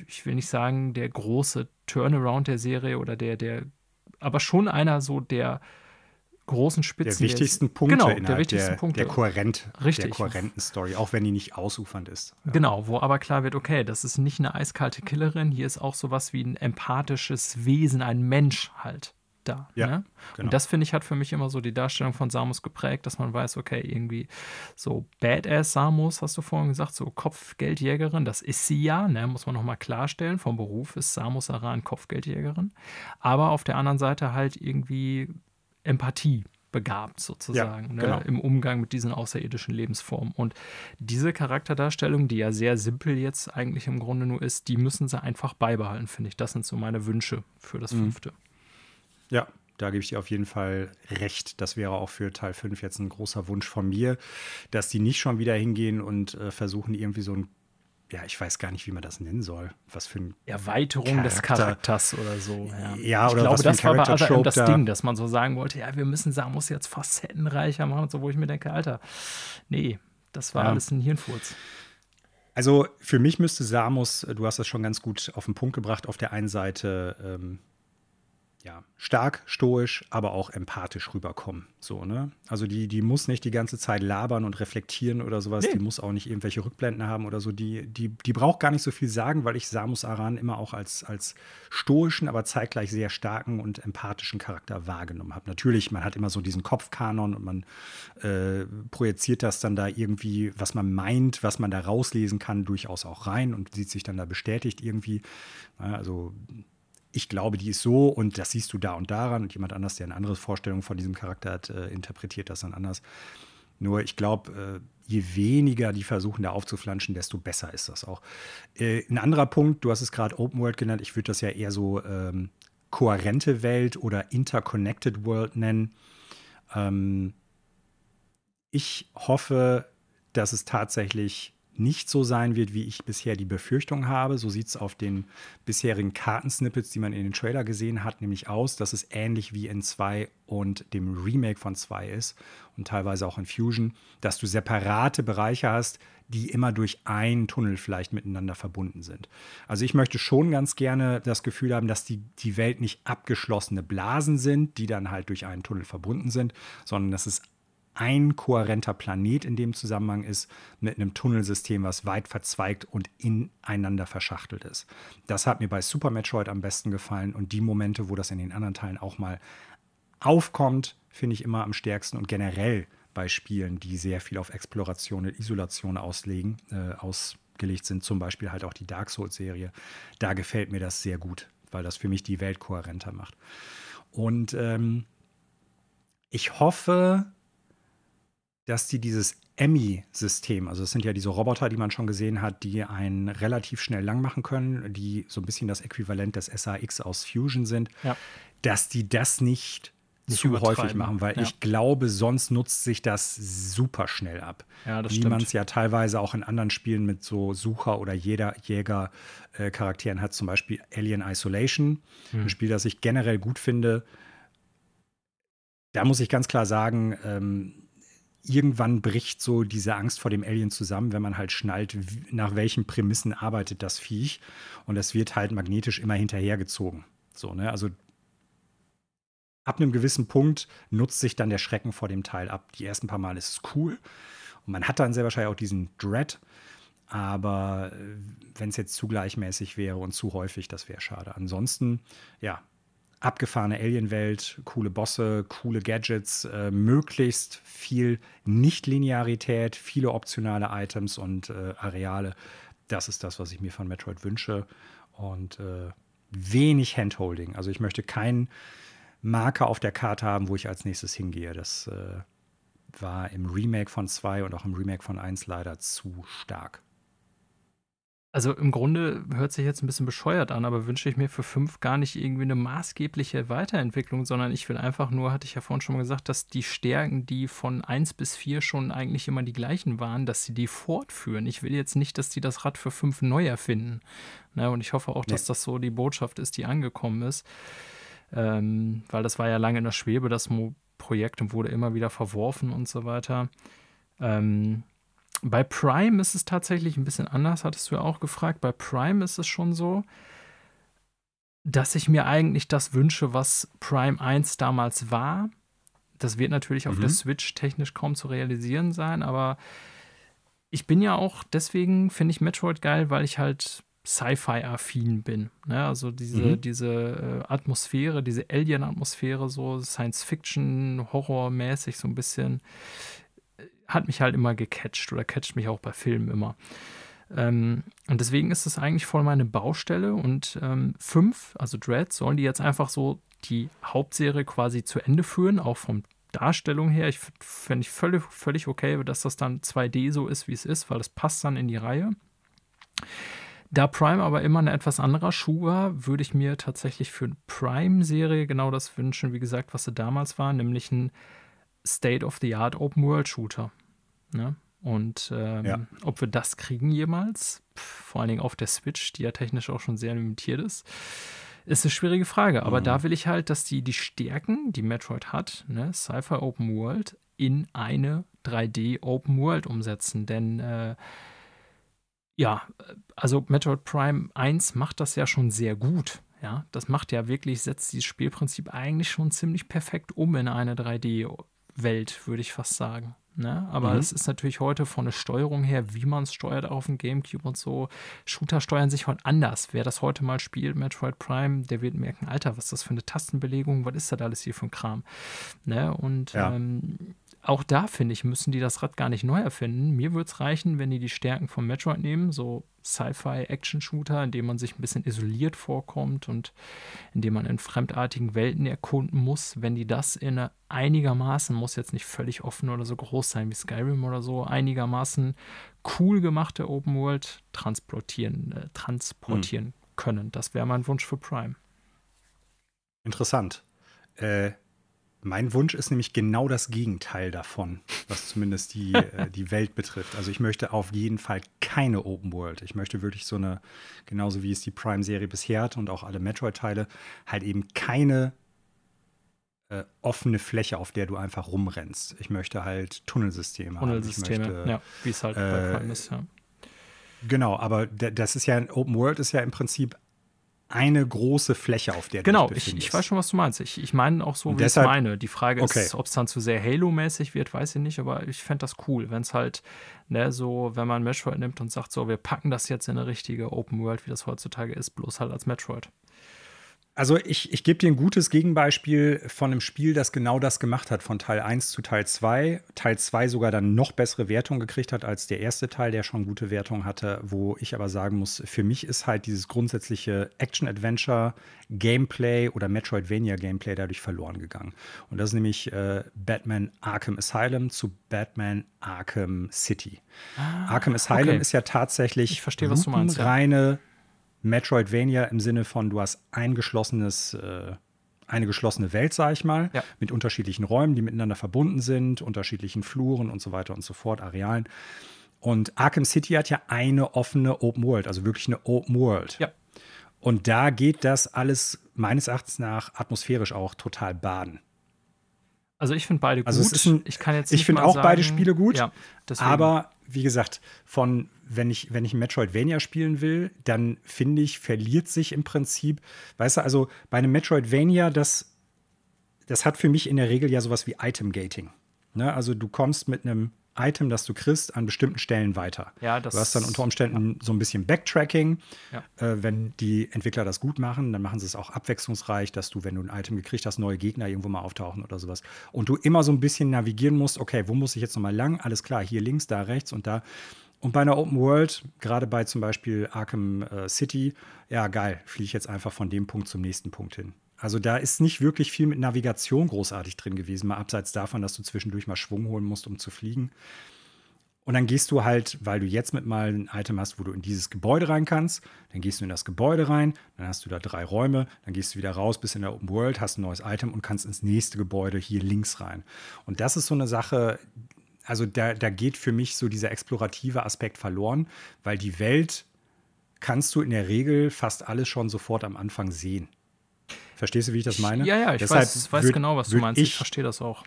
Speaker 2: ich will nicht sagen, der große Turnaround der Serie oder der, der, aber schon einer so der großen Spitzen.
Speaker 1: Der wichtigsten Punkte
Speaker 2: genau,
Speaker 1: innerhalb
Speaker 2: der, wichtigsten
Speaker 1: der,
Speaker 2: Punkte.
Speaker 1: der, kohärent,
Speaker 2: Richtig.
Speaker 1: der kohärenten Story, auch wenn die nicht ausufernd ist.
Speaker 2: Ja. Genau, wo aber klar wird, okay, das ist nicht eine eiskalte Killerin, hier ist auch sowas wie ein empathisches Wesen, ein Mensch halt da. Ja, ne? genau. Und das finde ich hat für mich immer so die Darstellung von Samus geprägt, dass man weiß, okay, irgendwie so Badass Samus, hast du vorhin gesagt, so Kopfgeldjägerin, das ist sie ja, ne? muss man nochmal klarstellen. Vom Beruf ist Samus Aran Kopfgeldjägerin. Aber auf der anderen Seite halt irgendwie Empathie. begabt sozusagen, ja, ne, genau. im Umgang mit diesen außerirdischen Lebensformen. Und diese Charakterdarstellung, die ja sehr simpel jetzt eigentlich im Grunde nur ist, die müssen sie einfach beibehalten, finde ich. Das sind so meine Wünsche für das mhm. fünfte.
Speaker 1: Ja, da gebe ich dir auf jeden Fall recht. Das wäre auch für Teil 5 jetzt ein großer Wunsch von mir, dass die nicht schon wieder hingehen und äh, versuchen, irgendwie so ein ja, ich weiß gar nicht, wie man das nennen soll. Was für ein
Speaker 2: Erweiterung Charakter. des Charakters oder so.
Speaker 1: Ja, ja oder
Speaker 2: ich glaube, das war bei Other das Ding, dass man so sagen wollte, ja, wir müssen Samus jetzt facettenreicher machen und so, wo ich mir denke, Alter, nee, das war ja. alles ein Hirnfurz.
Speaker 1: Also für mich müsste Samus, du hast das schon ganz gut auf den Punkt gebracht, auf der einen Seite ähm, ja, stark, stoisch, aber auch empathisch rüberkommen. So, ne? Also die, die muss nicht die ganze Zeit labern und reflektieren oder sowas. Nee. Die muss auch nicht irgendwelche Rückblenden haben oder so. Die, die, die braucht gar nicht so viel sagen, weil ich Samus Aran immer auch als, als stoischen, aber zeitgleich sehr starken und empathischen Charakter wahrgenommen habe. Natürlich, man hat immer so diesen Kopfkanon und man äh, projiziert das dann da irgendwie, was man meint, was man da rauslesen kann, durchaus auch rein und sieht sich dann da bestätigt irgendwie. Also ich glaube, die ist so und das siehst du da und daran und jemand anders, der eine andere Vorstellung von diesem Charakter hat, äh, interpretiert das dann anders. Nur ich glaube, äh, je weniger die versuchen, da aufzuflanschen, desto besser ist das auch. Äh, ein anderer Punkt, du hast es gerade Open World genannt, ich würde das ja eher so ähm, kohärente Welt oder Interconnected World nennen. Ähm, ich hoffe, dass es tatsächlich nicht so sein wird, wie ich bisher die Befürchtung habe. So sieht es auf den bisherigen Kartensnippets, die man in den Trailer gesehen hat, nämlich aus, dass es ähnlich wie in 2 und dem Remake von 2 ist und teilweise auch in Fusion, dass du separate Bereiche hast, die immer durch einen Tunnel vielleicht miteinander verbunden sind. Also ich möchte schon ganz gerne das Gefühl haben, dass die, die Welt nicht abgeschlossene Blasen sind, die dann halt durch einen Tunnel verbunden sind, sondern dass es ein kohärenter Planet in dem Zusammenhang ist, mit einem Tunnelsystem, was weit verzweigt und ineinander verschachtelt ist. Das hat mir bei Super Metroid am besten gefallen und die Momente, wo das in den anderen Teilen auch mal aufkommt, finde ich immer am stärksten und generell bei Spielen, die sehr viel auf Exploration und Isolation auslegen, äh, ausgelegt sind, zum Beispiel halt auch die Dark Souls-Serie, da gefällt mir das sehr gut, weil das für mich die Welt kohärenter macht. Und ähm, ich hoffe, dass die dieses Emmy-System, also es sind ja diese Roboter, die man schon gesehen hat, die einen relativ schnell lang machen können, die so ein bisschen das Äquivalent des SAX aus Fusion sind, ja. dass die das nicht, nicht zu häufig machen, weil ja. ich glaube, sonst nutzt sich das super schnell ab. Ja, das Wie man es ja teilweise auch in anderen Spielen mit so Sucher- oder Jäger-Charakteren äh, hat, zum Beispiel Alien Isolation, hm. ein Spiel, das ich generell gut finde. Da muss ich ganz klar sagen, ähm, irgendwann bricht so diese Angst vor dem Alien zusammen, wenn man halt schnallt, nach welchen Prämissen arbeitet das Viech. Und es wird halt magnetisch immer hinterhergezogen. So, ne? Also ab einem gewissen Punkt nutzt sich dann der Schrecken vor dem Teil ab. Die ersten paar Mal ist es cool. Und man hat dann sehr wahrscheinlich auch diesen Dread. Aber äh, wenn es jetzt zu gleichmäßig wäre und zu häufig, das wäre schade. Ansonsten, ja, abgefahrene Alien-Welt, coole Bosse, coole Gadgets, äh, möglichst viel Nicht-Linearität, viele optionale Items und äh, Areale. Das ist das, was ich mir von Metroid wünsche. Und äh, wenig Handholding. Also ich möchte keinen Marker auf der Karte haben, wo ich als nächstes hingehe. Das äh, war im Remake von 2 und auch im Remake von 1 leider zu stark.
Speaker 2: Also im Grunde hört sich jetzt ein bisschen bescheuert an, aber wünsche ich mir für fünf gar nicht irgendwie eine maßgebliche Weiterentwicklung, sondern ich will einfach nur, hatte ich ja vorhin schon mal gesagt, dass die Stärken, die von eins bis vier schon eigentlich immer die gleichen waren, dass sie die fortführen. Ich will jetzt nicht, dass die das Rad für fünf neu erfinden. Ne? Und ich hoffe auch, dass das so die Botschaft ist, die angekommen ist. Ähm, weil das war ja lange in der Schwebe, das Projekt und wurde immer wieder verworfen und so weiter. Ähm, bei Prime ist es tatsächlich ein bisschen anders, hattest du ja auch gefragt. Bei Prime ist es schon so, dass ich mir eigentlich das wünsche, was Prime 1 damals war. Das wird natürlich mhm. auf der mhm. Switch technisch kaum zu realisieren sein, aber ich bin ja auch, deswegen finde ich Metroid geil, weil ich halt Sci-Fi-affin bin. Ne? Also diese, mhm. diese äh, Atmosphäre, diese Alien-Atmosphäre, so Science-Fiction, Horror-mäßig so ein bisschen hat mich halt immer gecatcht oder catcht mich auch bei Filmen immer. Ähm, und deswegen ist es eigentlich voll meine Baustelle. Und ähm, fünf, also Dread, sollen die jetzt einfach so die Hauptserie quasi zu Ende führen, auch vom Darstellung her, ich fände ich völlig, völlig okay, dass das dann 2D so ist, wie es ist, weil das passt dann in die Reihe. Da Prime aber immer ein etwas anderer Schuh war, würde ich mir tatsächlich für eine Prime-Serie genau das wünschen, wie gesagt, was sie damals war, nämlich ein State-of-the-Art Open-World-Shooter. Ne? Und ähm, ja. ob wir das kriegen jemals, Pff, vor allen Dingen auf der Switch, die ja technisch auch schon sehr limitiert ist, ist eine schwierige Frage. Aber mhm. da will ich halt, dass die die Stärken, die Metroid hat, ne, Sci-Fi Open World, in eine 3D Open World umsetzen. Denn äh, ja, also Metroid Prime 1 macht das ja schon sehr gut. Ja, das macht ja wirklich, setzt dieses Spielprinzip eigentlich schon ziemlich perfekt um in eine 3D-Welt, würde ich fast sagen. Ne? Aber mhm. es ist natürlich heute von der Steuerung her, wie man es steuert auf dem Gamecube und so. Shooter steuern sich heute anders. Wer das heute mal spielt, Metroid Prime, der wird merken, Alter, was ist das für eine Tastenbelegung? Was ist das alles hier für ein Kram? Ne? Und ja. ähm, auch da, finde ich, müssen die das Rad gar nicht neu erfinden. Mir würde es reichen, wenn die die Stärken von Metroid nehmen, so Sci-Fi-Action-Shooter, in dem man sich ein bisschen isoliert vorkommt und in dem man in fremdartigen Welten erkunden muss. Wenn die das in eine einigermaßen, muss jetzt nicht völlig offen oder so groß sein wie Skyrim oder so, einigermaßen cool gemachte Open World transportieren, äh, transportieren hm. können. Das wäre mein Wunsch für Prime.
Speaker 1: Interessant. Äh, mein Wunsch ist nämlich genau das Gegenteil davon, was zumindest die, [LAUGHS] äh, die Welt betrifft. Also ich möchte auf jeden Fall keine Open World. Ich möchte wirklich so eine, genauso wie es die Prime-Serie bisher hat und auch alle Metroid-Teile, halt eben keine äh, offene Fläche, auf der du einfach rumrennst. Ich möchte halt Tunnelsysteme,
Speaker 2: Tunnelsysteme haben. Tunnelsysteme, ja, wie es halt äh, bei Prime ist, ja.
Speaker 1: Genau, aber das ist ja, Open World ist ja im Prinzip eine große Fläche, auf der
Speaker 2: genau, du dich Genau, ich, ich weiß schon, was du meinst. Ich, ich meine auch so, wie deshalb, ich meine. Die Frage okay. ist, ob es dann zu sehr Halo-mäßig wird, weiß ich nicht, aber ich fände das cool, wenn es halt, ne, so, wenn man Metroid nimmt und sagt, so, wir packen das jetzt in eine richtige Open World, wie das heutzutage ist, bloß halt als Metroid.
Speaker 1: Also ich, ich gebe dir ein gutes Gegenbeispiel von einem Spiel, das genau das gemacht hat, von Teil 1 zu Teil 2. Teil 2 sogar dann noch bessere Wertung gekriegt hat als der erste Teil, der schon gute Wertung hatte, wo ich aber sagen muss, für mich ist halt dieses grundsätzliche Action-Adventure-Gameplay oder Metroidvania-Gameplay dadurch verloren gegangen. Und das ist nämlich äh, Batman Arkham Asylum zu Batman Arkham City. Ah, Arkham Asylum okay. ist ja tatsächlich
Speaker 2: ich verstehe, was du meinst,
Speaker 1: reine Metroidvania im Sinne von, du hast ein geschlossenes, äh, eine geschlossene Welt, sag ich mal, ja. mit unterschiedlichen Räumen, die miteinander verbunden sind, unterschiedlichen Fluren und so weiter und so fort, Arealen. Und Arkham City hat ja eine offene Open World, also wirklich eine Open World.
Speaker 2: Ja.
Speaker 1: Und da geht das alles meines Erachtens nach atmosphärisch auch total baden.
Speaker 2: Also ich finde beide
Speaker 1: also gut. Ein, ich kann jetzt Ich finde auch sagen, beide Spiele gut. Ja, aber wie gesagt, von wenn ich, wenn ich Metroidvania spielen will, dann finde ich, verliert sich im Prinzip, weißt du, also bei einem Metroidvania, das, das hat für mich in der Regel ja sowas wie Item-Gating. Ne? Also du kommst mit einem Item, das du kriegst, an bestimmten Stellen weiter.
Speaker 2: Ja, das,
Speaker 1: du hast dann unter Umständen ja. so ein bisschen Backtracking. Ja. Äh, wenn die Entwickler das gut machen, dann machen sie es auch abwechslungsreich, dass du, wenn du ein Item gekriegt hast, neue Gegner irgendwo mal auftauchen oder sowas. Und du immer so ein bisschen navigieren musst, okay, wo muss ich jetzt nochmal lang? Alles klar, hier links, da rechts und da. Und bei einer Open World, gerade bei zum Beispiel Arkham äh, City, ja geil, fliege ich jetzt einfach von dem Punkt zum nächsten Punkt hin. Also da ist nicht wirklich viel mit Navigation großartig drin gewesen, mal abseits davon, dass du zwischendurch mal Schwung holen musst, um zu fliegen. Und dann gehst du halt, weil du jetzt mit mal ein Item hast, wo du in dieses Gebäude rein kannst, dann gehst du in das Gebäude rein, dann hast du da drei Räume, dann gehst du wieder raus, bist in der Open World, hast ein neues Item und kannst ins nächste Gebäude hier links rein. Und das ist so eine Sache, also da, da geht für mich so dieser explorative Aspekt verloren, weil die Welt kannst du in der Regel fast alles schon sofort am Anfang sehen. Verstehst du, wie ich das meine?
Speaker 2: Ja, ja, ich Deshalb weiß, weiß würd, genau, was du meinst. Ich, ich verstehe das auch.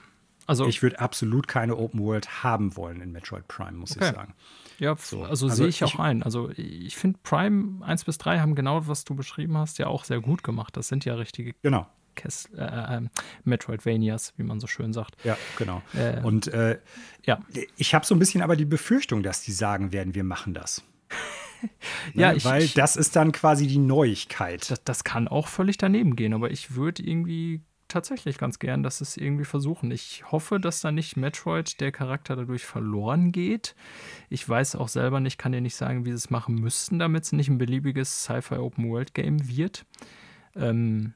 Speaker 1: Also, ich würde absolut keine Open World haben wollen in Metroid Prime, muss okay. ich sagen.
Speaker 2: Ja, so. also, also sehe ich auch ich, ein. Also ich finde Prime 1 bis 3 haben genau, was du beschrieben hast, ja auch sehr gut gemacht. Das sind ja richtige
Speaker 1: genau.
Speaker 2: Kes äh, äh, Metroidvanias, wie man so schön sagt.
Speaker 1: Ja, genau. Äh, und äh, ja. ich habe so ein bisschen aber die Befürchtung, dass die sagen werden, wir machen das. [LAUGHS] ja, ne? ich, Weil das ist dann quasi die Neuigkeit.
Speaker 2: Das, das kann auch völlig daneben gehen, aber ich würde irgendwie tatsächlich ganz gern, dass es irgendwie versuchen. Ich hoffe, dass da nicht Metroid der Charakter dadurch verloren geht. Ich weiß auch selber nicht, kann dir nicht sagen, wie sie es machen müssten, damit es nicht ein beliebiges Sci-Fi Open World Game wird. Ähm,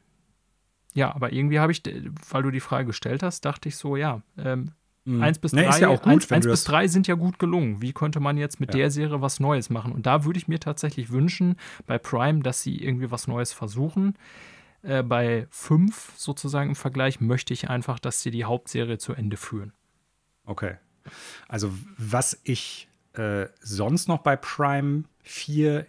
Speaker 2: ja, aber irgendwie habe ich, weil du die Frage gestellt hast, dachte ich so, ja, ähm,
Speaker 1: Mhm.
Speaker 2: Eins bis
Speaker 1: Nee,
Speaker 2: drei,
Speaker 1: ist ja auch gut,
Speaker 2: eins, eins bis drei sind ja gut gelungen. Wie könnte man jetzt mit
Speaker 1: Ja.
Speaker 2: der Serie was Neues machen? Und da würde ich mir tatsächlich wünschen, bei Prime, dass sie irgendwie was Neues versuchen. Äh, bei fünf sozusagen im Vergleich möchte ich einfach, dass sie die Hauptserie zu Ende führen.
Speaker 1: Okay. Also, was ich äh, sonst noch bei Prime 4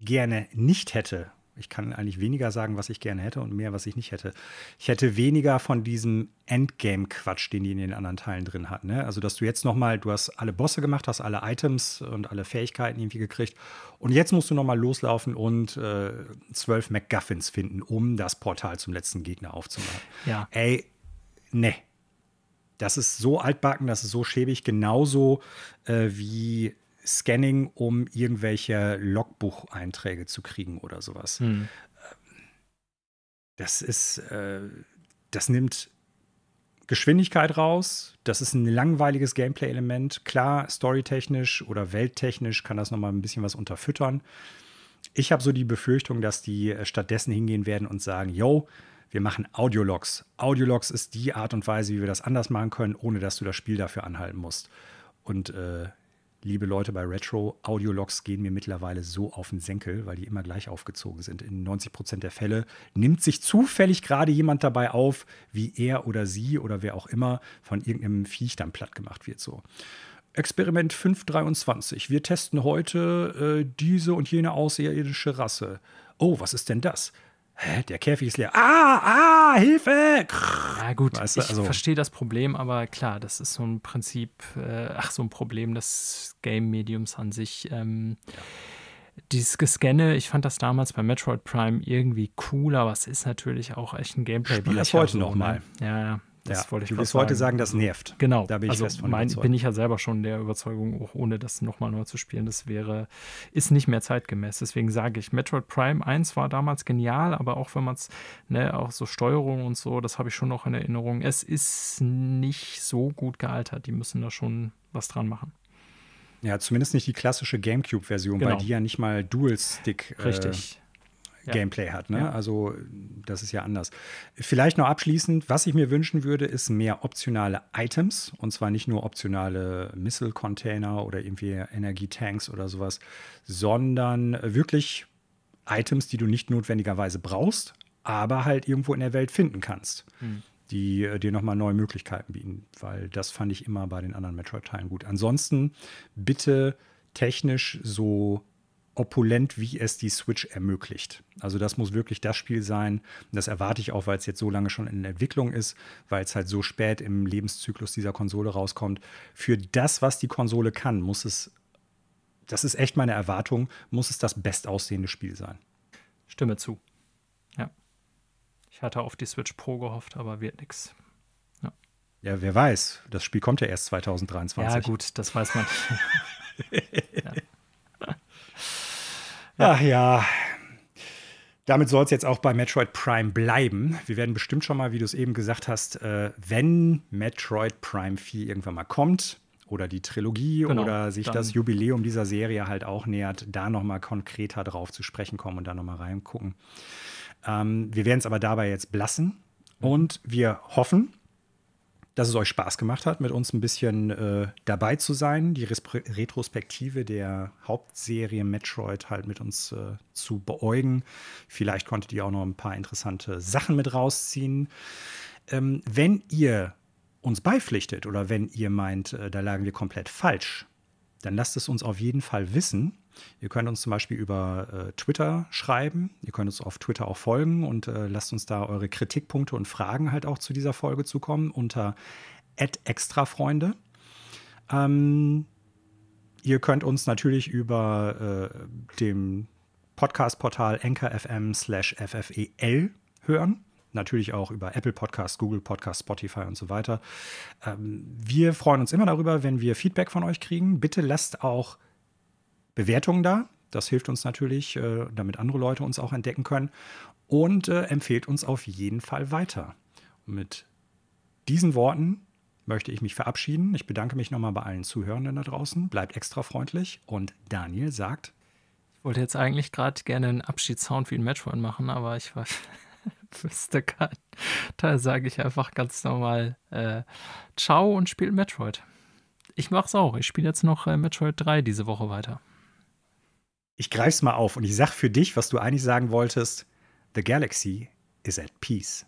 Speaker 1: gerne nicht hätte, ich kann eigentlich weniger sagen, was ich gerne hätte und mehr, was ich nicht hätte. Ich hätte weniger von diesem Endgame-Quatsch, den die in den anderen Teilen drin hatten. Ne? Also, dass du jetzt noch mal, du hast alle Bosse gemacht, hast alle Items und alle Fähigkeiten irgendwie gekriegt und jetzt musst du noch mal loslaufen und äh, zwölf MacGuffins finden, um das Portal zum letzten Gegner aufzumachen.
Speaker 2: Ja.
Speaker 1: Ey, ne. Das ist so altbacken, das ist so schäbig, genauso äh, wie Scanning, um irgendwelche Logbucheinträge zu kriegen oder sowas.
Speaker 2: Hm.
Speaker 1: Das ist, äh, das nimmt Geschwindigkeit raus. Das ist ein langweiliges Gameplay-Element. Klar, storytechnisch oder welttechnisch kann das nochmal ein bisschen was unterfüttern. Ich habe so die Befürchtung, dass die äh, stattdessen hingehen werden und sagen, yo, wir machen Audiologs. Audiologs ist die Art und Weise, wie wir das anders machen können, ohne dass du das Spiel dafür anhalten musst. Und äh, liebe Leute bei Retro, Audiologs gehen mir mittlerweile so auf den Senkel, weil die immer gleich aufgezogen sind. In 90 Prozent der Fälle nimmt sich zufällig gerade jemand dabei auf, wie er oder sie oder wer auch immer von irgendeinem Viech dann platt gemacht wird. So. Experiment 523. Wir testen heute äh, diese und jene außerirdische Rasse. Oh, was ist denn das? Hä, der Käfig ist leer. Ah, ah, Hilfe!
Speaker 2: Ja, gut,
Speaker 1: Weißt du,
Speaker 2: ich
Speaker 1: also-
Speaker 2: verstehe das Problem, aber klar, das ist so ein Prinzip, äh, ach, so ein Problem des Game-Mediums an sich. Ähm, Dieses Gescanne, ich fand das damals bei Metroid Prime irgendwie cool, aber es ist natürlich auch echt ein gameplay
Speaker 1: Spiel das heute noch mal.
Speaker 2: Ja, ja, das
Speaker 1: ja,
Speaker 2: wollte ich
Speaker 1: wirst heute sagen, das nervt.
Speaker 2: Genau.
Speaker 1: Da bin ich
Speaker 2: also
Speaker 1: fest von
Speaker 2: mein,
Speaker 1: überzeugt.
Speaker 2: bin ich ja selber schon der Überzeugung, auch ohne das nochmal neu zu spielen, das wäre, ist nicht mehr zeitgemäß. Deswegen sage ich, Metroid Prime 1 war damals genial, aber auch wenn man es, ne, auch so Steuerung und so, das habe ich schon noch in Erinnerung. Es ist nicht so gut gealtert. Die müssen da schon was dran machen.
Speaker 1: Ja, zumindest nicht die klassische GameCube-Version, weil
Speaker 2: Genau.
Speaker 1: die ja nicht mal Dual-Stick äh,
Speaker 2: Richtig. Ja.
Speaker 1: Gameplay hat. Ne?
Speaker 2: Ja.
Speaker 1: Also das ist ja anders. Vielleicht noch abschließend, was ich mir wünschen würde, ist mehr optionale Items. Und zwar nicht nur optionale Missile-Container oder irgendwie Energietanks oder sowas, sondern wirklich Items, die du nicht notwendigerweise brauchst, aber halt irgendwo in der Welt finden kannst.
Speaker 2: Hm.
Speaker 1: Die äh, dir nochmal neue Möglichkeiten bieten, weil das fand ich immer bei den anderen Metroid-Teilen gut. Ansonsten bitte technisch so opulent, wie es die Switch ermöglicht. Also das muss wirklich das Spiel sein. Das erwarte ich auch, weil es jetzt so lange schon in Entwicklung ist, weil es halt so spät im Lebenszyklus dieser Konsole rauskommt. Für das, was die Konsole kann, muss es, das ist echt meine Erwartung, muss es das bestaussehende Spiel sein.
Speaker 2: Stimme zu. Ja. Ich hatte auf die Switch Pro gehofft, aber wird nix.
Speaker 1: Ja, wer weiß, das Spiel kommt ja erst 2023.
Speaker 2: Ja, gut, das weiß man. [LAUGHS]
Speaker 1: Ach ja. Damit soll es jetzt auch bei Metroid Prime bleiben. Wir werden bestimmt schon mal, wie du es eben gesagt hast, äh, wenn Metroid Prime 4 irgendwann mal kommt oder die Trilogie
Speaker 2: Genau,
Speaker 1: oder sich das Jubiläum dieser Serie halt auch nähert, da noch mal konkreter drauf zu sprechen kommen und da noch mal reingucken. Ähm, wir werden es aber dabei jetzt belassen und wir hoffen, dass es euch Spaß gemacht hat, mit uns ein bisschen äh, dabei zu sein, die Respre Retrospektive der Hauptserie Metroid halt mit uns äh, zu beäugen. Vielleicht konntet ihr auch noch ein paar interessante Sachen mit rausziehen. Ähm, wenn ihr uns beipflichtet oder wenn ihr meint, äh, da lagen wir komplett falsch, dann lasst es uns auf jeden Fall wissen. Ihr könnt uns zum Beispiel über äh, Twitter schreiben. Ihr könnt uns auf Twitter auch folgen und äh, lasst uns da eure Kritikpunkte und Fragen halt auch zu dieser Folge zukommen unter extrafreunde. Ähm, ihr könnt uns natürlich über äh, dem Podcast-Portal anchor.fm slash ffel hören. Natürlich auch über Apple Podcast, Google Podcast, Spotify und so weiter. Ähm, wir freuen uns immer darüber, wenn wir Feedback von euch kriegen. Bitte lasst auch Bewertungen da. Das hilft uns natürlich, äh, damit andere Leute uns auch entdecken können. Und äh, empfehlt uns auf jeden Fall weiter. Und mit diesen Worten möchte ich mich verabschieden. Ich bedanke mich nochmal bei allen Zuhörenden da draußen. Bleibt extra freundlich. Und Daniel sagt,
Speaker 2: Ich wollte jetzt eigentlich gerade gerne einen Abschiedssound wie ein Metroid machen, aber ich weiß. [LAUGHS] wüsste kein. Da sage ich einfach ganz normal äh, Ciao und spiele Metroid. Ich mach's auch. Ich spiele jetzt noch äh, Metroid 3 diese Woche weiter.
Speaker 1: Ich greif's mal auf und ich sag für dich, was du eigentlich sagen wolltest: The Galaxy is at peace.